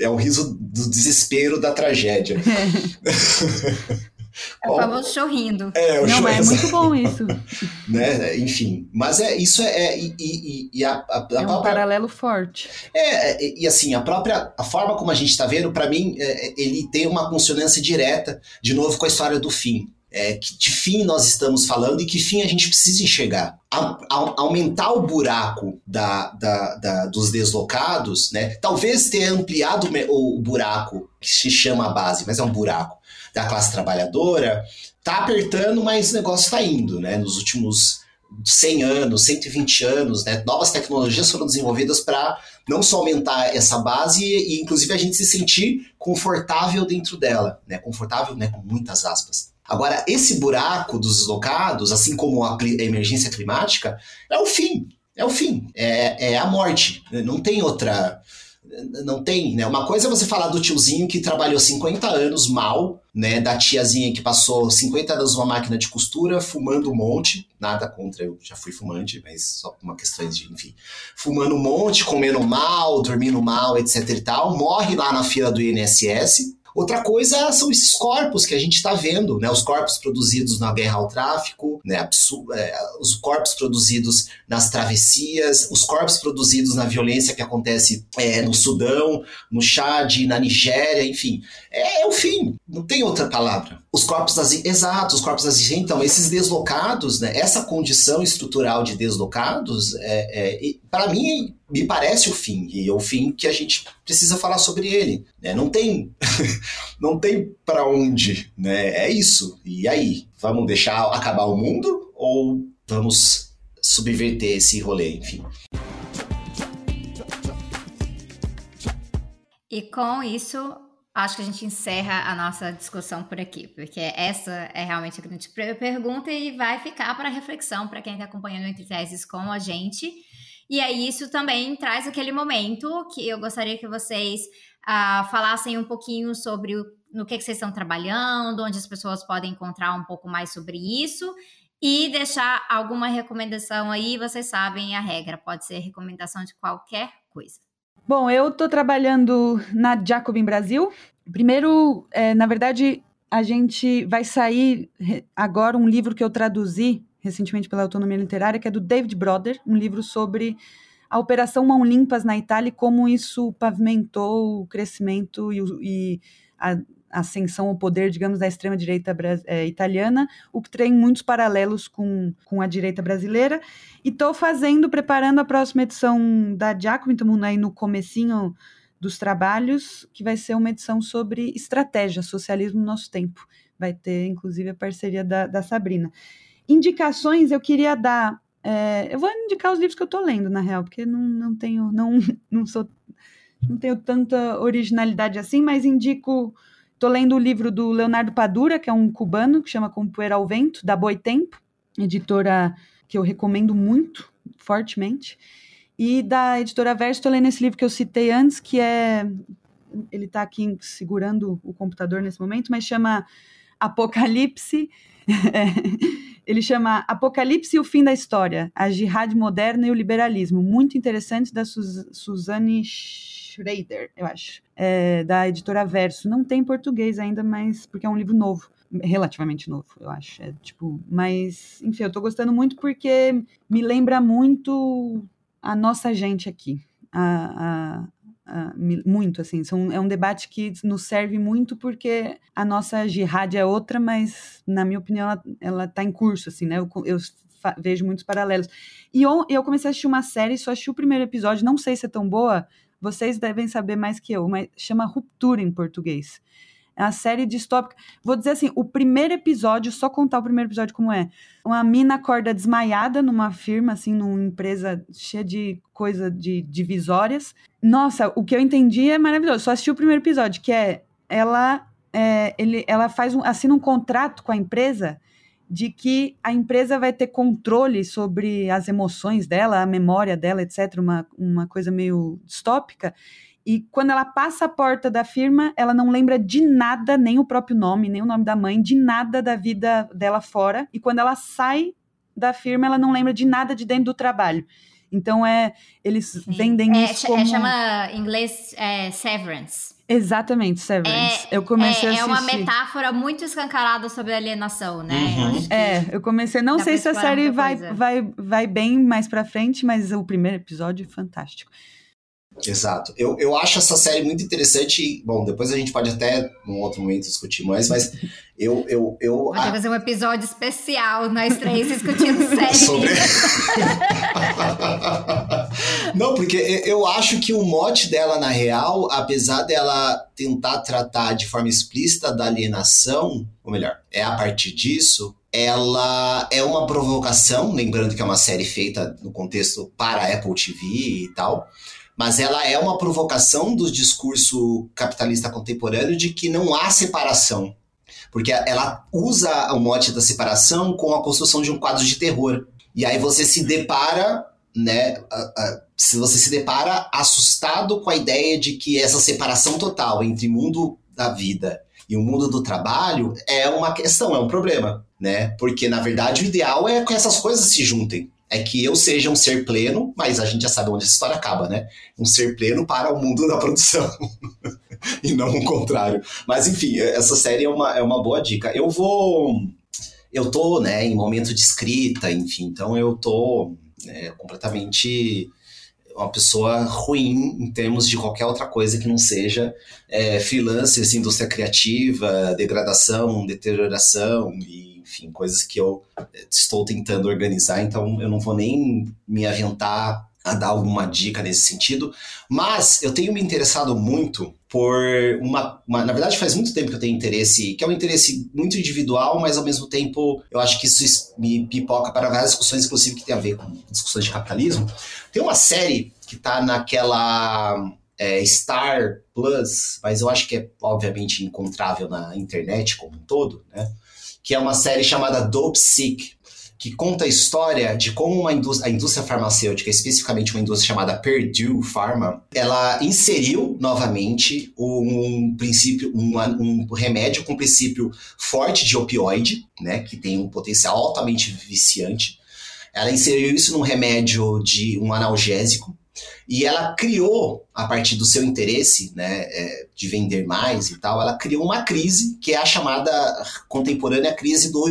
é o riso do desespero da tragédia. É o famoso sorrindo. É, o Não, show, é muito bom isso. né? Enfim, mas é isso é, é e, e, e a, a, a é um própria, paralelo forte. É, é, e assim a própria a forma como a gente está vendo, para mim, é, ele tem uma consonância direta, de novo com a história do fim. É, que de fim nós estamos falando e que fim a gente precisa enxergar. A, a, aumentar o buraco da, da, da, dos deslocados, né? talvez ter ampliado o, o buraco que se chama base, mas é um buraco da classe trabalhadora, tá apertando, mas o negócio está indo, né? Nos últimos 100 anos, 120 anos, né? Novas tecnologias foram desenvolvidas para não só aumentar essa base e, inclusive, a gente se sentir confortável dentro dela, né? Confortável, né? Com muitas aspas. Agora, esse buraco dos deslocados, assim como a emergência climática, é o fim. é o fim, é, é a morte. Não tem outra não tem, né? Uma coisa é você falar do tiozinho que trabalhou 50 anos mal, né? Da tiazinha que passou 50 anos numa máquina de costura, fumando um monte. Nada contra, eu já fui fumante, mas só uma questão de, enfim. Fumando um monte, comendo mal, dormindo mal, etc e tal. Morre lá na fila do INSS, Outra coisa são esses corpos que a gente está vendo, né? Os corpos produzidos na guerra ao tráfico, né? É, os corpos produzidos nas travessias, os corpos produzidos na violência que acontece é, no Sudão, no Chad, na Nigéria, enfim. É, é, o fim, não tem outra palavra. Os corpos das... Exato, os corpos das... Então, esses deslocados, né? Essa condição estrutural de deslocados, é, é para mim, me parece o fim, e é o fim que a gente precisa falar sobre ele. Né? Não tem, não tem para onde, né? É isso. E aí, vamos deixar acabar o mundo ou vamos subverter esse rolê, enfim. E com isso, acho que a gente encerra a nossa discussão por aqui, porque essa é realmente a grande pergunta e vai ficar para reflexão para quem está acompanhando Entre Teses com a gente. E aí isso também traz aquele momento que eu gostaria que vocês uh, falassem um pouquinho sobre o, no que, que vocês estão trabalhando, onde as pessoas podem encontrar um pouco mais sobre isso e deixar alguma recomendação aí. Vocês sabem a regra, pode ser recomendação de qualquer coisa. Bom, eu estou trabalhando na Jacobin Brasil. Primeiro, é, na verdade, a gente vai sair agora um livro que eu traduzi recentemente pela Autonomia Literária, que é do David Broder, um livro sobre a Operação Mão Limpas na Itália e como isso pavimentou o crescimento e, e a ascensão ao poder, digamos, da extrema-direita é, italiana, o que tem muitos paralelos com, com a direita brasileira. E estou fazendo, preparando a próxima edição da Giacomo, estamos aí no comecinho dos trabalhos, que vai ser uma edição sobre estratégia, socialismo no nosso tempo. Vai ter, inclusive, a parceria da, da Sabrina. Indicações eu queria dar. É, eu vou indicar os livros que eu estou lendo, na real, porque não, não tenho. Não, não sou. Não tenho tanta originalidade assim, mas indico. Estou lendo o livro do Leonardo Padura, que é um cubano, que chama Como Poeira ao Vento, da Boitempo, editora que eu recomendo muito, fortemente. E da editora Verso, estou lendo esse livro que eu citei antes, que é. Ele está aqui segurando o computador nesse momento, mas chama Apocalipse. Ele chama Apocalipse e o Fim da História, a Jihad Moderna e o Liberalismo. Muito interessante, da Suzanne Schrader, eu acho, é, da editora Verso. Não tem em português ainda, mas porque é um livro novo relativamente novo, eu acho. É, tipo, mas, enfim, eu tô gostando muito porque me lembra muito a nossa gente aqui. A, a, Uh, muito, assim, são, é um debate que nos serve muito porque a nossa jihad é outra, mas, na minha opinião, ela está em curso, assim, né, eu, eu vejo muitos paralelos. E eu, eu comecei a assistir uma série, só assisti o primeiro episódio, não sei se é tão boa, vocês devem saber mais que eu, mas chama Ruptura em português. É uma série distópica. Vou dizer assim, o primeiro episódio, só contar o primeiro episódio como é. Uma mina acorda desmaiada numa firma, assim, numa empresa cheia de coisa de divisórias. Nossa, o que eu entendi é maravilhoso. Só assisti o primeiro episódio, que é ela, é, ele, ela faz um, assina um contrato com a empresa de que a empresa vai ter controle sobre as emoções dela, a memória dela, etc., uma, uma coisa meio distópica, e quando ela passa a porta da firma, ela não lembra de nada, nem o próprio nome, nem o nome da mãe, de nada da vida dela fora. E quando ela sai da firma, ela não lembra de nada de dentro do trabalho. Então é, eles Sim. vendem é, isso é, como... É, chama em inglês é, severance. Exatamente, Severance. É, eu comecei é, a assistir. É uma metáfora muito escancarada sobre alienação, né? Uhum. É, eu comecei. Não sei se a série vai, vai, vai bem mais pra frente, mas o primeiro episódio é fantástico. Exato. Eu, eu acho essa série muito interessante. Bom, depois a gente pode até, num outro momento, discutir mais, mas eu. eu, eu Pode a... fazer um episódio especial, nós três discutindo série. Sobre... Não, porque eu acho que o mote dela, na real, apesar dela tentar tratar de forma explícita da alienação, ou melhor, é a partir disso, ela é uma provocação, lembrando que é uma série feita no contexto para a Apple TV e tal mas ela é uma provocação do discurso capitalista contemporâneo de que não há separação. Porque ela usa o mote da separação com a construção de um quadro de terror. E aí você se depara né, se você se depara assustado com a ideia de que essa separação total entre mundo da vida e o mundo do trabalho é uma questão, é um problema, né? Porque na verdade o ideal é que essas coisas se juntem. É que eu seja um ser pleno, mas a gente já sabe onde essa história acaba, né? Um ser pleno para o mundo da produção. e não o contrário. Mas enfim, essa série é uma, é uma boa dica. Eu vou. Eu tô, né, em momento de escrita, enfim, então eu tô né, completamente uma pessoa ruim em termos de qualquer outra coisa que não seja é, freelancer, assim, indústria criativa, degradação, deterioração e, enfim, coisas que eu estou tentando organizar, então eu não vou nem me aventar a dar alguma dica nesse sentido, mas eu tenho me interessado muito por uma, uma, Na verdade, faz muito tempo que eu tenho interesse, que é um interesse muito individual, mas ao mesmo tempo eu acho que isso me pipoca para várias discussões, inclusive que tem a ver com discussões de capitalismo. Tem uma série que está naquela é, Star Plus, mas eu acho que é obviamente encontrável na internet como um todo, né? Que é uma série chamada Dope Sick, que conta a história de como uma indústria, a indústria farmacêutica, especificamente uma indústria chamada Purdue Pharma, ela inseriu novamente um princípio, um, um remédio com princípio forte de opioide, né, que tem um potencial altamente viciante. Ela inseriu isso num remédio de um analgésico e ela criou, a partir do seu interesse né, é, de vender mais e tal, ela criou uma crise que é a chamada contemporânea crise do,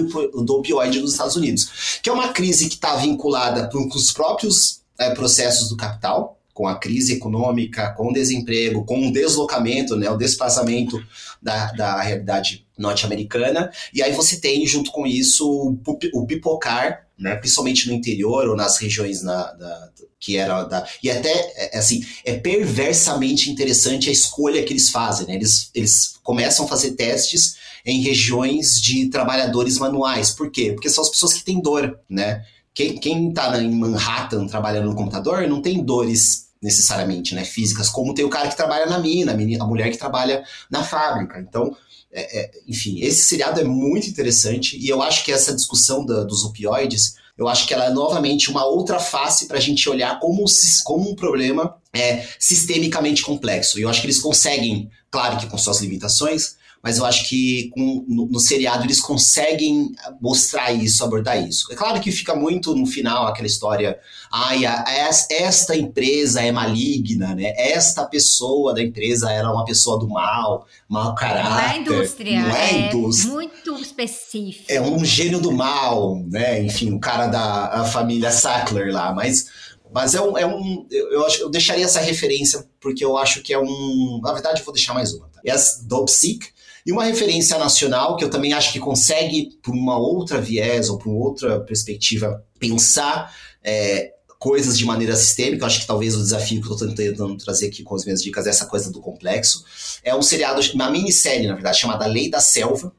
do opioide nos Estados Unidos, que é uma crise que está vinculada com os próprios é, processos do capital, com a crise econômica, com o desemprego, com o deslocamento, né, o desplazamento da, da realidade norte-americana, e aí você tem, junto com isso, o, o pipocar, né, principalmente no interior ou nas regiões na, da, que era da. E até, é, é, assim, é perversamente interessante a escolha que eles fazem, né? Eles, eles começam a fazer testes em regiões de trabalhadores manuais. Por quê? Porque são as pessoas que têm dor, né? Quem, quem tá em Manhattan trabalhando no computador não tem dores necessariamente, né, físicas, como tem o cara que trabalha na mina, a mulher que trabalha na fábrica. Então, é, é, enfim, esse seriado é muito interessante e eu acho que essa discussão da, dos opioides eu acho que ela é novamente uma outra face para a gente olhar como, como um problema é, sistemicamente complexo. E eu acho que eles conseguem, claro que com suas limitações, mas eu acho que com, no, no, seriado eles conseguem mostrar isso, abordar isso. É claro que fica muito no final aquela história, ai, a, a, esta empresa é maligna, né? Esta pessoa da empresa era uma pessoa do mal, mau caráter. Não é indústria, não é, é indústria. muito específico. É um gênio do mal, né? Enfim, o cara da família Sackler lá, mas mas é um. É um eu, acho, eu deixaria essa referência, porque eu acho que é um. Na verdade, eu vou deixar mais uma. Tá? Yes, Dope Sick e uma referência nacional que eu também acho que consegue, por uma outra viés ou por outra perspectiva, pensar é, coisas de maneira sistêmica. Eu acho que talvez o desafio que eu estou tentando trazer aqui com as minhas dicas é essa coisa do complexo. É um seriado, uma minissérie, na verdade, chamada Lei da Selva,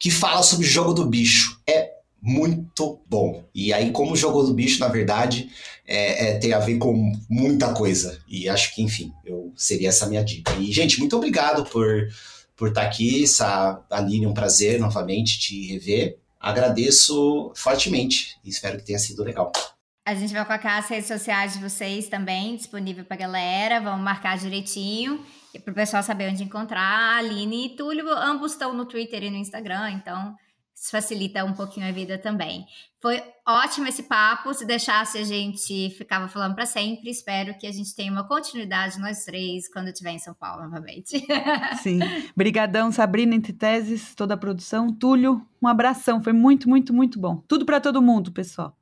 que fala sobre o jogo do bicho. É muito bom. E aí, como o jogo do bicho, na verdade, é, é, tem a ver com muita coisa. E acho que, enfim, eu seria essa minha dica. E, gente, muito obrigado por por estar aqui. Aline, um prazer novamente te rever. Agradeço fortemente e espero que tenha sido legal. A gente vai colocar as redes sociais de vocês também disponível para galera. Vamos marcar direitinho para o pessoal saber onde encontrar. A Aline e Túlio, ambos estão no Twitter e no Instagram, então facilita um pouquinho a vida também. Foi ótimo esse papo. Se deixasse, a gente ficava falando para sempre. Espero que a gente tenha uma continuidade, nós três, quando eu estiver em São Paulo novamente. Sim. Brigadão, Sabrina, entre teses, toda a produção. Túlio, um abração. Foi muito, muito, muito bom. Tudo para todo mundo, pessoal.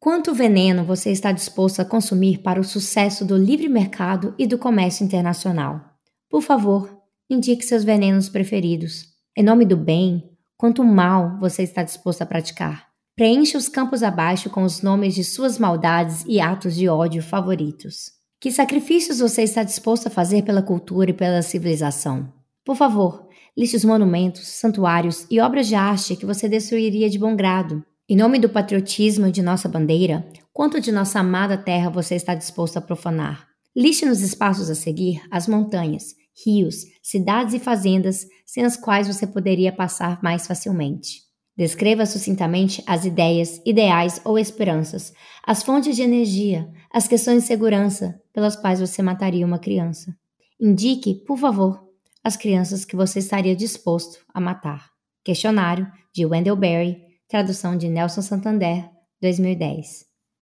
Quanto veneno você está disposto a consumir para o sucesso do livre mercado e do comércio internacional? Por favor, Indique seus venenos preferidos. Em nome do bem, quanto mal você está disposto a praticar. Preencha os campos abaixo com os nomes de suas maldades e atos de ódio favoritos. Que sacrifícios você está disposto a fazer pela cultura e pela civilização? Por favor, liste os monumentos, santuários e obras de arte que você destruiria de bom grado. Em nome do patriotismo e de nossa bandeira, quanto de nossa amada terra você está disposto a profanar? Liste nos espaços a seguir as montanhas, rios, cidades e fazendas sem as quais você poderia passar mais facilmente. Descreva sucintamente as ideias, ideais ou esperanças, as fontes de energia, as questões de segurança pelas quais você mataria uma criança. Indique, por favor, as crianças que você estaria disposto a matar. Questionário de Wendell Berry, tradução de Nelson Santander, 2010.